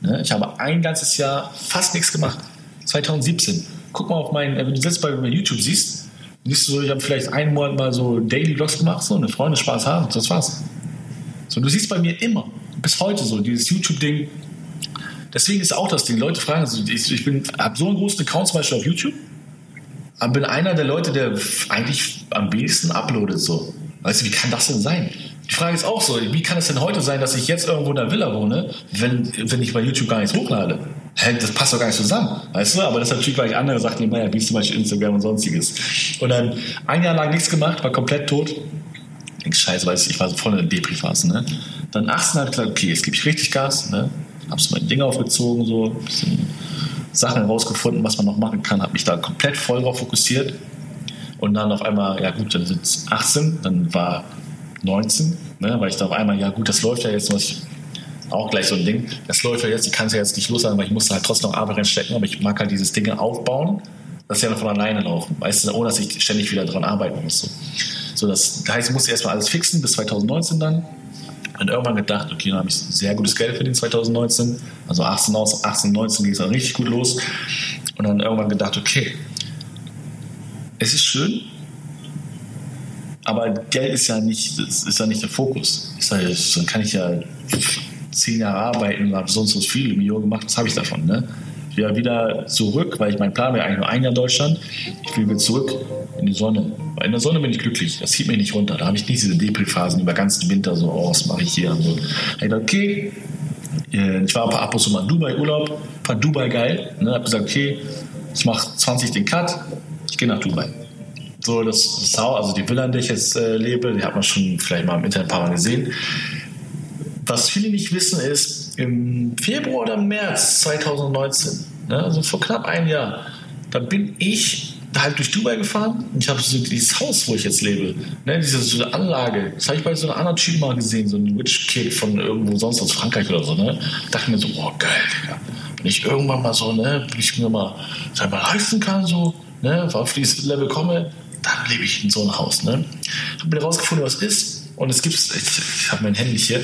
Ne? Ich habe ein ganzes Jahr fast nichts gemacht. 2017 guck mal auf meinen, wenn du bei, bei YouTube siehst, siehst du so, ich habe vielleicht einen Monat mal so Daily Vlogs gemacht, so eine Freunde Spaß haben, das war's. So, du siehst bei mir immer, bis heute so, dieses YouTube-Ding. Deswegen ist auch das Ding, Leute fragen, also ich, ich habe so einen großen Account zum Beispiel auf YouTube, aber bin einer der Leute, der eigentlich am wenigsten uploadet, so. Weißt du, wie kann das denn sein? Die Frage ist auch so, wie kann es denn heute sein, dass ich jetzt irgendwo in der Villa wohne, wenn, wenn ich bei YouTube gar nichts hochlade? Das passt doch gar nicht zusammen, weißt du? Aber das ist natürlich, weil ich andere Sachen nebenbei wie zum Beispiel Instagram und sonstiges. Und dann ein Jahr lang nichts gemacht, war komplett tot. Ich scheiße, weil ich war so voll in der Depri-Phase, ne? Dann 18 habe ich gesagt, okay, jetzt gebe ich richtig Gas, ne? Hab's mein Ding aufgezogen, so, Sachen herausgefunden, was man noch machen kann, habe mich da komplett voll drauf fokussiert. Und dann auf einmal, ja gut, dann sind es 18, dann war 19, ne, weil ich da auf einmal, ja gut, das läuft ja jetzt, muss ich auch gleich so ein Ding, das läuft ja jetzt, ich kann es ja jetzt nicht loslassen, weil ich muss halt trotzdem noch Arbeit reinstecken, aber ich mag halt dieses Ding aufbauen das ja von alleine laufen, weißt du, ohne dass ich ständig wieder dran arbeiten muss. So, so das, heißt, ich musste erstmal alles fixen bis 2019 dann. Und irgendwann gedacht, okay, dann habe ich sehr gutes Geld verdient 2019. Also 18, aus, 18 19 ging es dann richtig gut los. Und dann irgendwann gedacht, okay, es ist schön, aber Geld ist ja nicht, ist ja nicht der Fokus. Ich sage, dann kann ich ja zehn Jahre arbeiten und habe sonst was viele Millionen gemacht, was habe ich davon? Ne? Ich will ja wieder zurück, weil ich mein Plan wäre eigentlich nur ein Jahr Deutschland. Ich will wieder zurück in die Sonne. Weil in der Sonne bin ich glücklich. Das zieht mich nicht runter. Da habe ich nicht diese Depri-Phasen über ganzen Winter so, oh, was mache ich hier? Und so. Ich dachte, okay, äh, ich war ein paar ab und zu mal in Dubai Urlaub, fand Dubai geil. Ne? Habe gesagt, okay, ich mache 20 den Cut, ich gehe nach Dubai. So, das, das Haus, also die Villa, in der ich jetzt äh, lebe, die hat man schon vielleicht mal im Internet ein paar Mal gesehen. Was viele nicht wissen, ist, im Februar oder März 2019, ne, also vor knapp einem Jahr, da bin ich halt durch Dubai gefahren und ich habe so dieses Haus, wo ich jetzt lebe, ne, diese so Anlage, das habe ich bei so einer anderen Typ mal gesehen, so ein Witch Kid von irgendwo sonst aus Frankreich oder so, ne, dachte mir so, boah, geil, Digga. Wenn ich irgendwann mal so, ne, wenn ich mir mal, mal leisten kann, so, ne, auf dieses Level komme, dann lebe ich in so einem Haus, ne. Habe mir rausgefunden, was ist, und es gibt, ich, ich habe mein Handy hier,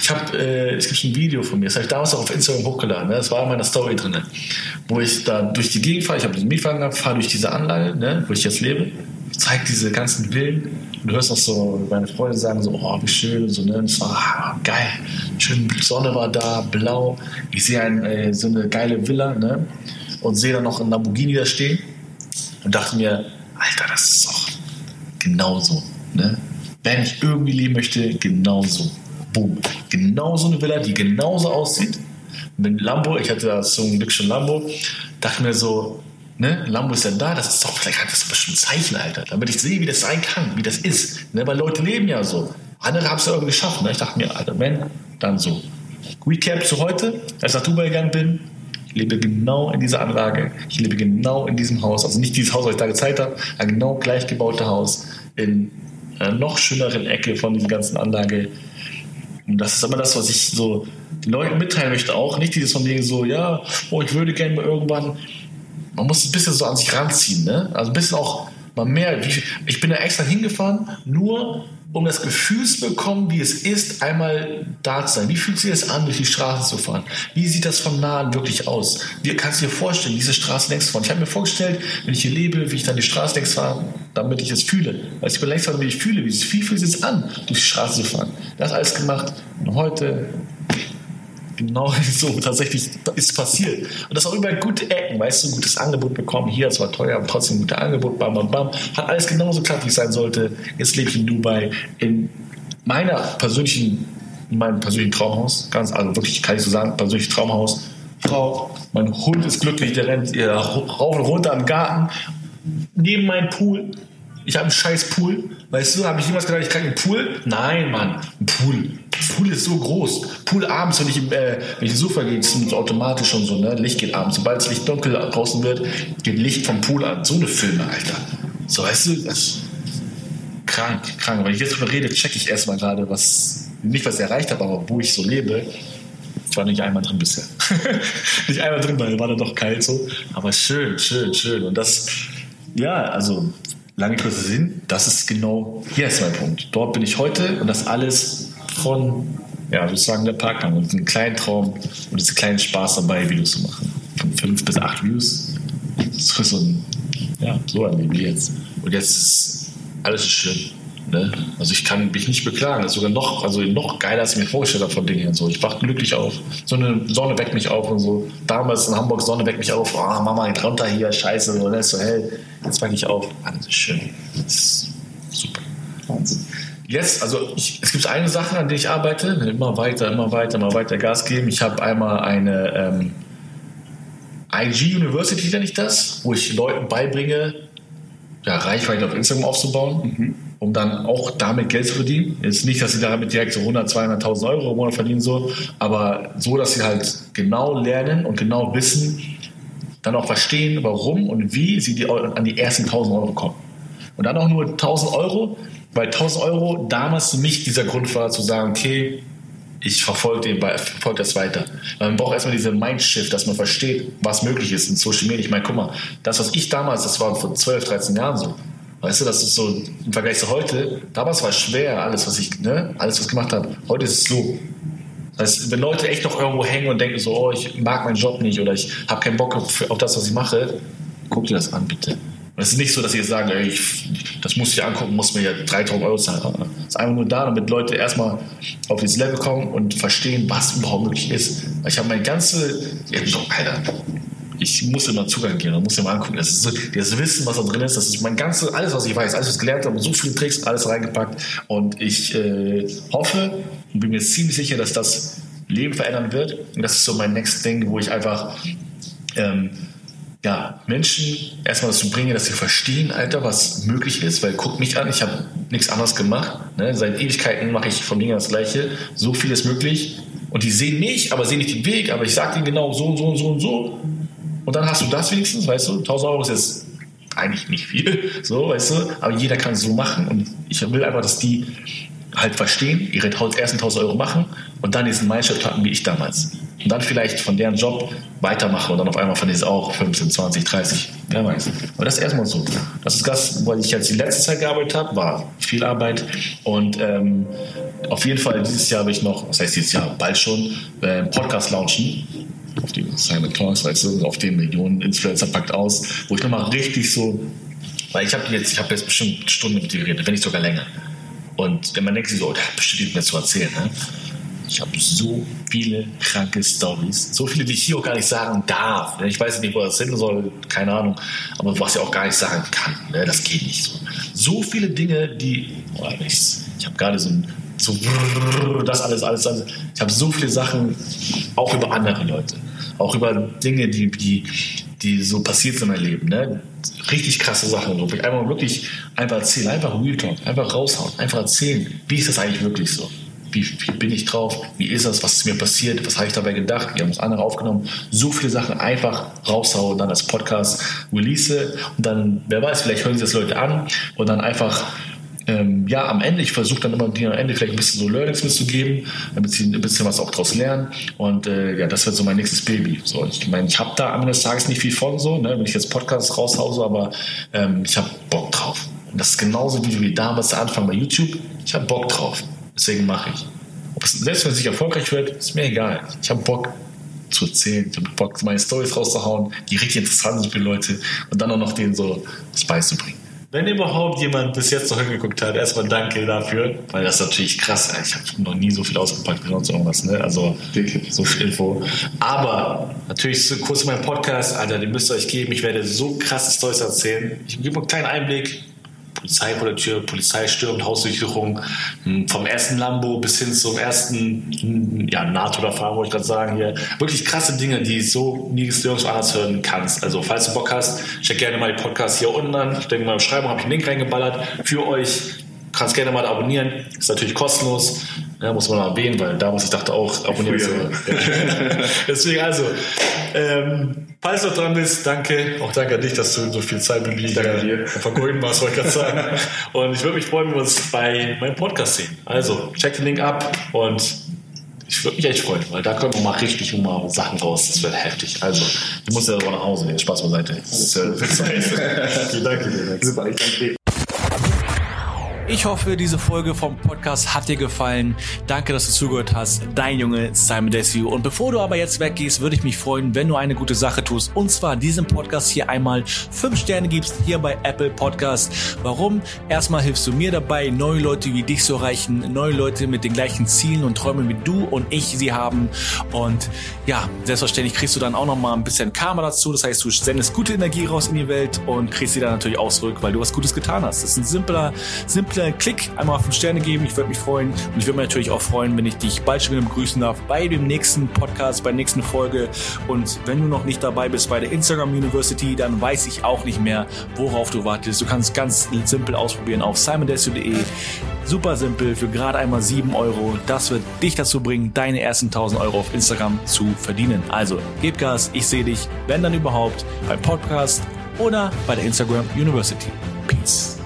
ich habe, äh, es gibt ein Video von mir, das habe ich damals auch auf Instagram hochgeladen, ne? das war in meiner Story drin, wo ich da durch die Gegend fahre, ich habe diesen Mietwagen gehabt, fahre durch diese Anlage, ne? wo ich jetzt lebe, zeige diese ganzen Villen und du hörst auch so, meine Freunde sagen so, oh, wie schön so, ne? Es war geil, schön, Sonne war da, blau, ich sehe ein, äh, so eine geile Villa, ne? und sehe dann noch einen Lamborghini da stehen und dachte mir, Alter, das ist doch genauso, ne? wenn ich irgendwie leben möchte, genauso. Boom. Genauso eine Villa, die genauso aussieht. Mit Lambo, ich hatte da so ein Glück schon Lambo, dachte mir so, ne, Lambo ist ja da, das ist doch vielleicht hat das bestimmt ein Zeichen, Alter, damit ich sehe, wie das sein kann, wie das ist. Ne, weil Leute leben ja so. Andere haben es ja irgendwie geschafft. Ne? Ich dachte mir, Alter, wenn, dann so. Recap zu heute, als ich nach Dubai gegangen bin, ich lebe genau in dieser Anlage. Ich lebe genau in diesem Haus. Also nicht dieses Haus, was ich da gezeigt habe, ein genau gleich gebaute Haus in einer noch schöneren Ecke von dieser ganzen Anlage. Und das ist immer das, was ich so den Leuten mitteilen möchte auch. Nicht dieses von wegen so, ja, oh, ich würde gerne mal irgendwann. Man muss ein bisschen so an sich ranziehen, ne? Also ein bisschen auch mal mehr. Ich bin da extra hingefahren, nur um das Gefühl zu bekommen, wie es ist, einmal da zu sein. Wie fühlt sich das an, durch die Straße zu fahren? Wie sieht das von nahen wirklich aus? Wie kannst du dir vorstellen, diese Straße längs fahren? Ich habe mir vorgestellt, wenn ich hier lebe, wie ich dann die Straße längs fahre, damit ich es fühle. Weil ich bin längs fahren, wie ich fühle, wie es fühlt sich an, durch die Straße zu fahren. Das alles gemacht. Und heute genau so tatsächlich ist passiert. Und das auch über gute Ecken, weißt du, gutes Angebot bekommen. Hier, das war teuer, aber trotzdem ein gutes Angebot, bam, bam, bam. Hat alles genauso geklappt, wie es sein sollte. Jetzt lebe ich in Dubai, in meiner persönlichen, in meinem persönlichen Traumhaus. Ganz, also wirklich, kann ich so sagen, persönliches Traumhaus. Frau, mein Hund ist glücklich, der rennt ja, rauf und runter im Garten. Neben meinem Pool, ich habe einen scheiß Pool. Weißt du, habe ich jemals gedacht, ich kriege einen Pool? Nein, Mann, ein Pool. Pool ist so groß. Pool abends, wenn ich, äh, wenn ich ins Sofa gehe, ist es automatisch schon so, ne? Licht geht abends. Sobald das Licht dunkel draußen wird, geht Licht vom Pool an. So eine Filme, Alter. So, weißt du, das krank, krank. Wenn ich jetzt drüber rede, checke ich erstmal gerade, was, nicht was ich erreicht habe, aber wo ich so lebe. Ich war nicht einmal drin bisher. nicht einmal drin, weil war da doch kalt so. Aber schön, schön, schön. Und das, ja, also lange kurze Sinn, das ist genau, hier ist mein Punkt. Dort bin ich heute und das alles von, ja, würde ich sagen, der Parkbank und einen kleinen Traum und diesen kleinen Spaß dabei, Videos zu machen. Von fünf bis acht Views. So, so ein, ja, so ein Leben jetzt. Und jetzt ist alles ist schön. Ne? Also ich kann mich nicht beklagen. Das ist sogar noch, also noch geiler, als ich mir vorgestellt habe von Dingen und so. Ich wache glücklich auf. So eine Sonne weckt mich auf und so. Damals in Hamburg Sonne weckt mich auf. oh, Mama, geht runter hier, scheiße, so, ne? ist so hell. Jetzt wache ich auf. Alles ist schön. Das ist super. Wahnsinn. Jetzt, also ich, es gibt eine Sache, an der ich arbeite. Immer weiter, immer weiter, immer weiter Gas geben. Ich habe einmal eine ähm, IG University, nenne ich das, wo ich Leuten beibringe, ja, Reichweite auf Instagram aufzubauen. Mhm um dann auch damit Geld zu verdienen. Jetzt nicht, dass sie damit direkt so 100, 200.000 Euro im Monat verdienen, so, aber so, dass sie halt genau lernen und genau wissen, dann auch verstehen, warum und wie sie die, an die ersten 1000 Euro kommen. Und dann auch nur 1000 Euro, weil 1000 Euro damals für mich dieser Grund war, zu sagen, okay, ich verfolge verfolg das weiter. Man braucht erstmal diese Mindshift, dass man versteht, was möglich ist in Social Media. Ich meine, guck mal, das, was ich damals, das war vor 12, 13 Jahren so. Weißt du, das ist so im Vergleich zu heute. Damals war es schwer, alles, was ich, ne, alles, was ich gemacht habe. Heute ist es so. Das heißt, wenn Leute echt noch irgendwo hängen und denken so, oh, ich mag meinen Job nicht oder ich habe keinen Bock auf, auf das, was ich mache, guck dir das an, bitte. Und es ist nicht so, dass ihr sagen, ey, ich, das muss ich angucken, muss mir ja 3000 Euro zahlen. Es ist einfach nur da, damit Leute erstmal auf dieses Level kommen und verstehen, was überhaupt möglich ist. Ich habe meine ganze, Alter, ich muss immer Zugang gehen und muss immer angucken. Das so, das Wissen, was da drin ist, das ist mein ganzes, alles, was ich weiß, alles, was ich gelernt habe, so viele Tricks, alles reingepackt. Und ich äh, hoffe und bin mir ziemlich sicher, dass das Leben verändern wird. Und das ist so mein Next Thing, wo ich einfach ähm, ja, Menschen erstmal dazu bringe, dass sie verstehen, Alter, was möglich ist, weil guck mich an, ich habe nichts anderes gemacht. Ne? Seit Ewigkeiten mache ich von Dingen das Gleiche. So viel ist möglich. Und die sehen mich, aber sehen nicht den Weg, aber ich sage ihnen genau so und so und so und so. Und dann hast du das wenigstens, weißt du, 1000 Euro ist jetzt eigentlich nicht viel, so, weißt du, aber jeder kann es so machen und ich will einfach, dass die halt verstehen, ihre ersten 1000 Euro machen und dann diesen Mindset hatten wie ich damals. Und dann vielleicht von deren Job weitermachen und dann auf einmal von diesen auch 15, 20, 30, wer weiß. Aber das ist erstmal so. Das ist das, wo ich jetzt die letzte Zeit gearbeitet habe, war viel Arbeit und ähm, auf jeden Fall dieses Jahr habe ich noch, was heißt dieses Jahr, bald schon, äh, Podcast launchen auf die Simon Talks, weißt du, auf den Millionen Influencer packt aus, wo ich nochmal richtig so, weil ich habe jetzt, ich habe jetzt bestimmt Stunden mit dir geredet, wenn nicht sogar länger. Und wenn man denkt so, oh, der hat bestimmt mehr zu erzählen, ne? Ich habe so viele kranke Stories, so viele, die ich hier auch gar nicht sagen darf. Ne? Ich weiß nicht, wo das hin soll, keine Ahnung, aber was ich auch gar nicht sagen kann. Ne? Das geht nicht so. So viele Dinge, die, oh, ich, ich habe gerade so ein so das alles, alles, alles. Ich habe so viele Sachen, auch über andere Leute, auch über Dinge, die, die, die so passiert sind in meinem Leben. Ne? Richtig krasse Sachen. Wo ich einfach wirklich einfach erzählen, einfach Real Talk, einfach raushauen, einfach erzählen, wie ist das eigentlich wirklich so? Wie, wie, bin ich drauf? Wie ist das? Was ist mir passiert? Was habe ich dabei gedacht? Wir haben das andere aufgenommen. So viele Sachen einfach raushauen, dann als Podcast release und dann, wer weiß, vielleicht hören sich das Leute an und dann einfach ähm, ja, am Ende, ich versuche dann immer, die am Ende vielleicht ein bisschen so Learnings mitzugeben, damit sie ein bisschen was auch daraus lernen. Und äh, ja, das wird so mein nächstes Baby. So, ich meine, ich habe da am Ende des Tages nicht viel von, so, ne, wenn ich jetzt Podcasts raushause, aber ähm, ich habe Bock drauf. Und das ist genauso wie, wie damals der Anfang bei YouTube. Ich habe Bock drauf. Deswegen mache ich. Es, selbst wenn es nicht erfolgreich wird, ist mir egal. Ich habe Bock zu erzählen. Ich habe Bock, meine Stories rauszuhauen, die richtig interessant sind für Leute und dann auch noch denen so was beizubringen. Wenn überhaupt jemand bis jetzt noch hingeguckt hat, erstmal danke dafür, weil das ist natürlich krass. Ich habe noch nie so viel ausgepackt wie sonst irgendwas, ne? Also so viel Info. Aber natürlich so kurz mein Podcast, Alter, den müsst ihr euch geben. Ich werde so krasse Stories erzählen. Ich gebe einen kleinen Einblick Polizei vor der Tür, Polizei stürmt, Hausdurchsuchung, hm, vom ersten Lambo bis hin zum ersten hm, ja, NATO-Fahrer, wollte ich gerade sagen hier. Wirklich krasse Dinge, die so nie nirgendwo anders hören kannst. Also falls du Bock hast, check gerne mal die Podcasts hier unten an. Ich denke mal, in der Beschreibung habe ich einen Link reingeballert für euch. Kannst gerne mal abonnieren. Ist natürlich kostenlos. Ja, muss man mal erwähnen, weil damals ich dachte auch, abonnieren. So. Deswegen also, ähm, falls du dran bist, danke. Auch danke an dich, dass du so viel Zeit mit mir äh, vergeuden warst, wollte ich gerade sagen. Und ich würde mich freuen, wenn wir uns bei meinem Podcast sehen. Also, check den Link ab und ich würde mich echt freuen, weil da kommen wir mal richtig mal Sachen raus. Das wird heftig. Also, du musst ja aber nach Hause nehmen. Spaß beiseite. Das ist, äh, danke dir. Super, ich danke dir. Ich hoffe, diese Folge vom Podcast hat dir gefallen. Danke, dass du zugehört hast. Dein Junge Simon Desue. Und bevor du aber jetzt weggehst, würde ich mich freuen, wenn du eine gute Sache tust. Und zwar diesem Podcast hier einmal fünf Sterne gibst hier bei Apple Podcast. Warum? Erstmal hilfst du mir dabei, neue Leute wie dich zu erreichen, neue Leute mit den gleichen Zielen und Träumen wie du und ich sie haben. Und ja, selbstverständlich kriegst du dann auch noch mal ein bisschen Karma dazu. Das heißt, du sendest gute Energie raus in die Welt und kriegst sie dann natürlich auch zurück, weil du was Gutes getan hast. Das ist ein simpler, simpler kleinen Klick, einmal fünf Sterne geben. Ich würde mich freuen. Und ich würde mich natürlich auch freuen, wenn ich dich bald schon wieder begrüßen darf bei dem nächsten Podcast, bei der nächsten Folge. Und wenn du noch nicht dabei bist bei der Instagram University, dann weiß ich auch nicht mehr, worauf du wartest. Du kannst ganz simpel ausprobieren auf simondesu.de. Super simpel, für gerade einmal 7 Euro. Das wird dich dazu bringen, deine ersten 1000 Euro auf Instagram zu verdienen. Also, gib Gas, ich sehe dich, wenn dann überhaupt, beim Podcast oder bei der Instagram University. Peace.